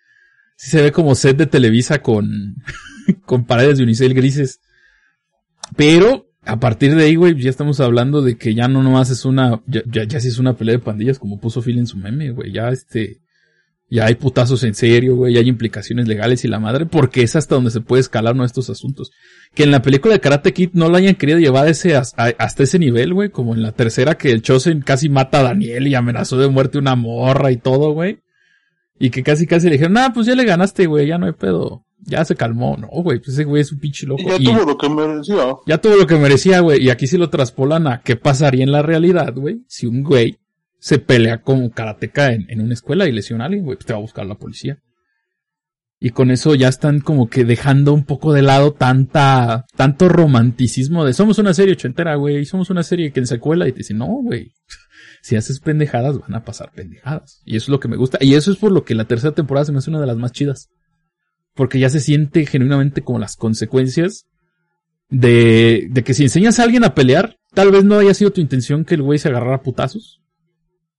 sí se ve como set de Televisa con, con paredes de unicel grises. Pero a partir de ahí, güey, ya estamos hablando de que ya no nomás es una, ya, ya, sí es una pelea de pandillas como puso Phil en su meme, güey. Ya este, ya hay putazos en serio, güey, ya hay implicaciones legales y la madre, porque es hasta donde se puede escalar uno de estos asuntos. Que en la película de Karate Kid no lo hayan querido llevar ese, hasta ese nivel, güey, como en la tercera que el Chosen casi mata a Daniel y amenazó de muerte una morra y todo, güey. Y que casi casi le dijeron, ah, pues ya le ganaste, güey, ya no hay pedo ya se calmó, no, güey, pues ese güey es un pinche loco. Y ya tuvo lo que merecía. Ya tuvo lo que merecía, güey, y aquí sí lo traspolan a qué pasaría en la realidad, güey, si un güey se pelea con karateca en, en una escuela y lesiona a alguien, güey, pues te va a buscar la policía. Y con eso ya están como que dejando un poco de lado tanta, tanto romanticismo de somos una serie ochentera, güey, somos una serie que en secuela y te dicen, no, güey. Si haces pendejadas, van a pasar pendejadas. Y eso es lo que me gusta. Y eso es por lo que la tercera temporada se me hace una de las más chidas. Porque ya se siente genuinamente como las consecuencias de, de que si enseñas a alguien a pelear, tal vez no haya sido tu intención que el güey se agarrara a putazos.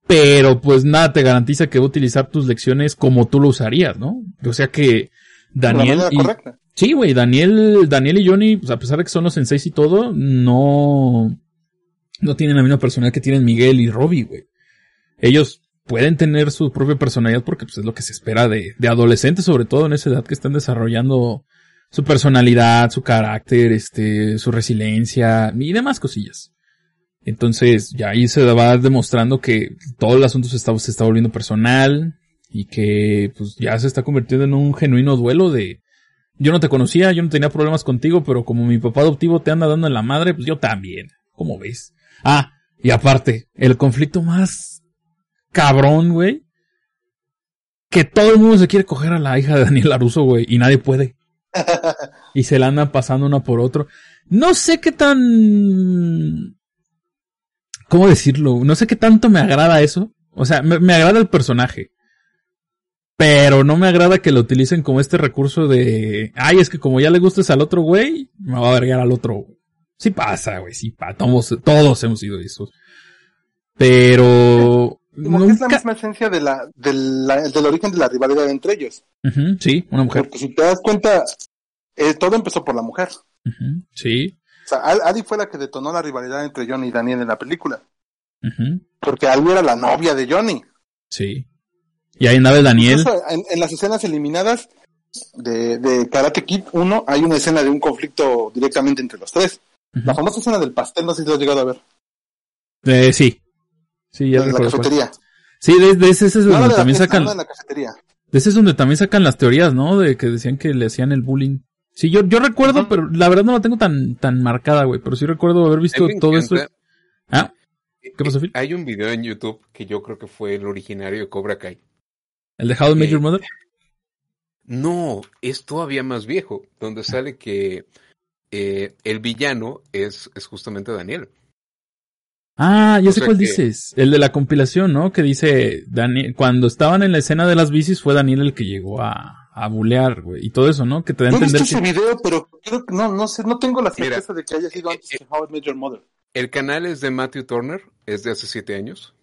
Pero pues nada te garantiza que va a utilizar tus lecciones como tú lo usarías, ¿no? O sea que Daniel... La y- correcta. Sí, güey, Daniel, Daniel y Johnny, pues a pesar de que son los senseis y todo, no, no tienen la misma personalidad que tienen Miguel y Robbie, güey. Ellos pueden tener su propia personalidad porque pues, es lo que se espera de, de adolescentes, sobre todo en esa edad que están desarrollando su personalidad, su carácter, este, su resiliencia y demás cosillas. Entonces, ya ahí se va demostrando que todo el asunto se está, se está volviendo personal y que pues ya se está convirtiendo en un genuino duelo de, yo no te conocía, yo no tenía problemas contigo, pero como mi papá adoptivo te anda dando en la madre, pues yo también. ¿Cómo ves? Ah, y aparte, el conflicto más cabrón, güey. Que todo el mundo se quiere coger a la hija de Daniel Laruso, güey, y nadie puede. y se la andan pasando una por otro. No sé qué tan... ¿Cómo decirlo? No sé qué tanto me agrada eso. O sea, me, me agrada el personaje. Pero no me agrada que lo utilicen como este recurso de, ay, es que como ya le gustes al otro güey, me va a vergar al otro. Sí pasa, güey, sí pasa. Todos, todos hemos sido esos. Pero Como que es la misma esencia de la, de la- del origen de la rivalidad entre ellos. Sí, una mujer. Porque si te das cuenta, eh, todo empezó por la mujer. Sí. O sea, Adi fue la que detonó la rivalidad entre Johnny y Daniel en la película. Porque Ali era la novia de Johnny. sí. Y ahí andaba el Daniel. En, en las escenas eliminadas de, de Karate Kid 1 hay una escena de un conflicto directamente entre los tres. La famosa escena del pastel, no sé si lo has llegado a ver. Eh, sí. Sí, ya en la cuál. cafetería. Sí, de, de ese, ese es No, donde también fiesta, sacan. no, en la cafetería. De ese es donde también sacan las teorías, ¿no? De que decían que le hacían el bullying. Sí, yo, yo recuerdo, pero la verdad no la tengo tan, tan marcada, güey. Pero sí recuerdo haber visto todo esto. Ah, ¿Qué pasó, Phil? Hay un video en YouTube que yo creo que fue el originario de Cobra Kai. ¿el de How Ok. Your Mother? No, es todavía más viejo, donde sale que eh, el villano es, es justamente Daniel. Ah, ya O sé cuál que- dices. El de la compilación, ¿no? Que dice, Daniel, cuando estaban en la escena de las bicis fue Daniel el que llegó a, a bulear, güey. Y todo eso, ¿no? Que te da a No he visto entender ese que... video, pero creo que no, no sé, no tengo la Mira, certeza de que haya sido eh, antes eh, que How I Met Your Mother. El canal es de Matthew Turner, es de hace siete años.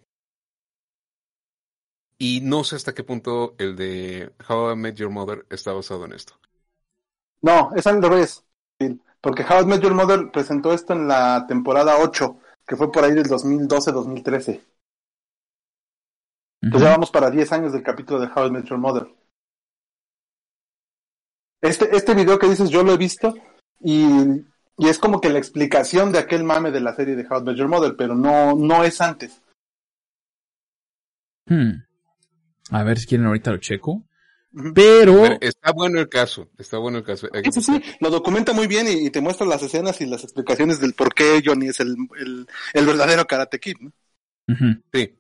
Y no sé hasta qué punto el de How I Met Your Mother está basado en esto. No, es al revés. Porque How I Met Your Mother presentó esto en la temporada 8, que fue por ahí del 2012-2013. Entonces ya vamos para 10 años del capítulo de How I Met Your Mother. Este, este video que dices yo lo he visto y, y es como que la explicación de aquel mame de la serie de How I Met Your Mother, pero no, no es antes. Hmm. A ver si quieren ahorita lo checo. Pero... Ver, está bueno el caso, está bueno el caso. Sí, sí, lo documenta muy bien y, y te muestra las escenas y las explicaciones del por qué Johnny es el, el, el verdadero Karate Kid. ¿no? Sí.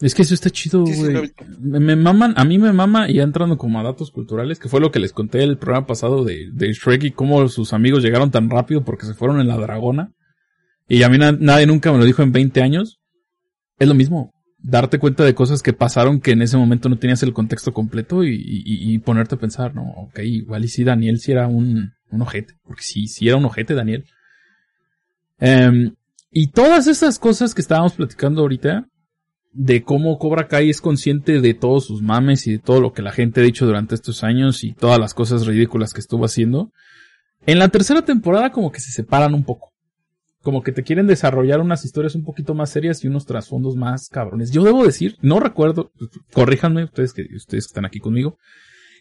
Es que eso está chido, Sí, sí, güey. me, me maman, a mí me mama, y ya entrando como a datos culturales, que fue lo que les conté el programa pasado de, de Shrek y cómo sus amigos llegaron tan rápido porque se fueron en la dragona. Y a mí na- nadie nunca me lo dijo en 20 años. Es lo mismo. Darte cuenta de cosas que pasaron que en ese momento no tenías el contexto completo y, y- ponerte a pensar, no, ok, igual y sí Daniel sí era un, un ojete. Porque sí, sí era un ojete Daniel. Em, y todas esas cosas que estábamos platicando ahorita, de cómo Cobra Kai es consciente de todos sus mames y de todo lo que la gente ha dicho durante estos años y todas las cosas ridículas que estuvo haciendo. En la tercera temporada como que se separan un poco. Como que te quieren desarrollar unas historias un poquito más serias y unos trasfondos más cabrones. Yo debo decir, no recuerdo, corríjanme ustedes que ustedes están aquí conmigo.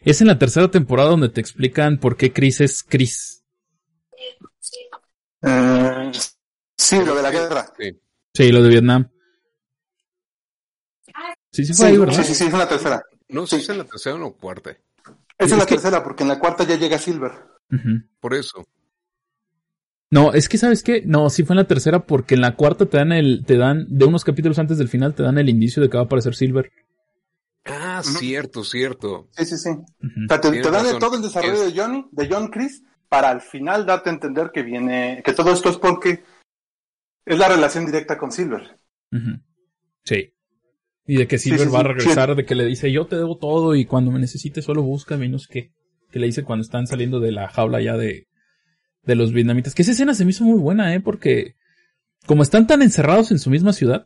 Es en la tercera temporada donde te explican por qué Chris es Chris. Eh, sí, lo de la guerra. Sí. Sí, lo de Vietnam. Sí, sí fue Sí, ahí, ¿verdad? sí, sí, sí, es en la tercera. No sé si es en la tercera o la cuarta. Es en la tercera, porque en la cuarta ya llega Silver. Por eso. No, es que sabes qué, no, sí fue en la tercera porque en la cuarta te dan el, te dan, de unos capítulos antes del final te dan el indicio de que va a aparecer Silver. Ah, cierto, cierto. Sí, sí, sí. O sea, te, te dan de todo el desarrollo de Johnny, de John Chris, para al final darte a entender que viene, que todo esto es porque es la relación directa con Silver. Sí. Y de que Silver va a regresar, de que le dice, yo te debo todo y cuando me necesites solo busca menos que. Que le dice cuando están saliendo de la jaula ya de, de los vietnamitas. Que esa escena se me hizo muy buena, eh, porque como están tan encerrados en su misma ciudad,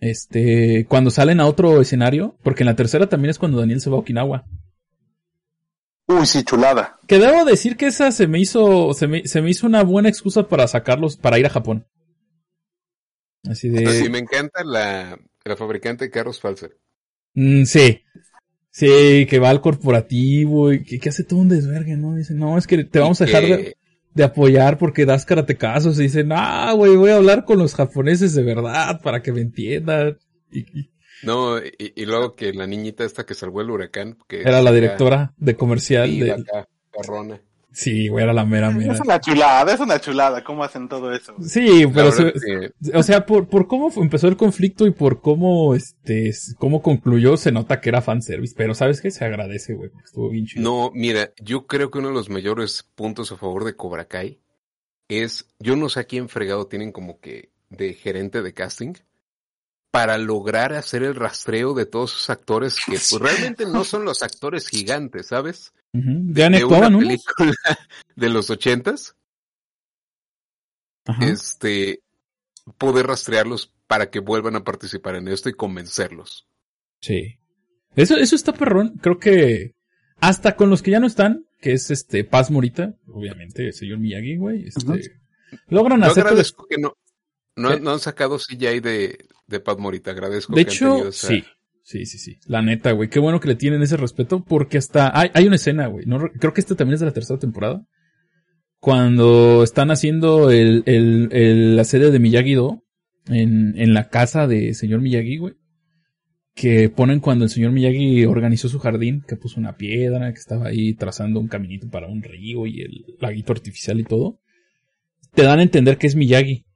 este, cuando salen a otro escenario, porque en la tercera también es cuando Daniel se va a Okinawa. Uy, sí, chulada. Que debo decir que esa se me hizo, se me, se me hizo una buena excusa para sacarlos, para ir a Japón. Así de. Sí, me encanta la, la fabricante de carros Falser. Mm, sí. Sí, que va al corporativo y que, hace todo un desvergue, ¿no? Dice, no, es que te vamos a dejar de, apoyar porque das casos. Y dicen, ah, güey, voy a hablar con los japoneses de verdad para que me entiendan. Y, no, y, luego que la niñita esta que salvó el huracán. Que era la directora de comercial. de... Acá, Sí, güey, era la mera mera. Es una chulada, es una chulada cómo hacen todo eso. Sí, pero o sea, por, por cómo empezó el conflicto y por cómo este cómo concluyó, se nota que era fanservice, pero sabes qué? se agradece, güey, estuvo bien chido. No, mira, yo creo que uno de los mayores puntos a favor de Cobra Kai es, yo no sé a quién fregado tienen como que de gerente de casting para lograr hacer el rastreo de todos esos actores que pues, realmente no son los actores gigantes, ¿sabes? de una película de los ochentas. Este, poder rastrearlos para que vuelvan a participar en esto y convencerlos. Sí. Eso, eso está perrón. Creo que hasta con los que ya no están, que es este Paz Morita, obviamente, el señor Miyagi, güey, este, logran hacer. que no, no, han sacado CGI de, de Paz Morita, agradezco. De hecho, sí. Sí, sí, sí. La neta, güey. Qué bueno que le tienen ese respeto porque hasta hay, hay una escena, güey. No, creo que esta también es de la tercera temporada. Cuando están haciendo el, el, la serie de Miyagi-Do en, en la casa de señor Miyagi, güey. Que ponen cuando el señor Miyagi organizó su jardín, que puso una piedra, que estaba ahí trazando un caminito para un río y el laguito artificial y todo. Te dan a entender que es Miyagi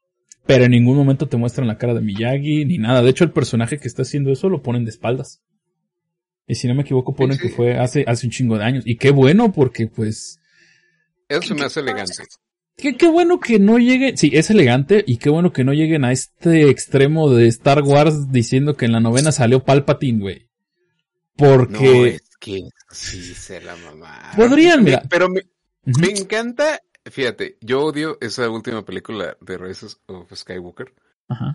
pero en ningún momento te muestran la cara de Miyagi ni nada. De hecho, el personaje que está haciendo eso lo ponen de espaldas. Y si no me equivoco, ponen que fue hace, hace un chingo de años. Y qué bueno, porque pues. Eso me hace elegante. Qué, qué bueno que no lleguen. Sí, es elegante. Y qué bueno que no lleguen a este extremo de Star Wars diciendo que en la novena salió Palpatine, güey. Porque. No, es que sí se la mamá. Podrían, mira. Pero me, me encanta Fíjate, yo odio esa última película de Rise of Skywalker,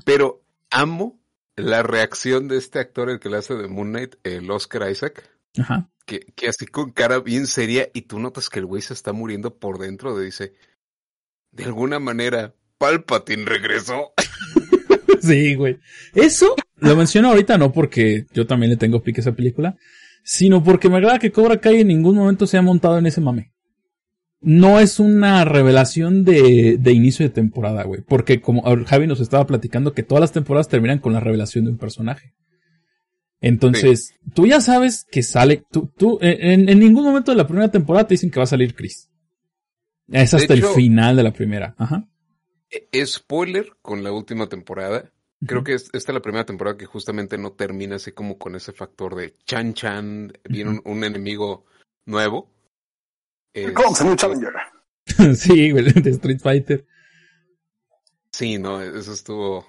pero amo la reacción de este actor, el que le hace de Moon Knight, el Oscar Isaac, Que, que así con cara bien seria y tú notas que el güey se está muriendo por dentro, de dice, de alguna manera, Palpatine regresó. sí, güey. Eso lo menciono ahorita no porque yo también le tengo pique a esa película, sino porque me agrada que Cobra Kai en ningún momento se ha montado en ese mame no es una revelación de, de inicio de temporada, güey. Porque como Javi nos estaba platicando que todas las temporadas terminan con la revelación de un personaje. Entonces, tú ya sabes que sale, tú, tú, en, en, ningún momento de la primera temporada te dicen que va a salir Chris. Es hasta el final de la primera. Ajá. E, spoiler con la última temporada. Creo que esta es la primera temporada que justamente no termina así como con ese factor de chan chan, viene un enemigo nuevo un Challenger. sí, güey, de Street Fighter. Sí, no, eso estuvo.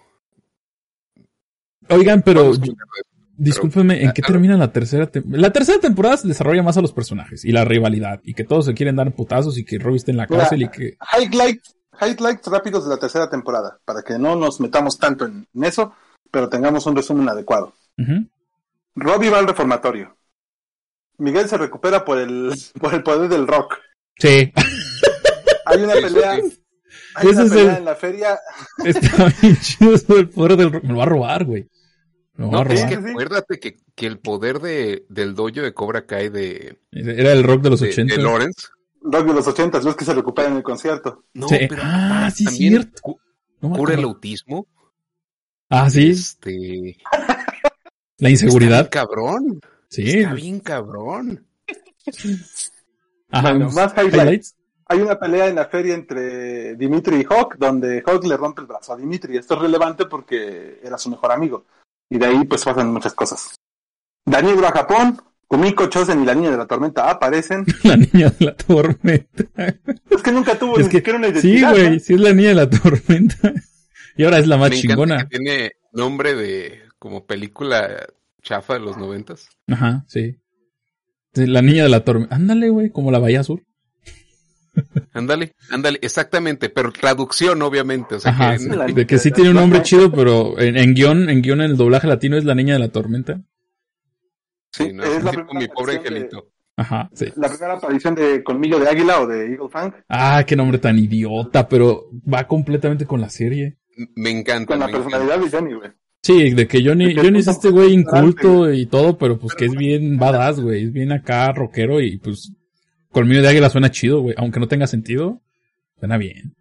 Oigan, pero. Discúlpeme, ¿en qué termina la tercera temporada? La tercera temporada se desarrolla más a los personajes y la rivalidad y que todos se quieren dar putazos y que Robbie esté en la cárcel y que... Highlights, highlights rápidos de la tercera temporada, para que no nos metamos tanto en, eso, pero tengamos un resumen adecuado. Robbie va al reformatorio. Miguel se recupera por el, por el poder del rock. Sí. Hay una pelea. Hay una pelea en la feria. Está bien chido eso del poder del rock. Me lo va a robar, güey. Me va a robar. Es que acuérdate que, que el poder de, del dojo de Cobra Kai de. Era el rock de los 80. De Lawrence. Rock de los 80, los que se recupera en el concierto. No, pero ah, sí, cierto. cura el autismo. Ah, sí. Este. La inseguridad. Cabrón. Sí. Está bien cabrón. Ajá, más highlights. Hay una pelea en la feria entre Dimitri y Hawk, donde Hawk le rompe el brazo a Dimitri. Esto es relevante porque era su mejor amigo. Y de ahí pues pasan muchas cosas. Daniel a Japón, Kumiko Chosen y la niña de la tormenta aparecen. la niña de la tormenta. es que nunca tuvo ni siquiera una identidad. Sí, güey, sí es la niña de la tormenta. y ahora es la más chingona. tiene nombre de como película chafa de los noventas. Ajá, sí. La niña de la tormenta. Ándale, güey, como la Bahía Azul. Ándale, ándale, exactamente, pero traducción obviamente, o sea que, de que sí tiene un nombre chido, pero en, guion, en guion en el doblaje latino es la niña de la tormenta. Sí, no, es la mi pobre angelito. Ajá, sí. La primera aparición de Colmillo de Águila o de Eagle Fang. Ah, qué nombre tan idiota, pero va completamente con la serie. Me encanta. Con la personalidad de Johnny, güey. Sí, de que Johnny, Johnny es este güey inculto y todo, pero pues que es bien badass, güey. Es bien acá rockero y pues Colmillo de águila suena chido, güey. Aunque no tenga sentido, suena bien.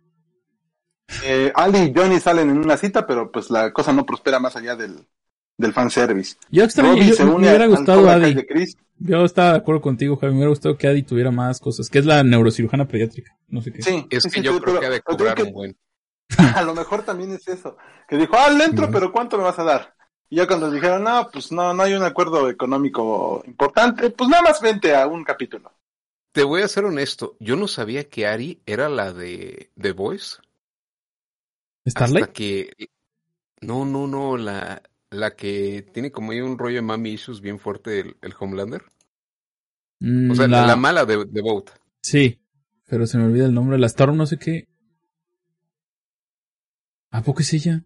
Eh, Ali y Johnny salen en una cita, pero pues la cosa no prospera más allá del, del fanservice. Yo extraño, yo, me hubiera gustado Adi. Yo estaba de acuerdo contigo, Javi. Me hubiera gustado que Adi tuviera más cosas. Que es la neurocirujana pediátrica. No sé qué. Sí, es que yo creo que ha de cobrar un buen. A lo mejor también es eso. Que dijo, ah, le entro, pero ¿cuánto me vas a dar? Y ya cuando dijeron, no, pues no, no hay un acuerdo económico importante, pues nada más vente a un capítulo. Te voy a ser honesto, yo no sabía que Ari era la de The Voice. ¿Starlight? Hasta que... No, no, no, la, la que tiene como ahí un rollo de mami issues bien fuerte, el, Homelander. Mm, o sea, la, mala de, de Boat. Sí, pero se me olvida el nombre. La Storm no sé qué. ¿A poco es ella?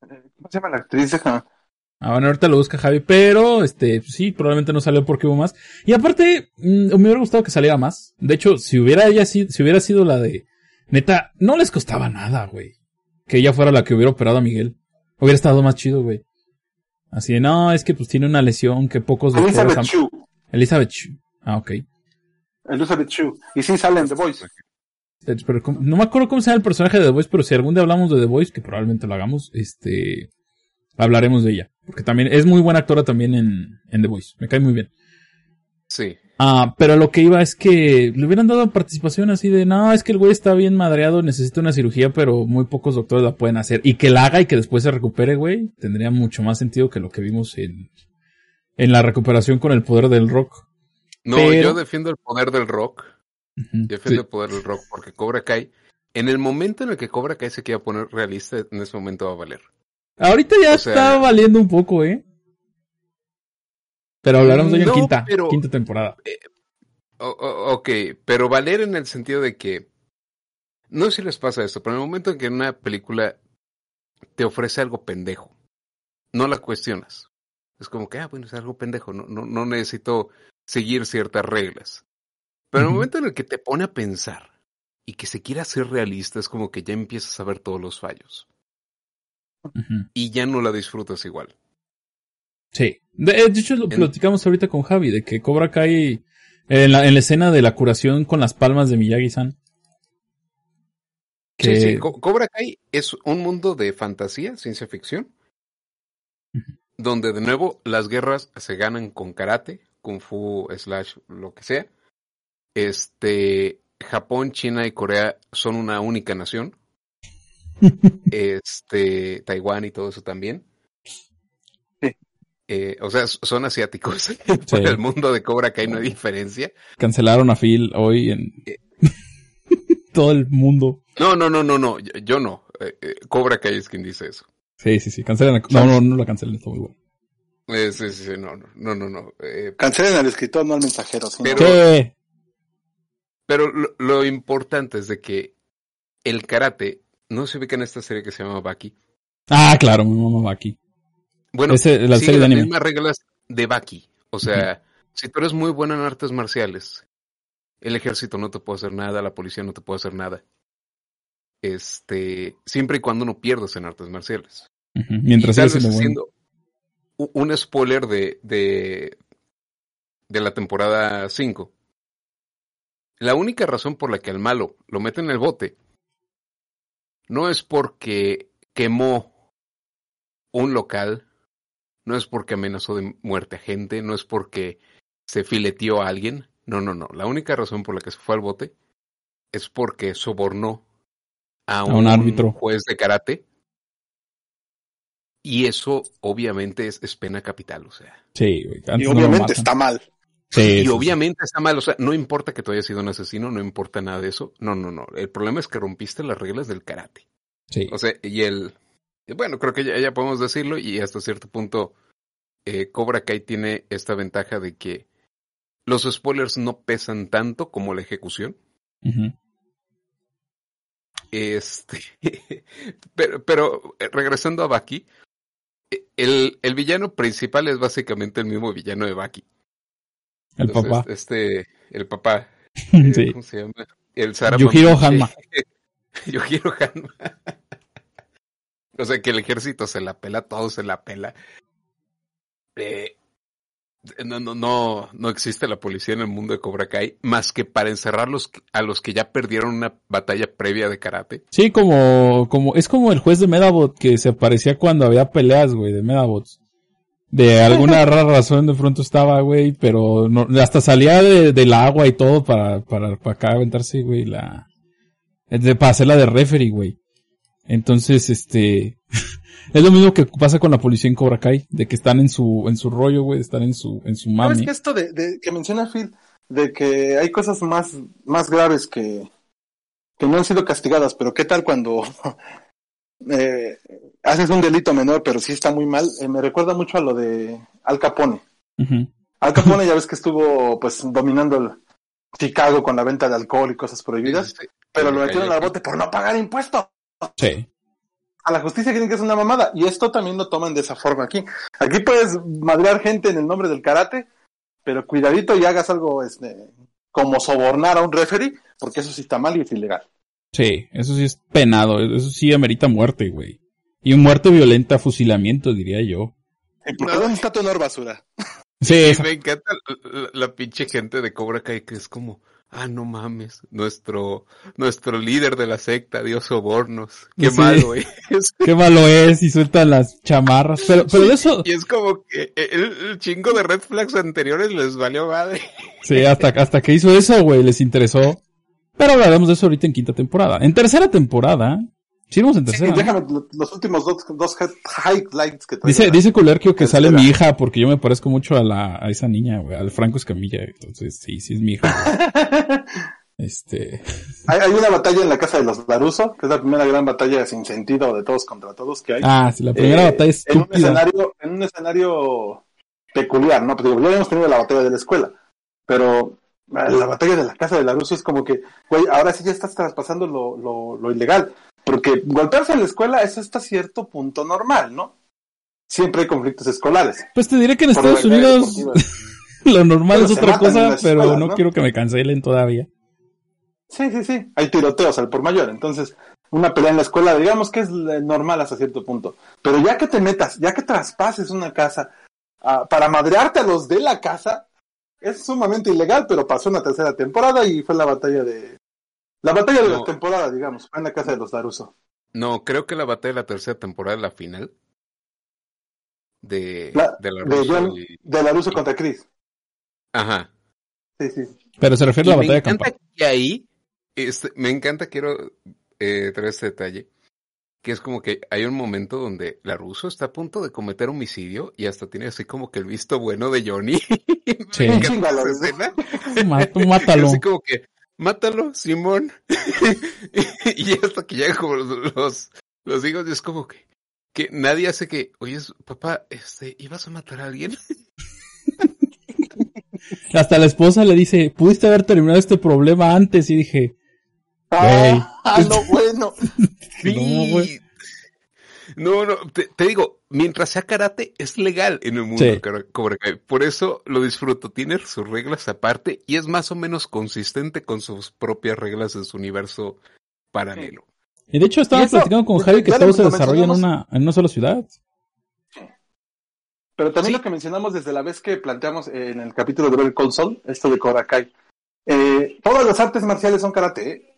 ¿Cómo se llama la actriz? Ah, bueno, ahorita lo busca Javi, pero este, sí, probablemente no salió porque hubo más. Y aparte, mm, me hubiera gustado que saliera más. De hecho, si hubiera ella sido, si hubiera sido la de, neta, no les costaba nada, güey. Que ella fuera la que hubiera operado a Miguel. Hubiera estado más chido, güey. Así de, no, es que pues tiene una lesión que pocos Elizabeth Chu. Elizabeth Chu. Ah, ok. Elizabeth Chu. Y sí sale en The Voice. Pero, no me acuerdo cómo se llama el personaje de The Voice, pero si algún día hablamos de The Voice, que probablemente lo hagamos, este, hablaremos de ella. Porque también es muy buena actora también en, en The Voice. Me cae muy bien. Sí. Ah, pero lo que iba es que le hubieran dado participación así de, no, es que el güey está bien madreado, necesita una cirugía, pero muy pocos doctores la pueden hacer. Y que la haga y que después se recupere, güey, tendría mucho más sentido que lo que vimos en, en la recuperación con el poder del rock. No, yo defiendo el poder del rock. Defiendo el poder del rock porque Cobra Kai, en el momento en el que Cobra Kai se quiera poner realista, en ese momento va a valer. Ahorita ya está valiendo un poco, ¿eh? Pero hablaremos de ello en quinta, quinta temporada. Eh, ok, pero valer en el sentido de que. No sé si les pasa esto, pero en el momento en que una película te ofrece algo pendejo, no la cuestionas. Es como que, ah, bueno, es algo pendejo, no, no, no necesito seguir ciertas reglas. Pero en el momento en el que te pone a pensar y que se quiera ser realista, es como que ya empiezas a ver todos los fallos. Y ya no la disfrutas igual. Sí. De, eh, hecho, lo platicamos ahorita con Javi, de que Cobra Kai en la, en la escena de la curación con las palmas de Miyagi-san. Sí, sí. Cobra Kai es un mundo de fantasía, ciencia ficción, donde de nuevo las guerras se ganan con karate, kung fu, slash, lo que sea. Este, Japón, China y Corea son una única nación. este, Taiwán y todo eso también. Eh, o sea, son asiáticos. en el mundo de Cobra Kai no hay diferencia. Cancelaron a Phil hoy en eh. todo el mundo. No, no, no, no, no. Yo, no. Eh, Cobra Kai es quien dice eso. Sí, sí, sí. Cancelen. No, no, no la cancelen. Está muy bueno. sí, sí, no, no, no, no. Cancelen al escritor, no al mensajero. Pero, pero lo, importante es de que el karate no se ubica en esta serie que se llama Baki. Ah, claro, mi mamá Baki. Bueno, Ese, la sigue las mismas reglas de Baki. O sea, si tú eres muy bueno en artes marciales, el ejército no te puede hacer nada, la policía no te puede hacer nada. Este, siempre y cuando no pierdas en artes marciales. Mientras sigas siendo un spoiler de, de, de la temporada 5. La única razón por la que al malo lo mete en el bote no es porque quemó un local no es porque amenazó de muerte a gente, no es porque se fileteó a alguien. No, no, no. La única razón por la que se fue al bote es porque sobornó a un, árbitro juez de karate Y eso obviamente es, pena capital, o sea. Sí, y obviamente está mal. Sí, y obviamente está mal, o sea, no importa que tú hayas sido un asesino, no importa nada de eso. No, no, no. El problema es que rompiste las reglas del karate. Sí. O sea, y el. Bueno, creo que ya, podemos decirlo, y hasta cierto punto, eh, Cobra Kai tiene esta ventaja de que los spoilers no pesan tanto como la ejecución. Este. pero, pero eh, regresando a Baki, el, el villano principal es básicamente el mismo villano de Baki. El papá. Este, el papá. Eh, ¿Cómo se llama? El Sarah Yujiro Hanma. Yujiro Hanma. o sea que el ejército se la pela, todo se la pela. Eh, no, no, no, no existe la policía en el mundo de Cobra Kai más que para encerrarlos a los que ya perdieron una batalla previa de karate. Sí, como, como, es como el juez de Medabot que se aparecía cuando había peleas, güey, de Medabots. De alguna rara razón de pronto estaba, güey, pero no, hasta salía de, del agua y todo para, para, para acá aventarse, güey, la, de, para hacerla de referee, güey. Entonces, este, es lo mismo que pasa con la policía en Cobra Kai, de que están en su, en su rollo, güey, están en su, en su mami. ¿Sabes que esto de, de, que menciona Phil, de que hay cosas más, más graves que, que no han sido castigadas, pero qué tal cuando eh, haces un delito menor, pero sí está muy mal, eh, me recuerda mucho a lo de Al Capone. Al Capone ya ves que estuvo pues dominando el Chicago con la venta de alcohol y cosas prohibidas, pero lo metieron al bote por no pagar impuestos. Sí. A la justicia quieren que es una mamada. Y esto también lo toman de esa forma aquí. Aquí puedes madrear gente en el nombre del karate, pero cuidadito y hagas algo este, como sobornar a un referee, porque eso sí está mal y es ilegal. Sí, eso sí es penado. Eso sí amerita muerte, güey. Y muerte violenta, fusilamiento, diría yo. ¿Y por qué está tu honor basura? Sí, me encanta la, la, pinche gente de Cobra Kai que es como, ah, no mames, nuestro, nuestro líder de la secta dio sobornos. Qué malo es. Qué malo es y suelta las chamarras. Pero, pero eso. Y es como que el, chingo de red flags anteriores les valió madre. Sí, hasta, hasta que hizo eso, güey, les interesó. Pero hablaremos de eso ahorita en quinta temporada. En tercera temporada, Sí, vamos en tercera. déjame los últimos dos, dos highlights que Dice, dice Culerquio que sale mi hija porque yo me parezco mucho a la, a esa niña, güey, al Franco Escamilla. Entonces, sí, sí es mi hija. este. Hay, hay, una batalla en la casa de los Laruso, que es la primera gran batalla sin sentido de todos contra todos que hay. Ah, sí, la primera eh, batalla es en un escenario, en un escenario peculiar, ¿no? Pero ya habíamos tenido la batalla de la escuela, pero la batalla de la casa de Laruso es como que, güey, ahora sí ya estás traspasando lo, lo, lo ilegal. Porque golpearse en la escuela es hasta cierto punto normal, ¿no? Siempre hay conflictos escolares. Pues te diré que en Estados Unidos lo normal es otra cosa, pero no, quiero que me cancelen todavía. Sí, sí, sí. Hay tiroteos al por mayor. Entonces, una pelea en la escuela, digamos que es normal hasta cierto punto. Pero ya que te metas, ya que traspases una casa ah, para madrearte a los de la casa, es sumamente ilegal, pero pasó una tercera temporada y fue la batalla de, la batalla de la temporada, digamos, fue en la casa de los Daruso. No, creo que la batalla de la tercera temporada es la final. De, la, de Laruso. De, Laruso contra Chris. Ajá. Sí, sí. Pero se refiere a la batalla de campal. Que ahí, este, me encanta, quiero eh, traer este detalle, que es como que hay un momento donde Laruso está a punto de cometer homicidio y hasta tiene así como que el visto bueno de Johnny. Sí. Mátalo. Así como que, mátalo, Simón. y hasta que llegan como los, los, hijos, y es como que, que nadie hace que, oye, papá, este, ¿ibas a matar a alguien? hasta la esposa le dice, pudiste haber terminado este problema antes, y dije, ah, ah no, bueno. no, no, no, te, digo, mientras sea karate, es legal en el mundo Cobra Kai. Por eso lo disfruto. Tiene sus reglas aparte y es más o menos consistente con sus propias reglas en su universo paralelo. Y de hecho estaba platicando con Javi que todo se desarrolla en una, en una sola ciudad. Pero también lo que mencionamos desde la vez que planteamos en el capítulo de Better Call esto de Cobra Kai. Eh, todas las artes marciales son karate. ¿eh?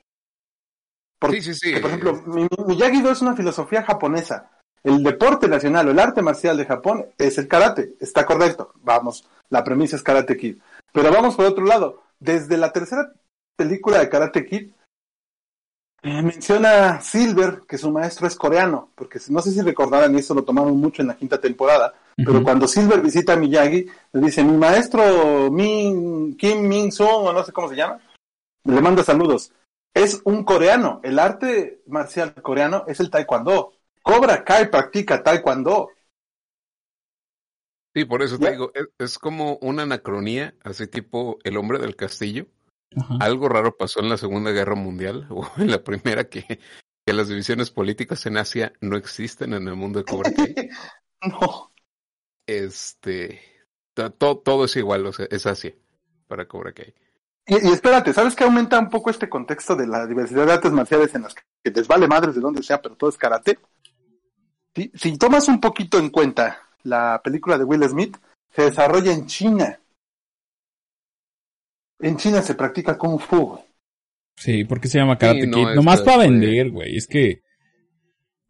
Sí, sí, sí. Por ejemplo, Miyagi-Do es una filosofía japonesa. El deporte nacional o el arte marcial de Japón es el karate. Está correcto. Vamos, la premisa es Karate Kid. Pero vamos por otro lado. Desde la tercera película de Karate Kid, Eh, menciona Silver que su maestro es coreano, porque no sé si recordarán, y eso lo tomaron mucho en la quinta temporada, pero cuando Silver visita a Miyagi, le dice, mi maestro Min, Kim Min Sung, o no sé cómo se llama, le manda saludos. Es un coreano, el arte marcial coreano es el taekwondo. Cobra Kai practica taekwondo. Sí, por eso te digo, es, como una anacronía, así tipo el hombre del castillo. Algo raro pasó en la Segunda Guerra Mundial o en la Primera que, que las divisiones políticas en Asia no existen en el mundo de Cobra Kai. no. Este, todo, todo es igual, o sea, es Asia para Cobra Kai. Y, y, espérate, ¿sabes qué aumenta un poco este contexto de la diversidad de artes marciales en las que les vale madres de donde sea, pero todo es karate? Si, si tomas un poquito en cuenta la película de Will Smith, se desarrolla en China. En China se practica Kung Fu. Sí, ¿por qué se llama Karate Kid? Nomás para vender, güey. Es que.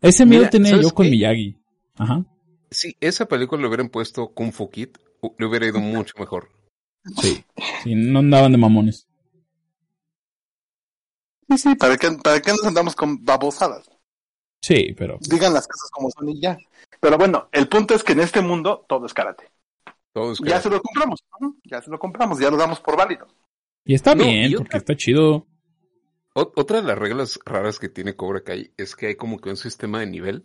Ese miedo tenía yo con Miyagi. Ajá. Si esa película le hubieran puesto Kung Fu Kid, le hubiera ido mucho mejor. Sí. Sí, no andaban de mamones. Sí, sí, ¿para qué, ¿para qué nos andamos con babosadas? Sí, pero. Digan las cosas como son y ya. Pero bueno, el punto es que en este mundo todo es karate. Todo es karate. Ya se lo compramos, ya se lo compramos, ya lo damos por válido. Y está bien, porque está chido. Otra de las reglas raras que tiene Cobra Kai es que hay como que un sistema de nivel.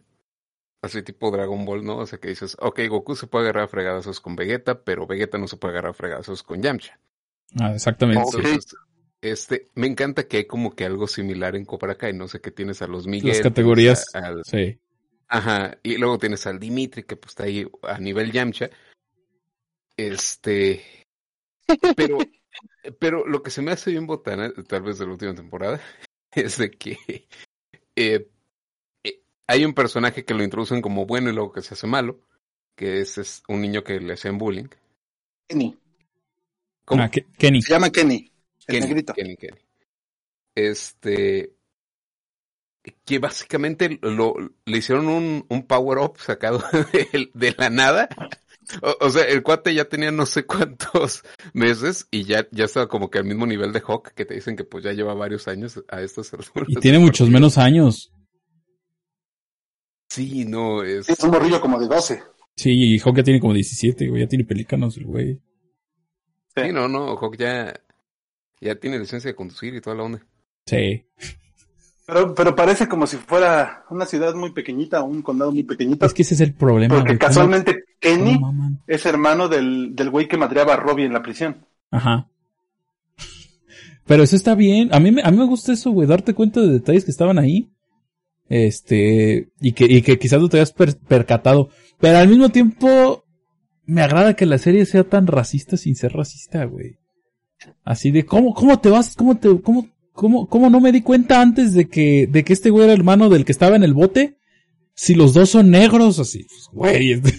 Así tipo Dragon Ball, ¿no? O sea que dices, ok, Goku se puede agarrar a fregadazos con Vegeta, pero Vegeta no se puede agarrar a fregadazos con Yamcha. Ah, exactamente. este, me encanta que hay como que algo similar en Cobra Kai, no sé que tienes a los Miguel. Las categorías. sí. Ajá, y luego tienes al Dimitri que pues está ahí a nivel Yamcha. Este, pero, pero lo que se me hace bien botana, tal vez de la última temporada, es de que eh, hay un personaje que lo introducen como bueno y luego que se hace malo, que es, un niño que le hacen bullying. Kenny. ¿Cómo? Ah, Kenny. Se llama Kenny. El Kenny, Kenny, Kenny. Este, que básicamente lo, le hicieron un, un power up sacado de, la nada. O, sea, el cuate ya tenía no sé cuántos meses y ya, ya estaba como que al mismo nivel de Hawk, que te dicen que pues ya lleva varios años a estas alturas. Y tiene muchos menos años. Sí, no, es... Es un morrillo como de 12. Sí, y Hawk ya tiene como 17, güey, ya tiene pelícanos el güey. Sí. no, no, Hawk ya, ya tiene licencia de conducir y toda la onda. Sí. Pero, pero parece como si fuera una ciudad muy pequeñita, un condado muy pequeñito. Es que ese es el problema. Porque casualmente Kenny es hermano del, del güey que madreaba a Robbie en la prisión. Ajá. Pero eso está bien. A mí, a mí me gusta eso, güey, darte cuenta de detalles que estaban ahí. Este, y que, y que quizás no te hayas percatado. Pero al mismo tiempo, me agrada que la serie sea tan racista sin ser racista, güey. Así de, ¿cómo, cómo te vas, cómo te, cómo, ¿Cómo, ¿Cómo no me di cuenta antes de que, de que este güey era hermano del que estaba en el bote? Si los dos son negros, así, pues, güey. Este,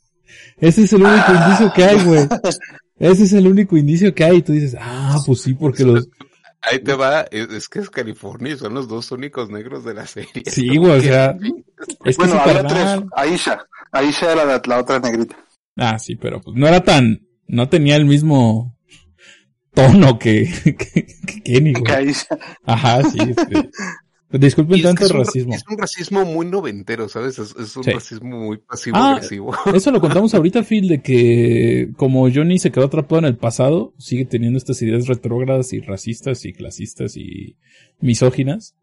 ese es el único indicio que hay, güey. Ese es el único indicio que hay. Y tú dices, ah, pues sí, porque los... Ahí te va, es, que es California y son los dos únicos negros de la serie. Sí, güey, o sea... Es bueno, había tres. Aisha. Aisha era la, la, otra negrita. Ah, sí, pero pues no era tan... No tenía el mismo tono que, que, Kenny, güey. Ajá, sí. Disculpen tanto el racismo. Es un racismo muy noventero, ¿sabes? Es, un racismo muy pasivo-agresivo. Ah, eso lo contamos ahorita, Phil, de que como Johnny se quedó atrapado en el pasado, sigue teniendo estas ideas retrógradas y racistas y clasistas y misóginas.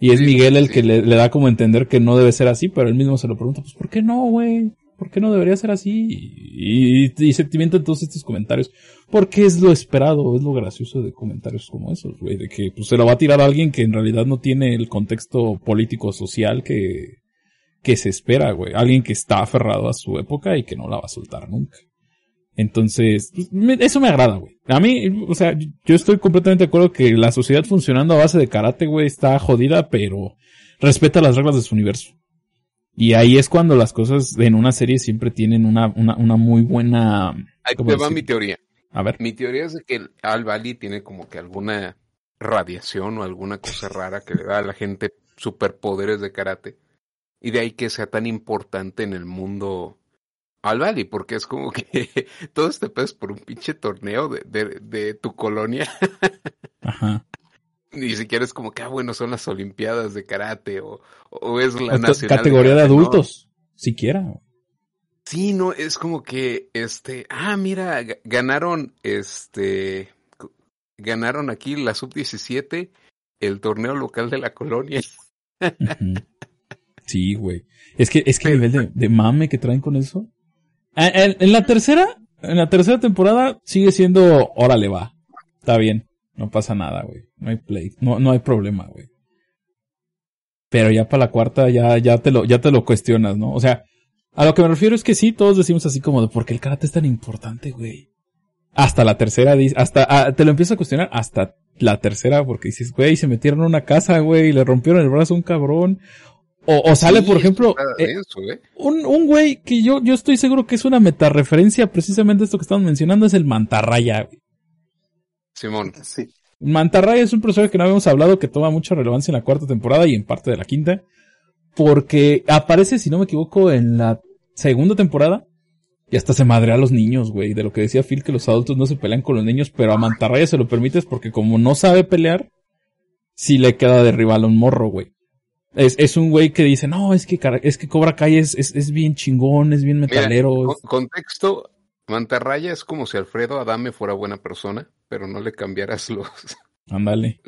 Y es Miguel el que le, le, da como entender que no debe ser así, pero él mismo se lo pregunta, pues ¿por qué no, güey? ¿Por qué no debería ser así? Y, y, y todos estos comentarios. Porque es lo esperado, es lo gracioso de comentarios como esos, güey. De que pues, se lo va a tirar a alguien que en realidad no tiene el contexto político social que, que se espera, güey. Alguien que está aferrado a su época y que no la va a soltar nunca. Entonces, eso me agrada, güey. A mí, o sea, yo estoy completamente de acuerdo que la sociedad funcionando a base de karate, güey, está jodida, pero respeta las reglas de su universo. Y ahí es cuando las cosas en una serie siempre tienen una, una, una muy buena... Ahí te va mi teoría. A ver. Mi teoría es de que Al Bali tiene como que alguna radiación o alguna cosa rara que le da a la gente superpoderes de karate. Y de ahí que sea tan importante en el mundo Al Bali, porque es como que todo este pez por un pinche torneo de, de, de tu colonia. Ajá. Ni siquiera es como que, ah, bueno, son las Olimpiadas de Karate o, o es la nacional. Categoría de, adultos, siquiera. Sí, no, es como que, este, ah, mira, ganaron, este, ganaron aquí la sub-17, el torneo local de la colonia. Sí, güey. Es que, es que el nivel de, mame que traen con eso. Ah, en, la tercera, en la tercera temporada sigue siendo, órale va. Está bien. No pasa nada, güey. No hay play. No, no hay problema, güey. Pero ya para la cuarta ya, ya te lo, ya te lo cuestionas, ¿no? O sea, a lo que me refiero es que sí, todos decimos así como de, ¿por qué el karate es tan importante, güey? Hasta la tercera, hasta, ah, te lo empiezo a cuestionar hasta la tercera, porque dices, güey, se metieron en una casa, güey, y le rompieron el brazo a un cabrón. O, o sale, por ejemplo, eh, ¿eh? un, un güey que yo, yo estoy seguro que es una metareferencia precisamente esto que estamos mencionando, es el mantarraya, güey. Simón. Sí. Mantarraya es un personaje que no habíamos hablado que toma mucha relevancia en la cuarta temporada y en parte de la quinta. Porque aparece, si no me equivoco, en la segunda temporada. Y hasta se madrea a los niños, güey. De lo que decía Phil, que los adultos no se pelean con los niños, pero a Mantarraya se lo permites porque como no sabe pelear, sí le queda de rival a un morro, güey. Es, es un güey que dice, no, es que, es que Cobra Kai es, es, bien chingón, es bien metalero. contexto, Mantarraya es como si Alfredo Adame fuera buena persona, pero no le cambiaras los... Ándale.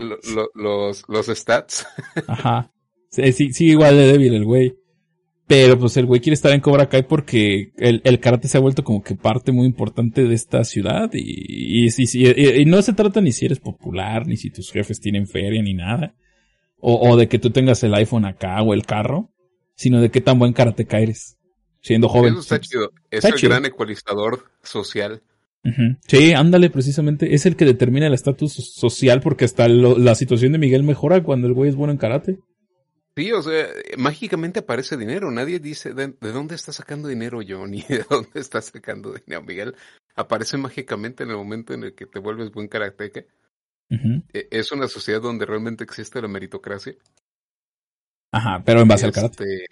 los, los stats. Ajá. Sí, sí, igual de débil el güey. Pero pues el güey quiere estar en Cobra Kai porque el, el karate se ha vuelto como que parte muy importante de esta ciudad y, y, y, y, no se trata ni si eres popular, ni si tus jefes tienen feria, ni nada. O, o de que tú tengas el iPhone acá o el carro, sino de qué tan buen karate eres, siendo joven. Eso está chido. Es el gran ecualizador social. Sí, ándale, precisamente. Es el que determina el estatus social porque hasta la situación de Miguel mejora cuando el güey es bueno en karate. Sí, o sea, mágicamente aparece dinero. Nadie dice de, dónde está sacando dinero Johnny, de dónde está sacando dinero Miguel. Aparece mágicamente en el momento en el que te vuelves buen karateca. E, es una sociedad donde realmente existe la meritocracia. Ajá, pero en base al karate.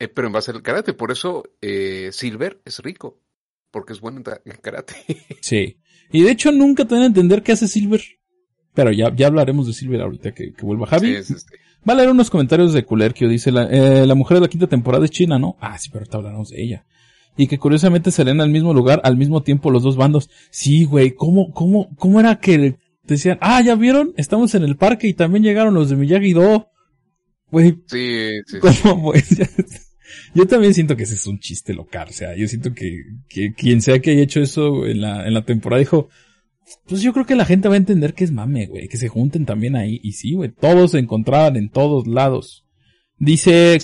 Este, eh, pero en base al karate, por eso eh, Silver es rico, porque es bueno en, karate. sí, y de hecho nunca te van a entender qué hace Silver. Pero ya, ya hablaremos de Silver ahorita que, vuelva Javi. Sí, Va a leer unos comentarios de Kulerkio. Dice, la, eh, la mujer de la quinta temporada es china, ¿no? Ah, sí, pero ahorita hablaremos de ella. Y que curiosamente salen al mismo lugar, al mismo tiempo los dos bandos. Sí, güey, ¿cómo, cómo, cómo era que decían, ah, ya vieron? Estamos en el parque y también llegaron los de Miyagi-Do. Güey. Sí, sí. ¿Cómo, Yo también siento que ese es un chiste local. O sea, yo siento que, que quien sea que haya hecho eso en la, en la temporada dijo, pues yo creo que la gente va a entender que es mame, güey, que se junten también ahí. Y sí, güey, todos se encontraban en todos lados. Dice,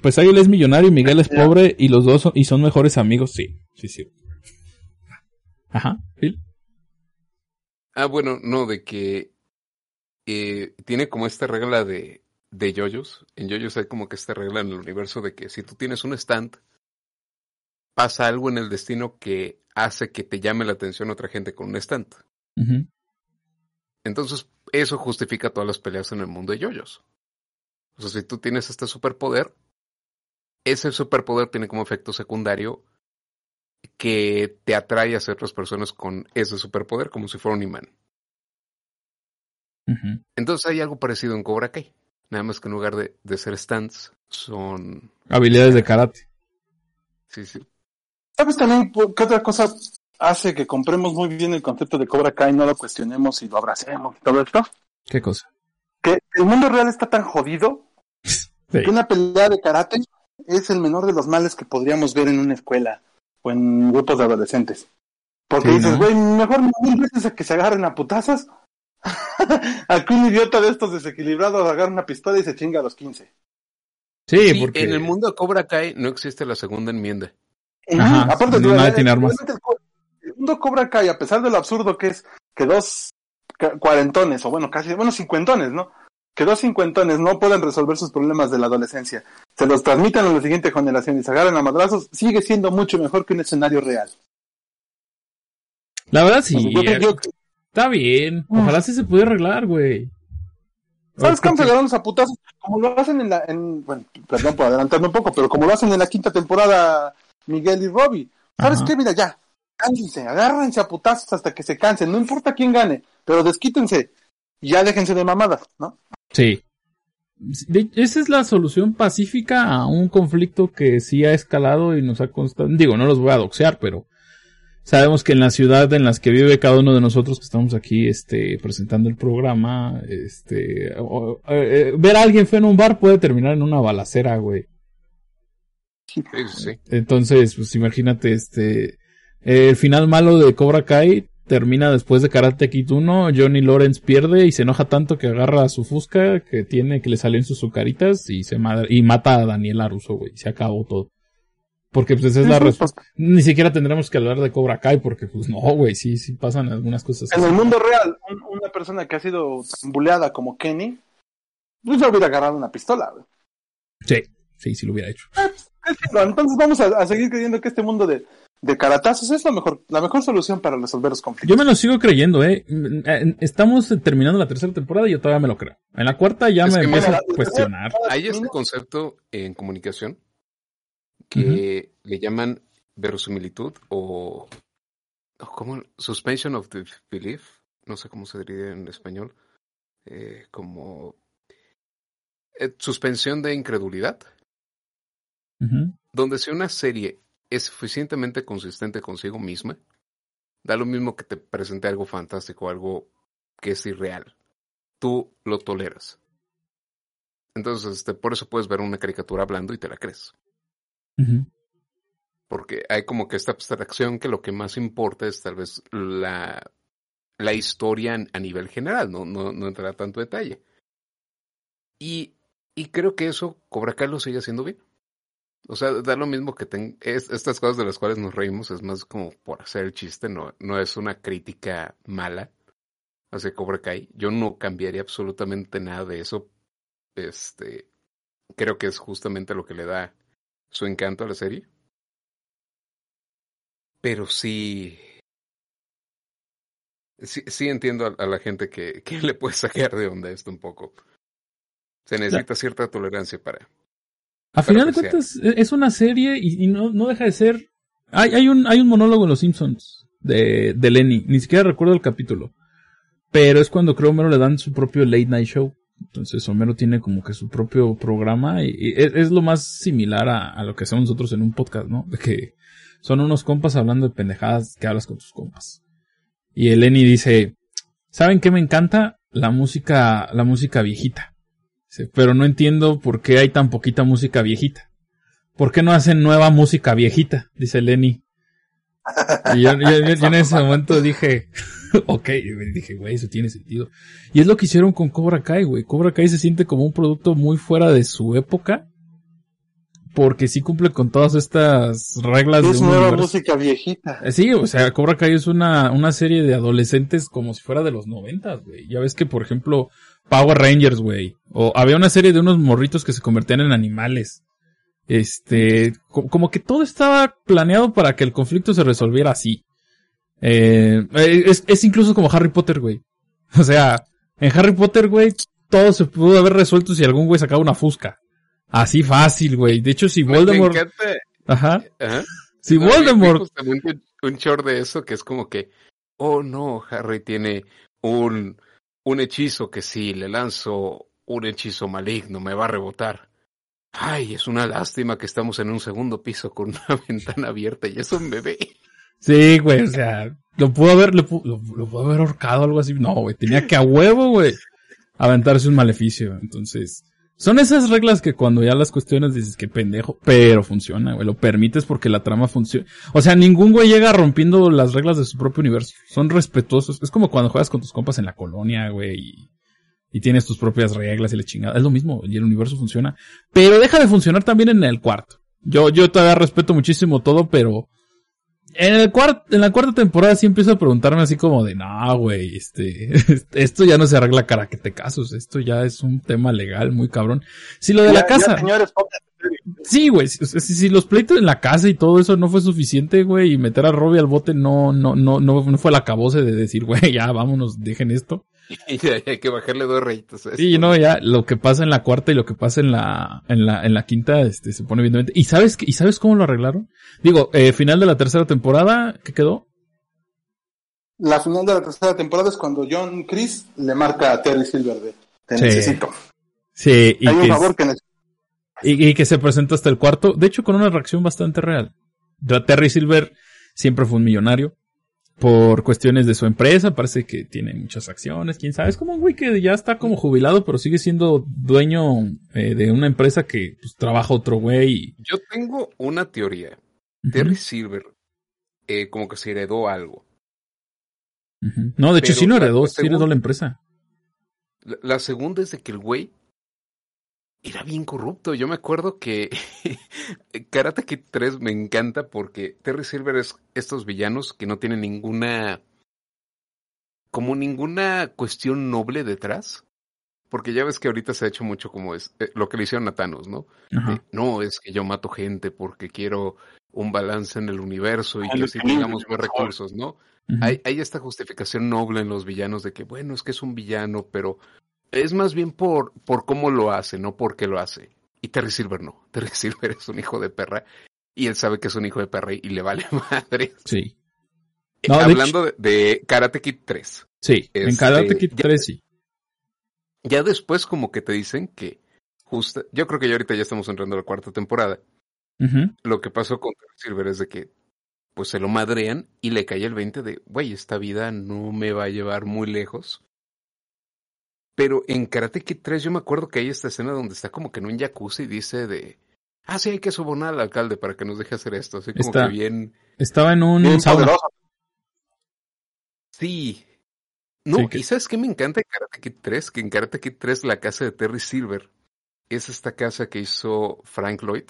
pues él es millonario y Miguel es pobre y los dos son, y son mejores amigos. Sí, sí, sí. Ajá, Phil. Ah, bueno, no, de que eh, tiene como esta regla de, de yoyos. En yoyos hay como que esta regla en el universo de que si tú tienes un stand, pasa algo en el destino que hace que te llame la atención otra gente con un stand. Entonces, eso justifica todas las peleas en el mundo de yoyos. O sea, si tú tienes este superpoder, ese superpoder tiene como efecto secundario que te atrae a otras personas con ese superpoder como si fuera un imán. Entonces hay algo parecido en Cobra Kai. Nada más que en lugar de, de ser stands, son... Habilidades de karate. Sí, sí. ¿Sabes también qué otra cosa hace que compremos muy bien el concepto de Cobra Kai, no lo cuestionemos y lo abracemos todo esto? ¿Qué cosa? Que el mundo real está tan jodido que una pelea de karate es el menor de los males que podríamos ver en una escuela o en grupos de adolescentes. Porque dices, güey, mejor mil veces a que se agarren a putazas a que un idiota de estos desequilibrados agarre una pistola y se chinga a los 15. Sí, porque en el mundo de Cobra Kai no existe la segunda enmienda. Ajá, Aparte, no el, tiene armas. El mundo Cobra Kai, a pesar de lo absurdo que es que dos cuarentones, o bueno, casi, bueno, cincuentones, ¿no? Que dos cincuentones no pueden resolver sus problemas de la adolescencia, se los transmitan a la siguiente generación y se agarran a madrazos, sigue siendo mucho mejor que un escenario real. La verdad sí. Está bien. Ojalá sí se pudiera arreglar, güey. ¿Sabes cómo se agarran a putazos? Como lo hacen en la. En, bueno, perdón por adelantarme un poco, pero como lo hacen en la quinta temporada Miguel y Robbie. ¿Sabes qué? Mira, ya. Cánsense, agárrense a putazos hasta que se cansen. No importa quién gane, pero desquítense. ya déjense de mamadas, ¿no? Sí. Esa es la solución pacífica a un conflicto que sí ha escalado y nos ha constado. Digo, no los voy a doxear, pero sabemos que en la ciudad en las que vive cada uno de nosotros que estamos aquí, este, presentando el programa, este, eh, ver a alguien feo en un bar puede terminar en una balacera, güey. Sí, sí. Entonces, pues imagínate, este, el final malo de Cobra Kai termina después de Karate Kid 1, Johnny Lawrence pierde y se enoja tanto que agarra a su fusca que tiene que le salen sus sucaritas y se y mata a Daniel Aruso, güey. Se acabó todo. Porque pues esa es la respuesta. Ni siquiera tendremos que hablar de Cobra Kai porque pues no, güey, sí, sí pasan algunas cosas. En el mundo real, una persona que ha sido buleada como Kenny, pues se hubiera agarrado una pistola, güey. Sí, sí, sí lo hubiera hecho. Eh, pues, entonces vamos a seguir creyendo que este mundo de de caratazos es la mejor, la mejor solución para resolver los conflictos. Yo me lo sigo creyendo, eh. Estamos terminando la tercera temporada y yo todavía me lo creo. En la cuarta ya me empiezo a cuestionar. Hay este concepto en comunicación que le llaman verosimilitud o, como suspension of the belief, no sé cómo se diría en español, eh, como eh, suspensión de incredulidad, donde si una serie es suficientemente consistente consigo misma, da lo mismo que te presente algo fantástico, algo que es irreal. Tú lo toleras. Entonces, este, por eso puedes ver una caricatura hablando y te la crees. Porque hay como que esta abstracción que lo que más importa es tal vez la, la historia a nivel general, no, no, no entrará tanto detalle. Y, y creo que eso Cobra Kai lo sigue haciendo bien. O sea, da lo mismo que ten, estas cosas de las cuales nos reímos es más como por hacer el chiste, no, no es una crítica mala hacia Cobra Kai. Yo no cambiaría absolutamente nada de eso. Este, creo que es justamente lo que le da su encanto a la serie. Pero sí, sí, sí entiendo a, la gente que, que le puede sacar de onda esto un poco. Se necesita cierta tolerancia para, a final de cuentas, e, es una serie y, no, no deja de ser. Hay, hay, un, hay un monólogo en Los Simpsons de, de Lenny, ni siquiera recuerdo el capítulo. Pero es cuando creo le dan su propio late night show. Entonces Homero tiene como que su propio programa y, es, lo más similar a, lo que hacemos nosotros en un podcast, ¿no? De que son unos compas hablando de pendejadas que hablas con tus compas. Y el Lenny dice, ¿saben qué me encanta? La música, la música viejita pero no entiendo por qué hay tan poquita música viejita. ¿Por qué no hacen nueva música viejita? Dice Lenny. Y yo, en ese momento dije, ok, dije, güey, eso tiene sentido. Y es lo que hicieron con Cobra Kai, güey. Cobra Kai se siente como un producto muy fuera de su época. Porque sí cumple con todas estas reglas es nueva música viejita. Eh, sí, o sea, Cobra Kai es una, una serie de adolescentes como si fuera de los noventas, güey. Ya ves que, por ejemplo, Power Rangers, güey. O había una serie de unos morritos que se convertían en animales. Este, como que todo estaba planeado para que el conflicto se resolviera así. Eh, es, es incluso como Harry Potter, güey. O sea, en Harry Potter, güey, todo se pudo haber resuelto si algún güey sacaba una fusca. Así fácil, güey. De hecho, si Voldemort... Ajá. Si Voldemort... un short de eso que es como que, oh no, Harry tiene un un hechizo que si le lanzo un hechizo maligno me va a rebotar. Ay, es una lástima que estamos en un segundo piso con una ventana abierta y es un bebé. Sí, güey, o sea, lo pudo haber, lo, pudo haber ahorcado algo así. No, güey, tenía que a huevo, güey, aventarse un maleficio. Entonces, son esas reglas que cuando ya las cuestiones dices que pendejo, pero funciona, güey, lo permites porque la trama funciona. O sea, ningún güey llega rompiendo las reglas de su propio universo. Son respetuosos. Es como cuando juegas con tus compas en la colonia, güey, y tienes tus propias reglas y la chingada. Es lo mismo, y el universo funciona. Pero deja de funcionar también en el cuarto. Yo, yo todavía respeto muchísimo todo, pero en, el cuarto, en la cuarta temporada sí empiezo a preguntarme así como de, no, güey, este, esto ya no se arregla cara que te casos, esto ya es un tema legal muy cabrón. Si lo de la casa... sí, güey, si, si, los pleitos en la casa y todo eso no fue suficiente, güey, y meter a Robbie al bote no, no, no, no, no fue el acabose de decir, güey, ya vámonos, dejen esto. Y hay que bajarle dos rayitos. Sí, no, ya lo que pasa en la cuarta y lo que pasa en la, en la, en la quinta, este, se pone bien. ¿Y sabes, ¿y sabes cómo lo arreglaron? Digo, eh, final de la tercera temporada, ¿qué quedó? la final de la tercera temporada es cuando John Chris le marca a Terry Silver de te necesito. Sí, y Hay un favor que y, y, que se presenta hasta el cuarto, de hecho con una reacción bastante real. Terry Silver siempre fue un millonario por cuestiones de su empresa, parece que tiene muchas acciones, quién sabe, es como un güey que ya está como jubilado, pero sigue siendo dueño eh, de una empresa que pues, trabaja otro güey. Yo tengo una teoría. Terry Silver eh, como que se heredó algo. No, de hecho sí no heredó, sí heredó la empresa. La, segunda es de que el güey era bien corrupto. Yo me acuerdo que Karate Kid 3 me encanta porque Terry Silver es estos villanos que no tienen ninguna como ninguna cuestión noble detrás. Porque ya ves que ahorita se ha hecho mucho como es eh, lo que le hicieron a Thanos, ¿no? no, es que yo mato gente porque quiero un balance en el universo y que así tengamos más recursos, ¿no? hay, hay esta justificación noble en los villanos de que, bueno, es que es un villano, pero es más bien por, por cómo lo hace, no por qué lo hace. Y Terry Silver no. Terry Silver es un hijo de perra y él sabe que es un hijo de perra y le vale madre. Sí. Eh, hablando de, Karate Kid 3. Sí, en este, Karate Kid 3 sí. Ya después como que te dicen que justo, yo creo que ya ahorita ya estamos entrando a la cuarta temporada. Lo que pasó con Terry Silver es de que pues se lo madrean y le cae el 20 de, güey, esta vida no me va a llevar muy lejos. Pero en Karate Kid 3 yo me acuerdo que hay esta escena donde está como que en un jacuzzi y dice de, ah, sí, hay que sobornar al alcalde para que nos deje hacer esto. Así como que bien... Estaba en un sauna. Sí. No, y ¿sabes qué me encanta en Karate Kid 3? Que en Karate Kid 3 la casa de Terry Silver es esta casa que hizo Frank Lloyd,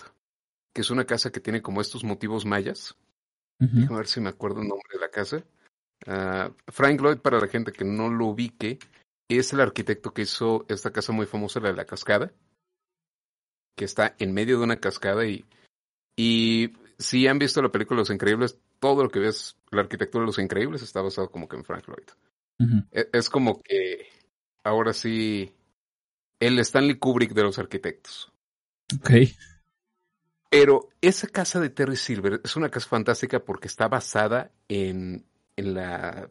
que es una casa que tiene como estos motivos mayas. Déjame ver si me acuerdo el nombre de la casa. Ah, Frank Lloyd, para la gente que no lo ubique, es el arquitecto que hizo esta casa muy famosa, la de la cascada, que está en medio de una cascada y, y si han visto la película Los Increíbles, todo lo que ves, la arquitectura de Los Increíbles está basado como que en Frank Lloyd. E, es, como que ahora sí, el Stanley Kubrick de los arquitectos. Ok. Pero esa casa de Terry Silver es una casa fantástica porque está basada en, en la.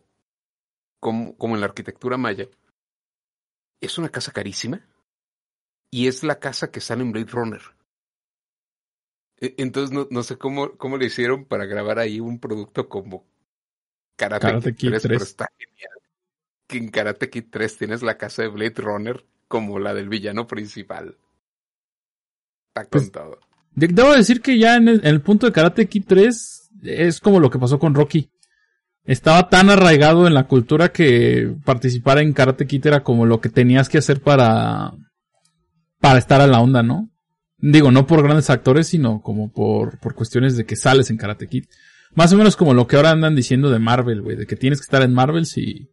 como, en la arquitectura maya. Es una casa carísima. Y es la casa que sale en Blade Runner. E, entonces no, no sé cómo, cómo le hicieron para grabar ahí un producto como Karate, Kid 3, pero está genial. Que en Karate Kid 3 tienes la casa de Blade Runner como la del villano principal. Está pues, contado. Debo decir que ya en el, punto de Karate Kid 3 es como lo que pasó con Rocky. Estaba tan arraigado en la cultura que participar en Karate Kid era como lo que tenías que hacer para, para estar a la onda, ¿no? Digo, no por grandes actores, sino como por, por cuestiones de que sales en Karate Kid. Más o menos como lo que ahora andan diciendo de Marvel, güey, de que tienes que estar en Marvel si,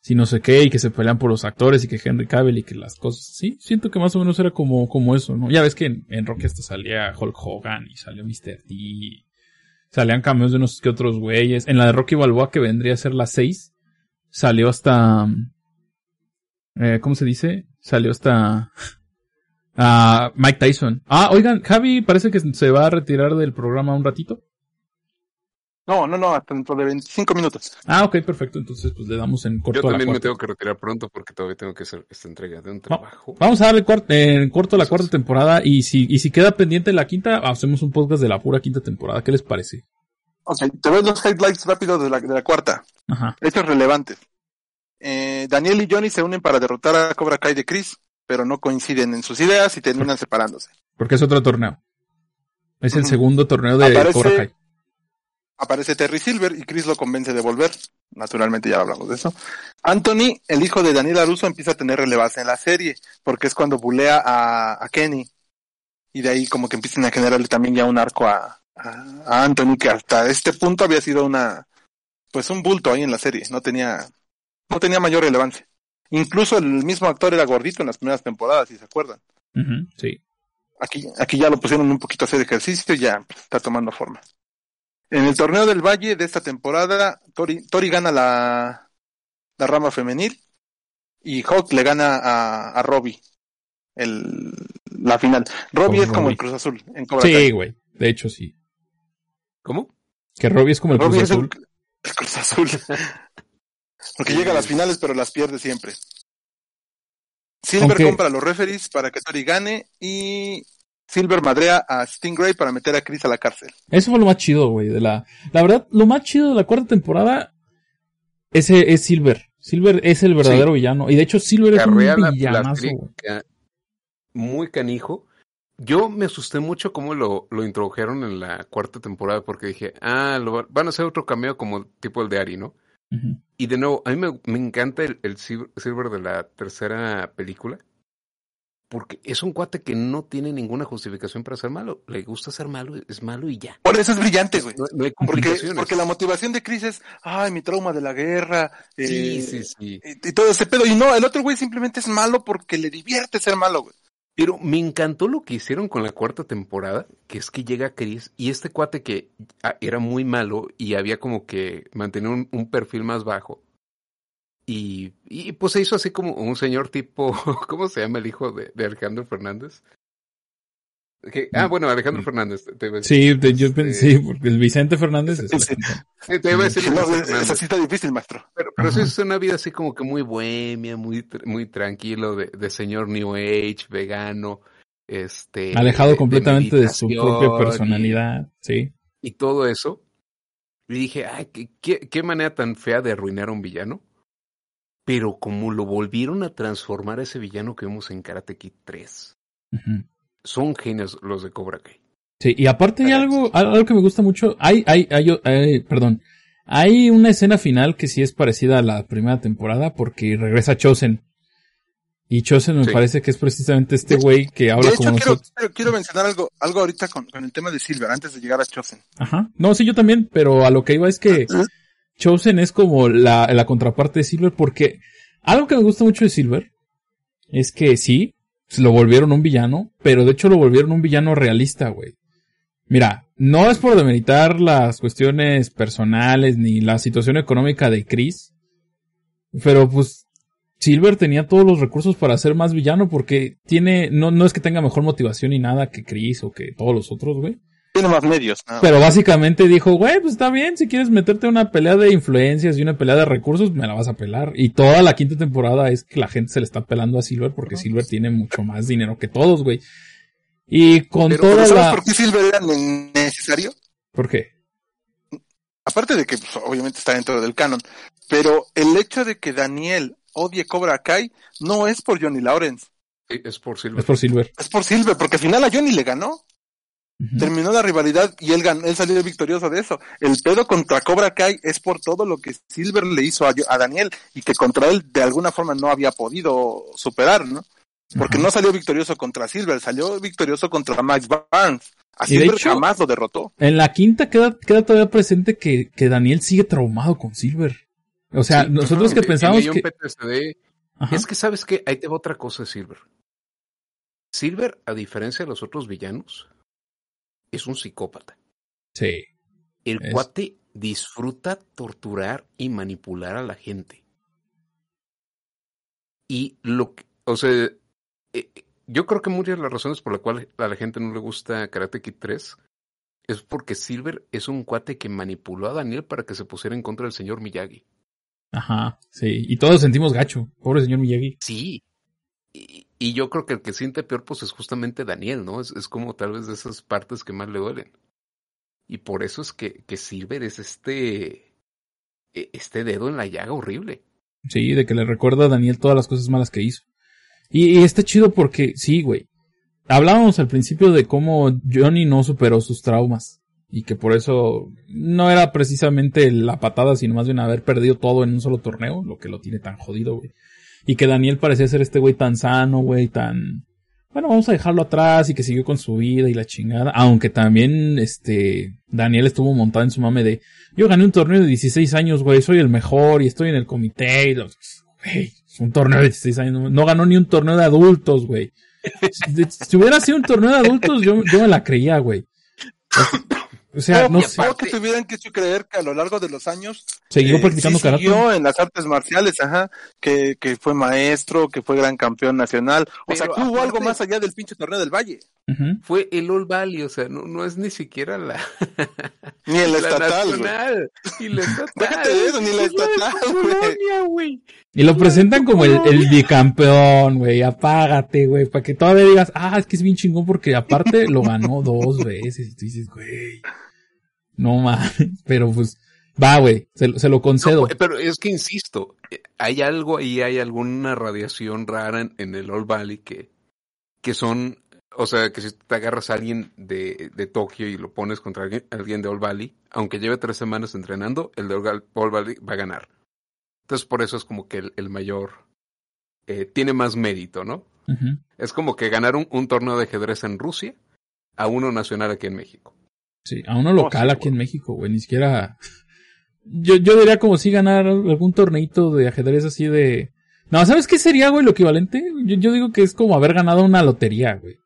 si no sé qué, y que se pelean por los actores y que Henry Cavill y que las cosas. Sí, siento que más o menos era como, como eso, ¿no? Ya ves que en, Rocky hasta salía Hulk Hogan y salió Mr. T. Salían cambios de unos que otros güeyes. En la de Rocky Balboa, que vendría a ser la 6, salió hasta. Eh, ¿Cómo se dice? Salió hasta. Uh, Mike Tyson. Ah, oigan, Javi parece que se va a retirar del programa un ratito. No, no, no, hasta dentro de 25 minutos. Ah, ok, perfecto. Entonces, pues le damos en corto. Yo también me tengo que retirar pronto porque todavía tengo que hacer esta entrega de un trabajo. Vamos a darle en corto la cuarta temporada y si, y si queda pendiente la quinta, hacemos un podcast de la pura quinta temporada. ¿Qué les parece? Ok, te ves los highlights rápidos de la, de la cuarta. Ajá. Esto es relevante. Eh, Daniel y Johnny se unen para derrotar a Cobra Kai de Chris, pero no coinciden en sus ideas y terminan separándose. Porque es otro torneo. Es el segundo torneo de Cobra Kai Aparece Terry Silver y Chris lo convence de volver. Naturalmente ya hablamos de eso. Anthony, el hijo de Daniel Aruso, empieza a tener relevancia en la serie, porque es cuando bulea a, Kenny. Y de ahí como que empiezan a generarle también ya un arco a, a, Anthony, que hasta este punto había sido una, pues un bulto ahí en la serie. No tenía, no tenía mayor relevancia. Incluso el mismo actor era gordito en las primeras temporadas, si se acuerdan. sí. Aquí, aquí ya lo pusieron un poquito a hacer ejercicio y ya está tomando forma. En el torneo del Valle de esta temporada, Tori, Tori gana la, la rama femenil y Hawk le gana a, a Robbie el, la final. Robbie es como el Cruz Azul en Cobra Sí, güey. De hecho, sí. ¿Cómo? Que Robbie es como el Cruz Azul. El, Cruz Azul. Porque llega a las finales, pero las pierde siempre. Silver compra los referees para que Tori gane y Silver madrea a Stingray para meter a Chris a la cárcel. Eso fue lo más chido, güey. De la, la verdad, lo más chido de la cuarta temporada ese es Silver. Silver es el verdadero villano. Y de hecho, Silver es un villanazo. muy canijo. Yo me asusté mucho cómo lo, lo introdujeron en la cuarta temporada porque dije, ah, lo, van a hacer otro cameo como tipo el de Ari, ¿no? Y de nuevo, a mí me, me encanta el, el, Silver de la tercera película porque es un cuate que no tiene ninguna justificación para ser malo. Le gusta ser malo, es malo y ya. Por eso es brillante, güey. No, hay porque, porque, la motivación de Chris es, ay, mi trauma de la guerra. Sí, eh, sí, sí. Y, todo ese pedo. Y no, el otro güey simplemente es malo porque le divierte ser malo, güey. Pero me encantó lo que hicieron con la cuarta temporada, que es que llega Chris y este cuate que ah, era muy malo y había como que mantener un perfil más bajo y, y pues se hizo así como un señor tipo, ¿cómo se llama el hijo de, de Alejandro Fernández? ah, mm, bueno, Alejandro mm. Fernández. Te, sí, yo, este sí, porque el Vicente Fernández es. Sí, te iba a decir. No, esa sí está difícil, maestro. Pero, pero sí es una vida así como que muy bohemia, muy, muy tranquilo, de, de señor New Age, vegano, este. Alejado completamente de, su propia personalidad, sí. Y todo eso. Y dije, ay, qué, qué, qué manera tan fea de arruinar a un villano pero como lo volvieron a transformar a ese villano que vemos en Karate Kid 3. Son genios los de Cobra Kai. Sí, y aparte hay algo, algo que me gusta mucho. Hay, hay, hay, perdón. Hay una escena final que sí es parecida a la primera temporada porque regresa Chosen. Y Chosen me parece que es precisamente este güey que habla como quiero, Quiero, mencionar algo, algo ahorita con, el tema de Silver, antes de llegar a Chosen. Ajá. No, sí, yo también, pero a lo que iba es que Chosen es como la, la contraparte de Silver porque algo que me gusta mucho de Silver es que sí, lo volvieron un villano, pero de hecho lo volvieron un villano realista, güey. Mira, no es por demeritar las cuestiones personales ni la situación económica de Chris, pero pues Silver tenía todos los recursos para ser más villano porque tiene, no, no es que tenga mejor motivación ni nada que Chris o que todos los otros, güey. Tiene más medios. Pero básicamente dijo, güey, pues está bien, si quieres meterte una pelea de influencias y una pelea de recursos, me la vas a pelar. Y toda la quinta temporada es que la gente se le está pelando a Silver porque Silver tiene mucho más dinero que todos, güey. Y con toda ¿sabes por qué Silver era necesario? ¿Por qué? Aparte de que pues, obviamente está dentro del canon, pero el hecho de que Daniel odie Cobra Kai no es por Johnny Lawrence. Es por Silver. Es por Silver. Es por Silver, porque al final a Johnny le ganó. Terminó la rivalidad y él, ganó, él salió victorioso de eso. El pedo contra Cobra Kai es por todo lo que Silver le hizo a, Daniel y que contra él de alguna forma no había podido superar, ¿no? Porque no salió victorioso contra Silver, salió victorioso contra Max Barnes. A Silver jamás lo derrotó. En la quinta queda, queda todavía presente que, que Daniel sigue traumado con Silver. O sea, nosotros que pensamos que... Es que sabes que ahí te va otra cosa de Silver. Silver, a diferencia de los otros villanos, es un psicópata. Sí. El cuate disfruta torturar y manipular a la gente. Y lo que, o sea, eh, yo creo que muchas de las razones por las cuales a la gente no le gusta Karate Kid 3 es porque Silver es un cuate que manipuló a Daniel para que se pusiera en contra del señor Miyagi. Ajá, sí. Y todos sentimos gacho. Pobre señor Miyagi. Sí. Y, yo creo que el que siente peor, pues es justamente Daniel, ¿no? Es, es como tal vez de esas partes que más le duelen. Y por eso es que, que Silver es este, e, este dedo en la llaga horrible. Sí, de que le recuerda a Daniel todas las cosas malas que hizo. Y, y está chido porque, sí, güey. Hablábamos al principio de cómo Johnny no superó sus traumas. Y que por eso no era precisamente la patada, sino más bien haber perdido todo en un solo torneo, lo que lo tiene tan jodido, güey. Y que Daniel parecía ser este güey tan sano, güey, tan... Bueno, vamos a dejarlo atrás y que siguió con su vida y la chingada. Aunque también, este, Daniel estuvo montado en su mame de, yo gané un torneo de 16 años, güey, soy el mejor y estoy en el comité y los, güey, un torneo de 16 años, no ganó ni un torneo de adultos, güey. Si, hubiera sido un torneo de adultos, yo, yo me la creía, güey. O sea, no, sé. que te hubieran hecho creer que a lo largo de los años siguió eh, practicando karate. Siguió en las artes marciales, ajá, que, que fue maestro, que fue gran campeón nacional. O sea, que hubo algo más allá del pinche torneo del Valle. fue el All Valley, o sea, no, no es ni siquiera la. ni el estatal. Nacional, ni la estatal. eso, ni la estatal, güey. Y lo presentan como el, el bicampeón, güey. Apágate, güey. Para que todavía digas, ah, es que es bien chingón porque aparte lo ganó dos veces. Y tú dices, güey. No mames. Pero pues, va, güey. Se, se, lo concedo. pero es que insisto, hay algo ahí, hay alguna radiación rara en, en el All Valley que, que son o sea, que si te agarras a alguien de, de Tokio y lo pones contra alguien, alguien de All Valley, aunque lleve tres semanas entrenando, el de All Valley va a ganar. Entonces, por eso es como que el, mayor eh, tiene más mérito, ¿no? Es como que ganar un, un, torneo de ajedrez en Rusia a uno nacional aquí en México. Sí, a uno local aquí en México, güey, ni siquiera... Yo, yo diría como si ganar algún torneito de ajedrez así de... No, ¿sabes qué sería, güey, lo equivalente? Yo, yo digo que es como haber ganado una lotería, güey.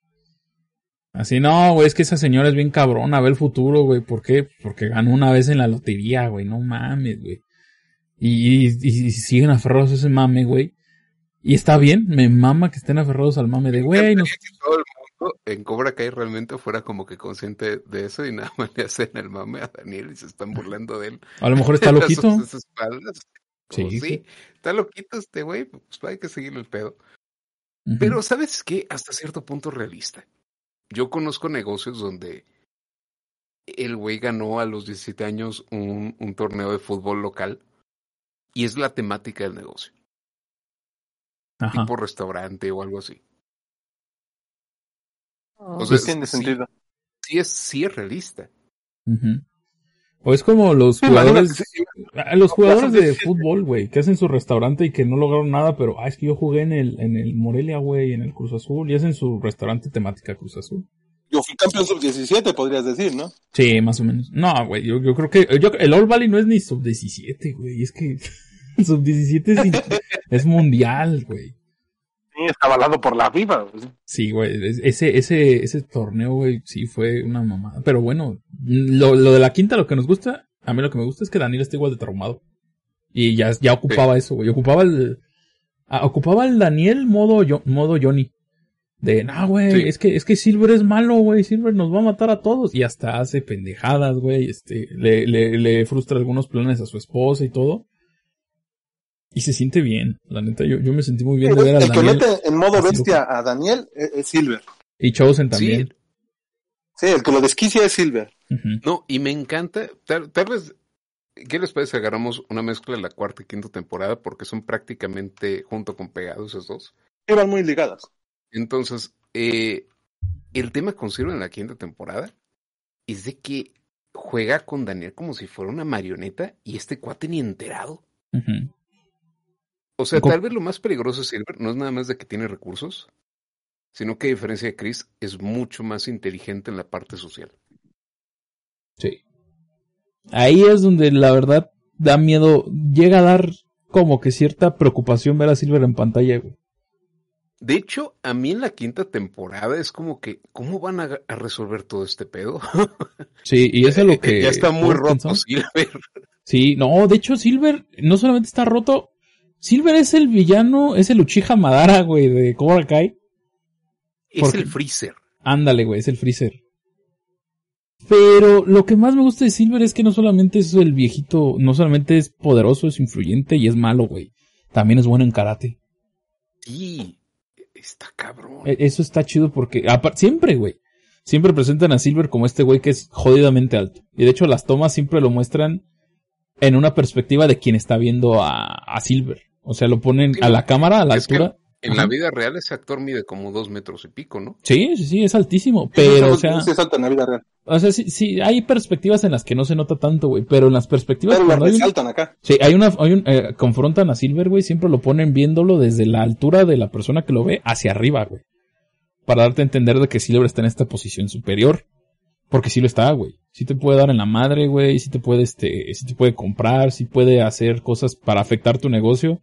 Así, no, güey, es que esa señora es bien cabrona, ve el futuro, güey. ¿Por qué? Porque ganó una vez en la lotería, güey. No mames, güey. Y, y, siguen aferrados a ese mame, güey. Y está bien, me mama que estén aferrados al mame de, güey. No... todo el en Cobra Kai realmente fuera como que consciente de eso y nada más le hacen el mame a Daniel y se están burlando de él. A lo mejor está loquito. sí, sí, está loquito este güey, pues hay que seguirle el pedo. Pero, ¿sabes qué? Hasta cierto punto realista yo conozco negocios donde el güey ganó a los 17 años un, un, torneo de fútbol local y es la temática del negocio. Tipo restaurante o algo así. O sea, tiene sentido. Sí es, sí es realista. O es como los jugadores, los jugadores de fútbol, güey, que hacen su restaurante y que no lograron nada, pero, ah, es que yo jugué en el, en el Morelia, güey, en el Cruz Azul, y hacen su restaurante temática Cruz Azul. Yo fui campeón sub-17, podrías decir, ¿no? Sí, más o menos. No, güey, yo, yo creo que, yo, el All Valley no es ni sub-17, güey, es que sub-17 es, es mundial, güey. Sí, está avalado por la FIFA. Sí, güey, ese, ese, ese torneo, güey, sí fue una mamada. Pero bueno, lo, lo de la quinta, lo que nos gusta, a mí lo que me gusta es que Daniel está igual de traumado. Y ya, ya ocupaba eso, güey. Ocupaba el, ah, ocupaba el Daniel modo, yo, modo Johnny. De, no, güey, es que, es que Silver es malo, güey. Silver nos va a matar a todos. Y hasta hace pendejadas, güey. Este, le, le, le frustra algunos planes a su esposa y todo. Y se siente bien, la neta, yo, yo me sentí muy bien de ver a El que mete en modo bestia a Daniel es, Silver. Y Chosen también. Sí. el que lo desquicia es Silver. No, y me encanta, tal, vez, ¿qué les parece si agarramos una mezcla de la cuarta y quinta temporada? Porque son prácticamente junto con pegados esos dos. Eran muy ligadas. Entonces, eh, el tema con Silver en la quinta temporada es de que juega con Daniel como si fuera una marioneta y este cuate ni enterado. O sea, tal vez lo más peligroso de Silver no es nada más de que tiene recursos, sino que a diferencia de Chris es mucho más inteligente en la parte social. Sí. Ahí es donde la verdad da miedo, llega a dar como que cierta preocupación ver a Silver en pantalla, güey. De hecho, a mí en la quinta temporada es como que, ¿cómo van a, resolver todo este pedo? Sí, y eso es lo que... ya está muy roto Silver. Sí, no, de hecho Silver no solamente está roto, Silver es el villano, es el Uchiha Madara, güey, de Cobra Kai. Es el Freezer. Ándale, güey, es el Freezer. Pero lo que más me gusta de Silver es que no solamente es el viejito, no solamente es poderoso, es influyente y es malo, güey. También es bueno en karate. Sí, está cabrón. E, eso está chido porque, siempre, güey. Siempre presentan a Silver como este güey que es jodidamente alto. Y de hecho las tomas siempre lo muestran en una perspectiva de quien está viendo a Silver. O sea, lo ponen a la cámara, a la altura. En la vida real ese actor mide como dos metros y pico, ¿no? Sí, sí, sí, es altísimo. Pero, o sea. Sí, es alto en la vida real. O sea, sí, sí, hay perspectivas en las que no se nota tanto, güey. Pero en las perspectivas. Pero lo resaltan acá. Sí, hay una, hay un, eh, confrontan a Silver, güey. Siempre lo ponen viéndolo desde la altura de la persona que lo ve hacia arriba, güey. Para darte a entender de que Silver está en esta posición superior. Porque sí lo está, güey. Sí te puede dar en la madre, güey. Sí te puede, este, sí te puede comprar. Sí puede hacer cosas para afectar tu negocio.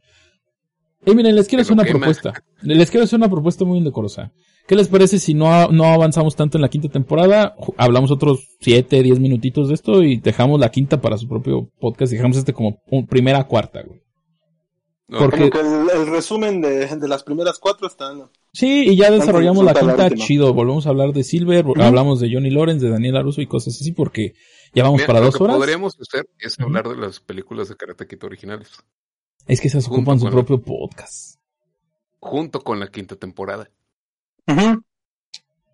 Y miren, les quiero hacer una propuesta. Les quiero hacer una propuesta muy indecorosa. ¿Qué les parece si no, no avanzamos tanto en la quinta temporada? Hablamos otros 7, 10 minutitos de esto y dejamos la quinta para su propio podcast y dejamos este como primera cuarta, güey. Porque el, resumen de, las primeras cuatro están. Sí, y ya desarrollamos la quinta, chido. Volvemos a hablar de Silver, hablamos de Johnny Lawrence, de Daniel Aruso y cosas así, porque ya vamos para dos horas. Lo que podríamos hacer es hablar de las películas de Karate Kid originales. Es que se ocupan su propio podcast. Junto con la quinta temporada.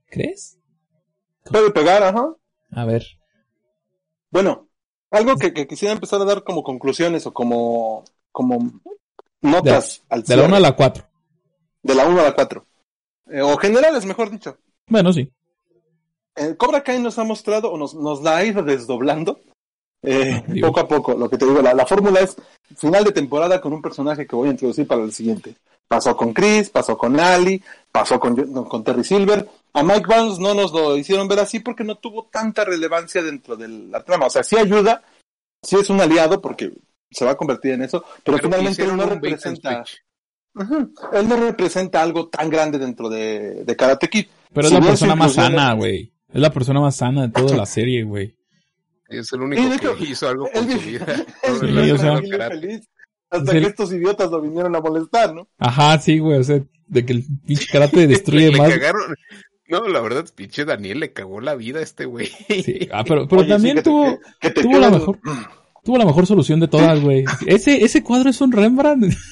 ¿Crees? Puede pegar, ajá. A ver. Bueno, algo que, quisiera empezar a dar como conclusiones o como, como notas de, al De la 1 a la 4. De la 1 a la 4. Eh, o generales, mejor dicho. Bueno, sí. Eh, Cobra Kai nos ha mostrado o nos, nos la ha ido desdoblando eh, poco a poco. Lo que te digo, la, la fórmula es final de temporada con un personaje que voy a introducir para el siguiente. Pasó con Chris, pasó con Ali, pasó con, con Terry Silver. A Mike Barnes no nos lo hicieron ver así porque no tuvo tanta relevancia dentro de la trama. O sea, sí ayuda, sí es un aliado porque se va a convertir en eso, pero, finalmente él no representa. él no representa algo tan grande dentro de, de Karate Kid. Pero es la persona más sana, güey. Es la persona más sana de toda la serie, güey. Es el único que hizo algo con su vida. Hasta que estos idiotas lo vinieron a molestar, ¿no? Ajá, sí, güey, o sea, de que el pinche karate destruye más. No, la verdad, pinche Daniel le cagó la vida a este güey. Sí. Ah, pero, pero también tuvo, tuvo la mejor, tuvo la mejor solución de todas, güey. Ese, ese cuadro es un Rembrandt.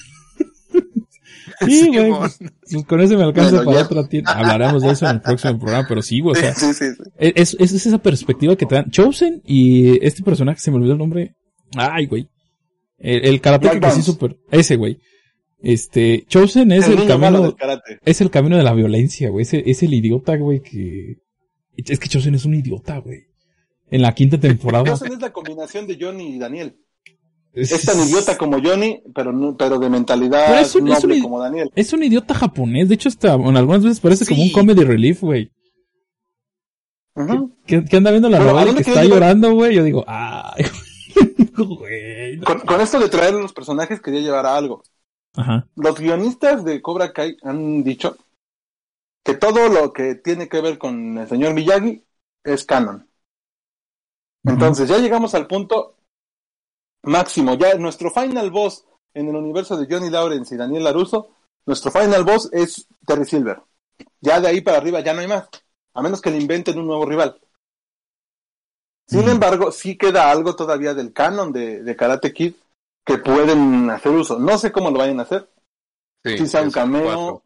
Sí, güey. Pues, con ese me alcanza para otra tienda. Hablaremos de eso en el próximo programa, pero sí, güey. O sea, sí, sí, es, es, esa perspectiva que te dan. Chosen y este personaje, se me olvidó el nombre. Ay, güey. El, el karate que sí super. Ese, güey. Este, Chosen es el, camino. Es el camino de la violencia, güey. Es, el idiota, güey, que. Es que Chosen es un idiota, güey. En la quinta temporada. Es la combinación de Johnny y Daniel. Es, tan idiota como Johnny, pero no, pero de mentalidad es un, noble como Daniel. Es un idiota japonés. De hecho, hasta en algunas veces parece como un comedy relief, güey. ¿Qué, anda viendo la novela que está llorando, güey? Yo digo, ay, güey. Con, esto de traer los personajes quería llevar a algo. Ajá. Los guionistas de Cobra Kai han dicho que todo lo que tiene que ver con el señor Miyagi es canon. Entonces, ya llegamos al punto máximo. Ya nuestro final boss en el universo de Johnny Lawrence y Daniel Laruso, nuestro final boss es Terry Silver. Ya de ahí para arriba ya no hay más. A menos que le inventen un nuevo rival. Sin embargo, sí queda algo todavía del canon de, Karate Kid que pueden hacer uso. No sé cómo lo vayan a hacer. si sea un cameo,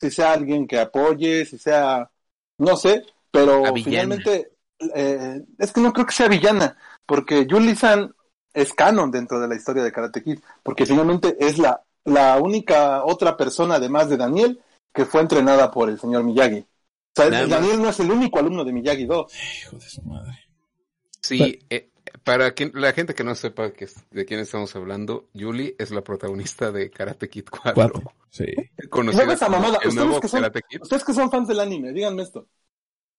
si sea alguien que apoye, si sea, no sé, pero finalmente eh, es que no creo que sea villana, porque Julie San es canon dentro de la historia de Karate Kid, porque finalmente es la, la única otra persona, además de Daniel, que fue entrenada por el señor Miyagi. O sea, Daniel no es el único alumno de Miyagi Do. Hijo de su madre. Sí, eh, para la gente que no sepa que, de quién estamos hablando, Julie es la protagonista de Karate Kid 4. sí. Conocida esa mamada. ¿Ustedes, que son, ustedes que son fans del anime, díganme esto.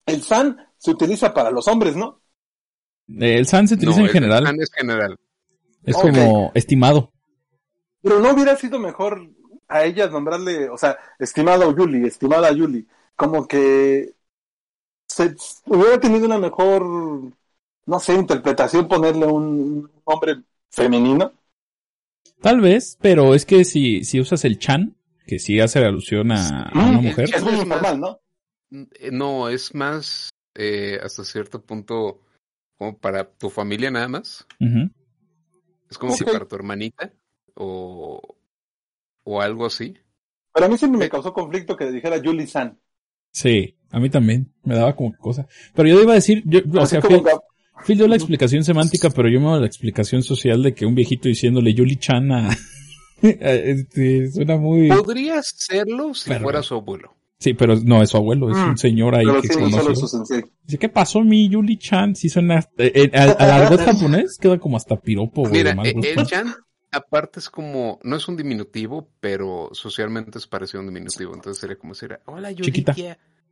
El San se utiliza para los hombres, ¿no? El San se utiliza en general. El San es general. Es como estimado. Pero no hubiera sido mejor a ella nombrarle, o sea, estimado Yuli, estimada Yuli, como que se hubiera tenido una mejor, no sé, interpretación ponerle un nombre femenino. Tal vez, pero es que si, si usas el chan, que sí hace alusión a, una mujer. Es muy normal, ¿no? Eh, no, es más eh, hasta cierto punto como para tu familia nada más. Es como si para tu hermanita o, o algo así. Pero a mí siempre me causó conflicto que le dijera Julie San. Sí, a mí también. Me daba como cosa. Pero yo iba a decir, yo, o sea, Phil, dio la explicación semántica, pero yo me doy la explicación social de que un viejito diciéndole Julie Chan a... este, suena muy... Podría serlo si fuera su abuelo. Sí, pero no es su abuelo, es un mm. señor ahí que conoció. Dice, ¿qué pasó mi Yuli Chan? Si suena, eh, eh, al, argot japonés queda como hasta piropo, güey. Mira, eh, el Chan aparte es como, no es un diminutivo, pero socialmente es parecido a un diminutivo. Entonces sería como si era, hola Yuli. Chiquita.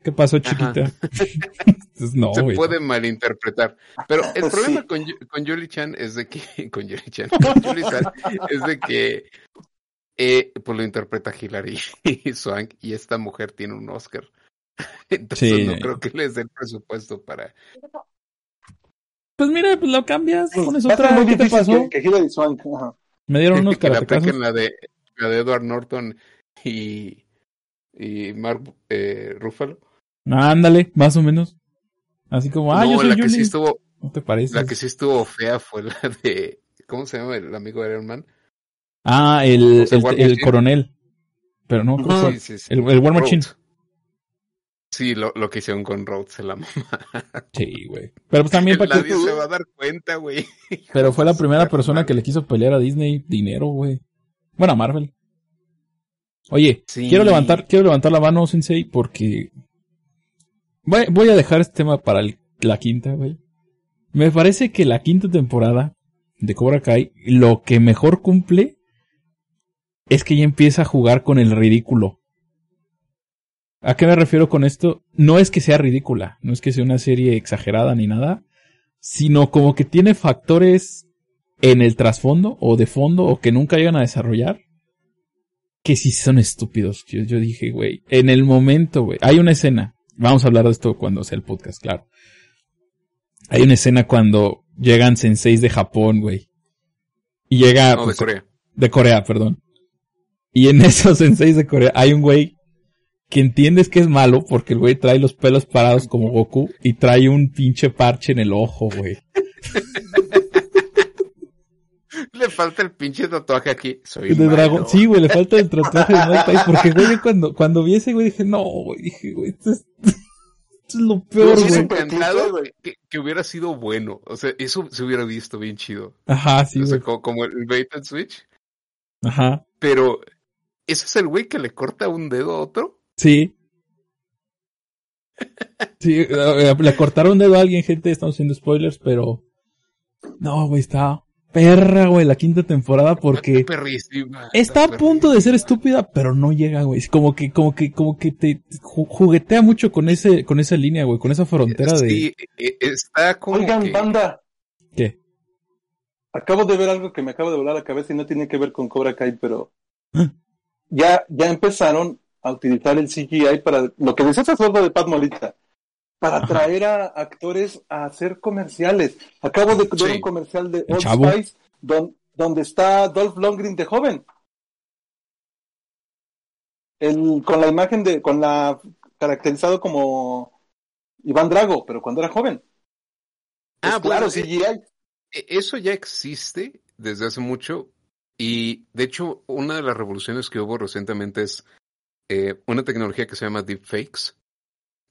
¿Qué pasó, chiquita? no, Se puede malinterpretar. Pero el problema con, con Yuli Chan es de que, con Yuli Chan, con Yuli Chan, es de que eh, pues lo interpreta Hilary Swank y esta mujer tiene un Oscar. Entonces no creo que les dé el presupuesto para. Pues mira, pues lo cambias, pones otra. ¿Qué te pasó? Que, Hilary Swank. Me dieron unos que la de Edward Norton y, y Mark eh, Ruffalo. ándale, más o menos. Así como, ah, yo soy la que sí estuvo, ¿No te parece? La que sí estuvo fea fue la de, ¿cómo se llama el amigo de Iron Man? Ah, el, el, coronel. Pero no, sí, sí, sí. El, el War Machine. Sí, lo, lo que hicieron con Rhodes en la mamá. Sí, güey. Pero pues también para Nadie se va a dar cuenta, güey. Pero fue la primera persona que le quiso pelear a Disney dinero, güey. Bueno, a Marvel. Oye, quiero levantar, quiero levantar la mano, Sensei, porque voy, voy a dejar este tema para la quinta, güey. Me parece que la quinta temporada de Cobra Kai lo que mejor cumple es que ya empieza a jugar con el ridículo. ¿A qué me refiero con esto? No es que sea ridícula, no es que sea una serie exagerada ni nada, sino como que tiene factores en el trasfondo o de fondo o que nunca llegan a desarrollar que sí son estúpidos. Yo, yo dije, güey, en el momento, güey, hay una escena, vamos a hablar de esto cuando sea el podcast, claro. Hay una escena cuando llegan senseis de Japón, güey. Y llega... No, de pues, Corea. De Corea, perdón. Y en esos senseis de Corea hay un güey que entiendes que es malo porque el güey trae los pelos parados como Goku y trae un pinche parche en el ojo, güey. le falta el pinche tatuaje aquí. Soy de dragón. Sí, güey, le falta el tatuaje de Mike Porque, güey, cuando, cuando vi ese güey dije, no, güey, dije, güey, esto es, esto es lo peor, güey. Que, que, hubiera sido bueno. O sea, eso se hubiera visto bien chido. Ajá, sí, o sea, como, como, el bait and switch. Ajá. Pero, ¿ese es el güey que le corta un dedo a otro? Sí. Sí, eh, le cortaron un dedo a alguien, gente, estamos haciendo spoilers, pero... No, güey, está perra, güey, la quinta temporada porque... Está a punto de ser estúpida, pero no llega, güey. Como que, como que, como que te juguetea mucho con ese, con esa línea, güey, con esa frontera de... Sí, e, está como Oigan, banda. ¿Qué? Acabo de ver algo que me acaba de volar la cabeza y no tiene que ver con Cobra Kai, pero... ¿Ah? Ya, ya empezaron a utilizar el CGI para lo que decía sordo de Pat Molita, para traer a actores a hacer comerciales. Acabo de ver un comercial de Old Spice donde está Dolph Lundgren de joven. El, con la imagen de, con la caracterizado como Iván Drago, pero cuando era joven. Ah, claro, CGI. E, eso ya existe desde hace mucho y de hecho una de las revoluciones que hubo recientemente es eh, una tecnología que se llama deepfakes,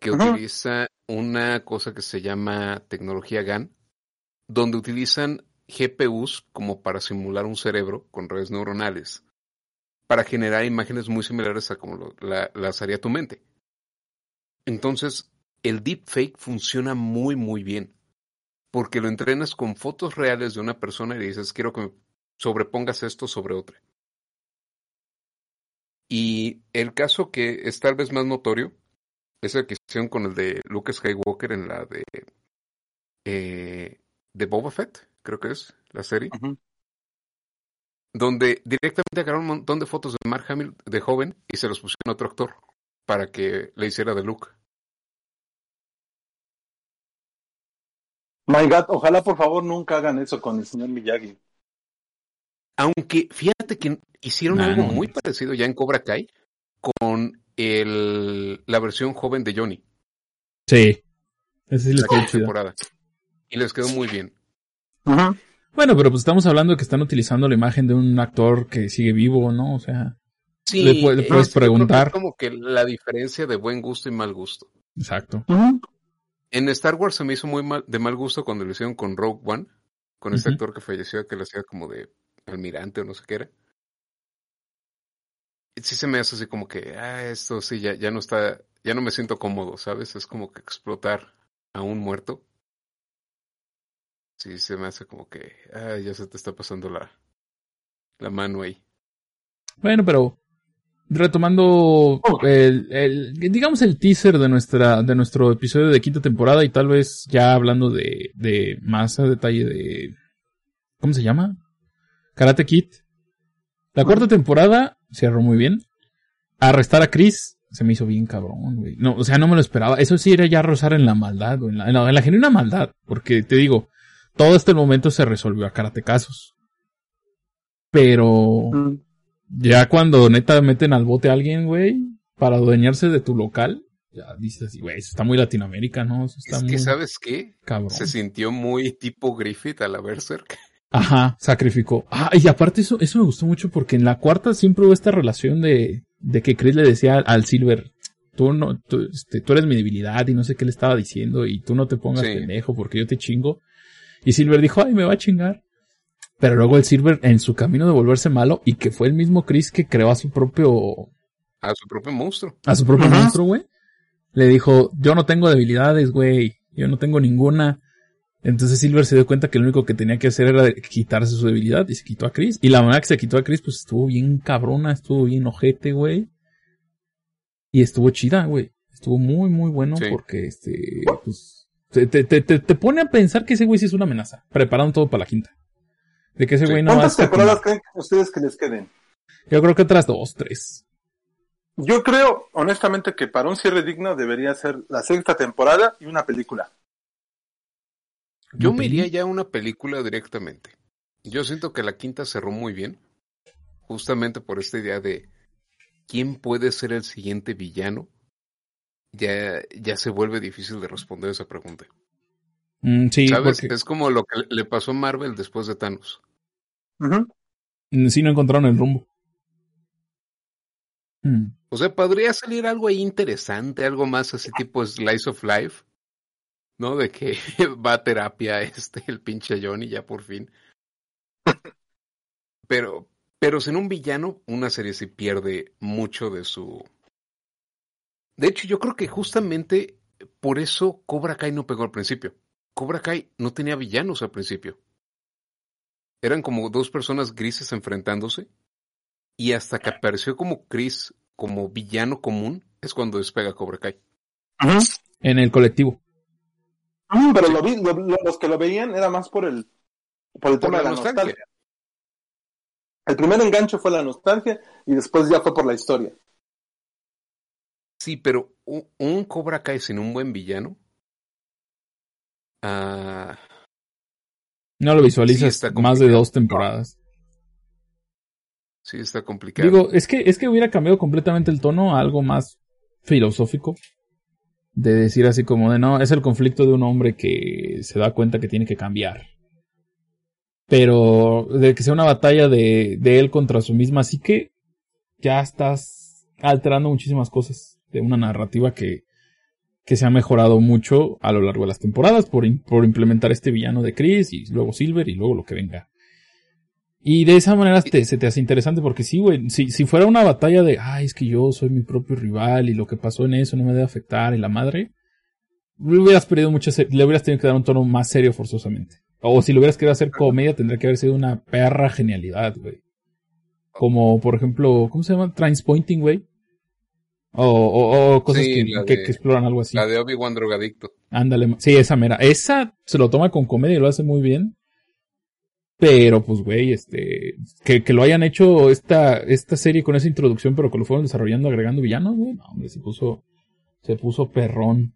que utiliza una cosa que se llama tecnología GAN, donde utilizan GPUs como para simular un cerebro con redes neuronales, para generar imágenes muy similares a como las haría tu mente. Entonces, el deepfake funciona muy, muy bien, porque lo entrenas con fotos reales de una persona y le dices, quiero que me sobrepongas esto sobre otra. Y el caso que es tal vez más notorio es el que hicieron con el de Luke Skywalker en la de eh, de Boba Fett, creo que es la serie, donde directamente agarraron un montón de fotos de Mark Hamill de joven y se los pusieron a otro actor para que le hiciera de Luke. My God, ojalá por favor nunca hagan eso con el señor Miyagi. Aunque fíjate que hicieron algo muy parecido ya en Cobra Kai con el, la versión joven de Johnny. Sí. Ese sí les quedó temporada. Y les quedó muy bien. Bueno, pero pues estamos hablando de que están utilizando la imagen de un actor que sigue vivo, ¿no? O sea, sí, le, puedes preguntar. Es como que la diferencia de buen gusto y mal gusto. Exacto. En Star Wars se me hizo muy mal, de mal gusto cuando lo hicieron con Rogue One, con ese actor que falleció, que lo hacía como de almirante o no sé qué era. Sí se me hace así como que, ah, esto sí, ya, ya no está, ya no me siento cómodo, ¿sabes? Es como que explotar a un muerto. Sí, se me hace como que, ah, ya se te está pasando la, la mano ahí. Bueno, pero retomando oh. el, el, digamos el teaser de nuestra de nuestro episodio de quinta temporada y tal vez ya hablando de, de más a detalle de ¿cómo se llama? Karate Kid. La cuarta temporada cerró muy bien. Arrestar a Chris se me hizo bien cabrón, güey. No, o sea, no me lo esperaba. Eso sí era ya rozar en la maldad, güey. En la, en la, genuina maldad. Porque te digo, todo este momento se resolvió a casos Pero. Mm. Ya cuando neta meten al bote a alguien, güey, para adueñarse de tu local, ya dices, güey, eso está muy Latinoamérica, ¿no? Eso está es muy... que, ¿sabes qué? Cabrón. Se sintió muy tipo Griffith a la Berserk. Ajá, sacrificó. Ah, y aparte eso, eso me gustó mucho porque en la cuarta siempre hubo esta relación de, de que Chris le decía al Silver, tú no, tú, este, tú eres mi debilidad y no sé qué le estaba diciendo y tú no te pongas Sí. pendejo porque yo te chingo. Y Silver dijo, ay, me va a chingar. Pero luego el Silver en su camino de volverse malo y que fue el mismo Chris que creó a su propio, A su propio monstruo. a su propio Ajá. monstruo, güey. Le dijo, yo no tengo debilidades, güey. Yo no tengo ninguna. Entonces Silver se dio cuenta que lo único que tenía que hacer era quitarse su debilidad y se quitó a Chris. Y la manera que se quitó a Chris, pues estuvo bien cabrona, estuvo bien ojete, güey. Y estuvo chida, güey. Estuvo muy, muy bueno Sí. porque, este, pues, te, te, te, te- te pone a pensar que ese güey sí es una amenaza. Preparando todo para la quinta. De que ese Sí. güey no va a ¿Cuántas temporadas creen ustedes que les queden? Yo creo que otras dos, tres. Yo creo, honestamente, que para un cierre digno debería ser la sexta temporada y una película. Yo ¿Una me iría ya a una película directamente. Yo siento que la quinta cerró muy bien. Justamente por esta idea de quién puede ser el siguiente villano. Ya, ya se vuelve difícil de responder esa pregunta. Mm, sí, ¿Sabes? porque Es como lo que le pasó a Marvel después de Thanos. Ujú. mm, sí no encontraron el rumbo. Mm. O sea, podría salir algo ahí interesante, algo más así tipo Slice of Life, ¿no? De que va a terapia este, el pinche Johnny ya por fin. Pero, pero sin un villano, una serie sí pierde mucho de su... De hecho, yo creo que justamente por eso Cobra Kai no pegó al principio. Cobra Kai no tenía villanos al principio. Eran como dos personas grises enfrentándose y hasta que apareció como Chris como villano común es cuando despega Cobra Kai. En el colectivo. Mm, Pero lo vi, lo- lo- los que lo veían era más por el, por el Por tema la de la nostalgia. nostalgia. El primer enganche fue la nostalgia y después ya fue por la historia. Sí, pero un, un Cobra Kai sin un buen villano. ah, No lo visualizas está más de dos temporadas. sí, está complicado. Digo, es que, es que hubiera cambiado completamente el tono a algo más filosófico. De decir así como de no, es el conflicto de un hombre que se da cuenta que tiene que cambiar. Pero de que sea una batalla de, de él contra su misma psique, ya estás alterando muchísimas cosas de una narrativa que, que se ha mejorado mucho a lo largo de las temporadas por, por implementar este villano de Chris y luego Silver y luego lo que venga. Y de esa manera te- se te hace interesante porque sí, güey, si, si fuera una batalla de, ay, es que yo soy mi propio rival y lo que pasó en eso no me debe afectar y la madre, le hubieras perdido mucho, se- le hubieras tenido que dar un tono más serio forzosamente. O si lo hubieras querido hacer comedia tendría que haber sido una perra genialidad, güey. Como, por ejemplo, ¿cómo se llama? Transpointing, güey. O, o, o cosas Sí, que, que exploran algo así. La de Obi-Wan drogadicto. Ándale, sí, esa mera. Esa se lo toma con comedia y lo hace muy bien. Pero, pues, güey, este, que, que lo hayan hecho esta, esta serie con esa introducción, pero que lo fueron desarrollando agregando villanos, güey. No, hombre, se puso, se puso perrón.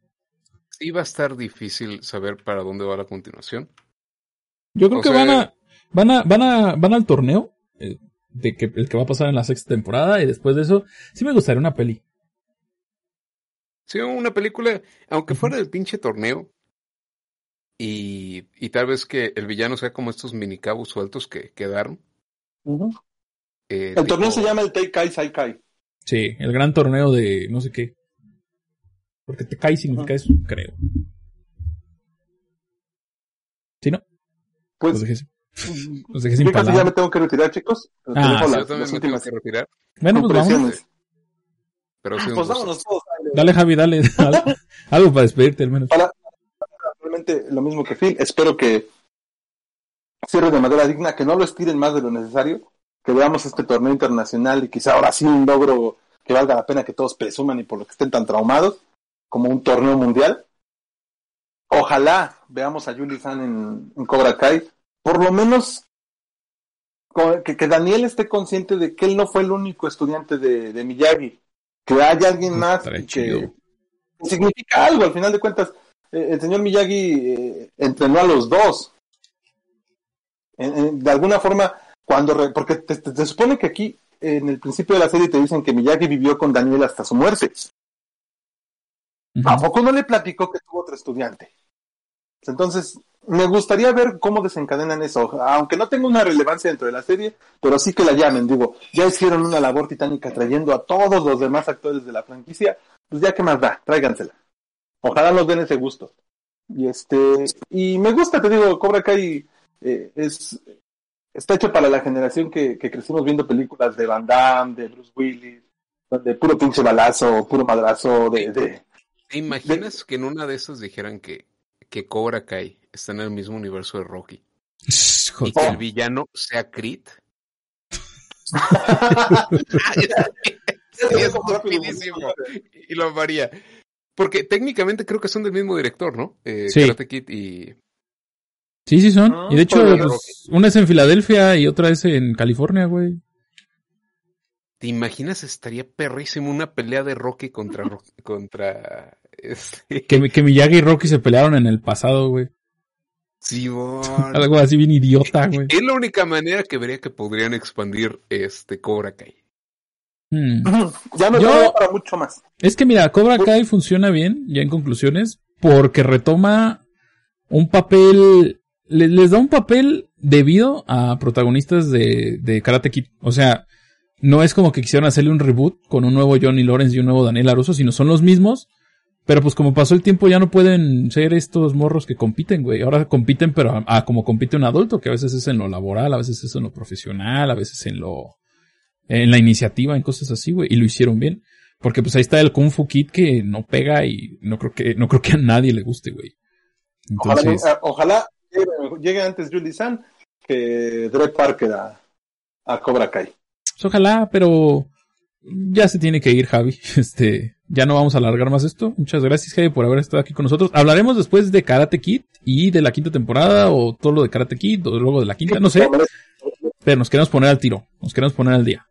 Sí va a estar difícil saber para dónde va la continuación. Yo creo O que sea- van a, van a, van a, van al torneo, eh, de que, el que va a pasar en la sexta temporada, y después de eso, sí me gustaría una peli. Sí, una película, aunque fuera del pinche torneo, y, y tal vez que el villano sea como estos minicabos sueltos que quedaron. eh, El torneo se llama el Teikai Saikai. Sí, el gran torneo de no sé qué. Porque te cae significa eso, creo. ¿Sí, no? Pues, Los dejé, los dejé sin casi ya me palabras. tengo que retirar, chicos. Pero Ah, sí, Yo también me tengo que retirar, Bueno, pues vámonos. pero sí un Pues vámonos todos. dale. Javi, dale. Algo, algo para despedirte al menos. Lo mismo que Phil. Espero que cierre de manera digna, que no lo estiren más de lo necesario, que veamos este torneo internacional y quizá ahora sí un logro que valga la pena que todos presuman y por lo que estén tan traumados, como un torneo mundial. Ojalá veamos a Julie Fan en, en Cobra Kai, por lo menos que, que Daniel esté consciente de que él no fue el único estudiante de, de Miyagi, que haya alguien más Estaría y que, que significa algo, al final de cuentas, el señor Miyagi eh, entrenó a los dos. En- en- de alguna forma, cuando re- porque te, te- te supone que aquí en el principio de la serie te dicen que Miyagi vivió con Daniel hasta su muerte. ¿A poco no le platicó que tuvo otro estudiante? Entonces, me gustaría ver cómo desencadenan eso, aunque no tenga una relevancia dentro de la serie, pero sí que la llamen, digo, ya hicieron una labor titánica trayendo a todos los demás actores de la franquicia, pues ya que más da, tráigansela. Ojalá nos den ese gusto. Y este, y me gusta, te digo, Cobra Kai eh, es, está hecho para la generación que, que crecimos viendo películas de Van Damme, de Bruce Willis, de puro pinche balazo, puro madrazo, de... de ¿Te imaginas que en una de esas dijeran que, que Cobra Kai está en el mismo universo de Rocky? y que el villano sea Creed. y lo varía. Porque técnicamente creo que son del mismo director, ¿no? Eh, sí. Karate Kid y... Sí, sí son. y de hecho, pues, una es en Filadelfia y otra es en California, güey. ¿Te imaginas? Estaría perrísimo una pelea de Rocky contra contra este... que, que Miyagi y Rocky se pelearon en el pasado, güey. Sí, Algo así bien idiota, güey. Es la única manera que vería que podrían expandir este Cobra Kai. Hmm. Ya no Yo, para mucho más. Es que mira, Cobra Kai funciona bien, ya en conclusiones, porque retoma un papel, les, da un papel debido a protagonistas de, de Karate Kid. O sea, no es como que quisieron hacerle un reboot con un nuevo Johnny Lawrence y un nuevo Daniel Aruso, sino son los mismos. Pero pues como pasó el tiempo ya no pueden ser estos morros que compiten, güey. Ahora compiten, pero a, como compite un adulto, que a veces es en lo laboral, a veces es en lo profesional, a veces en lo en la iniciativa, en cosas así, güey, y lo hicieron bien. Porque pues ahí está el Kung Fu Kid que no pega y no creo que, no creo que a nadie le guste, güey. Entonces... Ojalá, llegue, antes Julie San que Dre Parker a, a Cobra Kai. Pues ojalá, pero ya se tiene que ir, Javi. Este, ya no vamos a alargar más esto. Muchas gracias, Javi, por haber estado aquí con nosotros. Hablaremos después de Karate Kid y de la quinta temporada, o todo lo de Karate Kid, o luego de la quinta, no sé. Pero nos queremos poner al tiro, nos queremos poner al día.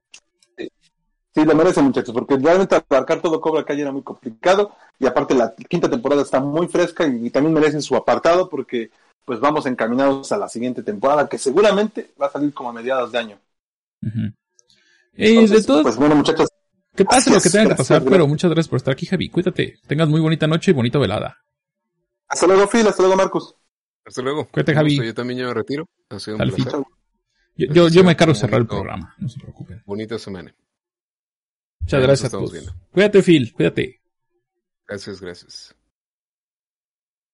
Sí, lo merece, muchachos, porque realmente abarcar todo Cobra Kai era muy complicado y aparte la quinta temporada está muy fresca y, también merecen su apartado porque pues vamos encaminados a la siguiente temporada que seguramente va a salir como a mediados de año. y de todo, pues bueno, muchachos. Que pase lo que tenga que pasar, pero muchas gracias por estar aquí, Javi. Cuídate. Tengas muy bonita noche y bonita velada. Hasta luego, Phil. Hasta luego, Marcos. Hasta luego. Cuídate, Javi. Yo también ya me retiro. Ha sido un placer. Yo, yo, yo, me cargo cerrar el programa. No se preocupen. Bonita semana. Muchas gracias a todos. Viendo. Cuídate, Phil. Cuídate. Gracias, gracias.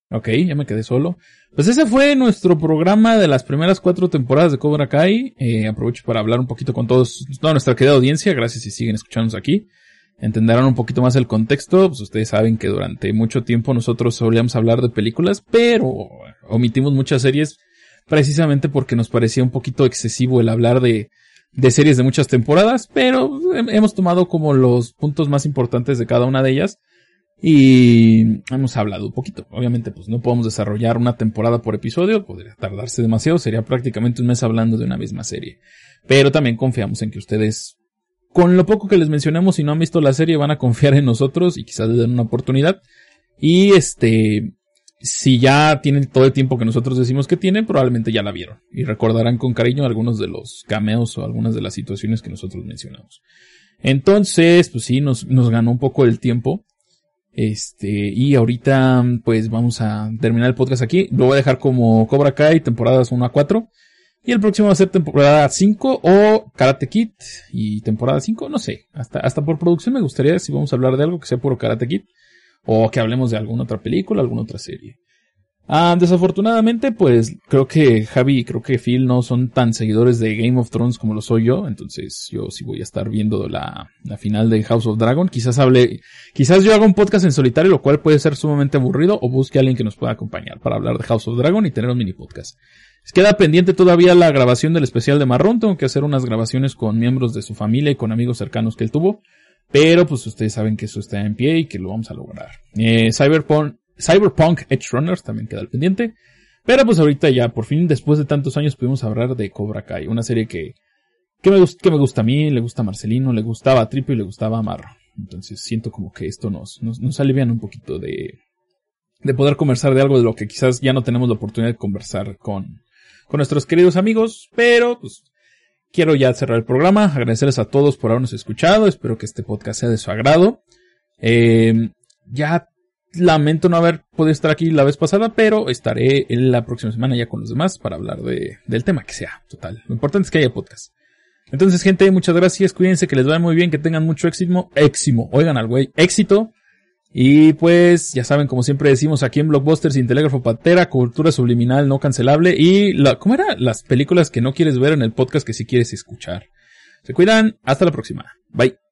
Ok, ya me quedé solo. Pues ese fue nuestro programa de las primeras cuatro temporadas de Cobra Kai. Eh, aprovecho para hablar un poquito con todos, toda nuestra querida audiencia. Gracias si siguen escuchándonos aquí. Entenderán un poquito más el contexto. Pues ustedes saben que durante mucho tiempo nosotros solíamos hablar de películas, pero omitimos muchas series precisamente porque nos parecía un poquito excesivo el hablar de, de series de muchas temporadas, pero hemos tomado como los puntos más importantes de cada una de ellas y hemos hablado un poquito. Obviamente, pues no podemos desarrollar una temporada por episodio, podría tardarse demasiado, sería prácticamente un mes hablando de una misma serie. Pero también confiamos en que ustedes, con lo poco que les mencionamos, si no han visto la serie, van a confiar en nosotros y quizás les den una oportunidad. Y este, si ya tienen todo el tiempo que nosotros decimos que tienen, probablemente ya la vieron y recordarán con cariño algunos de los cameos o algunas de las situaciones que nosotros mencionamos. Entonces, pues sí, nos, nos ganó un poco el tiempo. Este, y ahorita, pues vamos a terminar el podcast aquí. Lo voy a dejar como Cobra Kai, temporadas 1 a 4. Y el próximo va a ser temporada 5 o Karate Kid y temporada 5, no sé. Hasta, hasta por producción me gustaría si vamos a hablar de algo que sea puro Karate Kid o que hablemos de alguna otra película, alguna otra serie. Ah, desafortunadamente, pues creo que Javi y creo que Phil no son tan seguidores de Game of Thrones como lo soy yo, entonces yo sí voy a estar viendo la, la final de House of Dragon. Quizás hable, quizás yo haga un podcast en solitario, lo cual puede ser sumamente aburrido, o busque a alguien que nos pueda acompañar para hablar de House of Dragon y tener un mini podcast. Queda pendiente todavía la grabación del especial de Marrón, tengo que hacer unas grabaciones con miembros de su familia y con amigos cercanos que él tuvo. Pero pues ustedes saben que eso está en pie y que lo vamos a lograr. Eh, Cyberpunk, Cyberpunk Edge Runners también queda al pendiente. Pero pues ahorita ya, por fin, después de tantos años, pudimos hablar de Cobra Kai. Una serie que, que, me, que me gusta a mí, le gusta a Marcelino, le gustaba a Tripo y le gustaba a Marro. Entonces siento como que esto nos, nos, nos alivian un poquito de, de poder conversar de algo de lo que quizás ya no tenemos la oportunidad de conversar con, con nuestros queridos amigos. Pero pues quiero ya cerrar el programa, agradecerles a todos por habernos escuchado, espero que este podcast sea de su agrado. Eh, ya lamento no haber podido estar aquí la vez pasada, pero estaré en la próxima semana ya con los demás para hablar de, del tema que sea. Total. Lo importante es que haya podcast. Entonces, gente, muchas gracias. Cuídense, que les vaya muy bien, que tengan mucho éxito. Éximo. Oigan al güey. Éxito. Y pues, ya saben, como siempre decimos aquí en Blockbusters, sin Telégrafo Patera, cultura subliminal no cancelable y la, ¿cómo era? Las películas que no quieres ver en el podcast que sí quieres escuchar. Se cuidan. Hasta la próxima. Bye.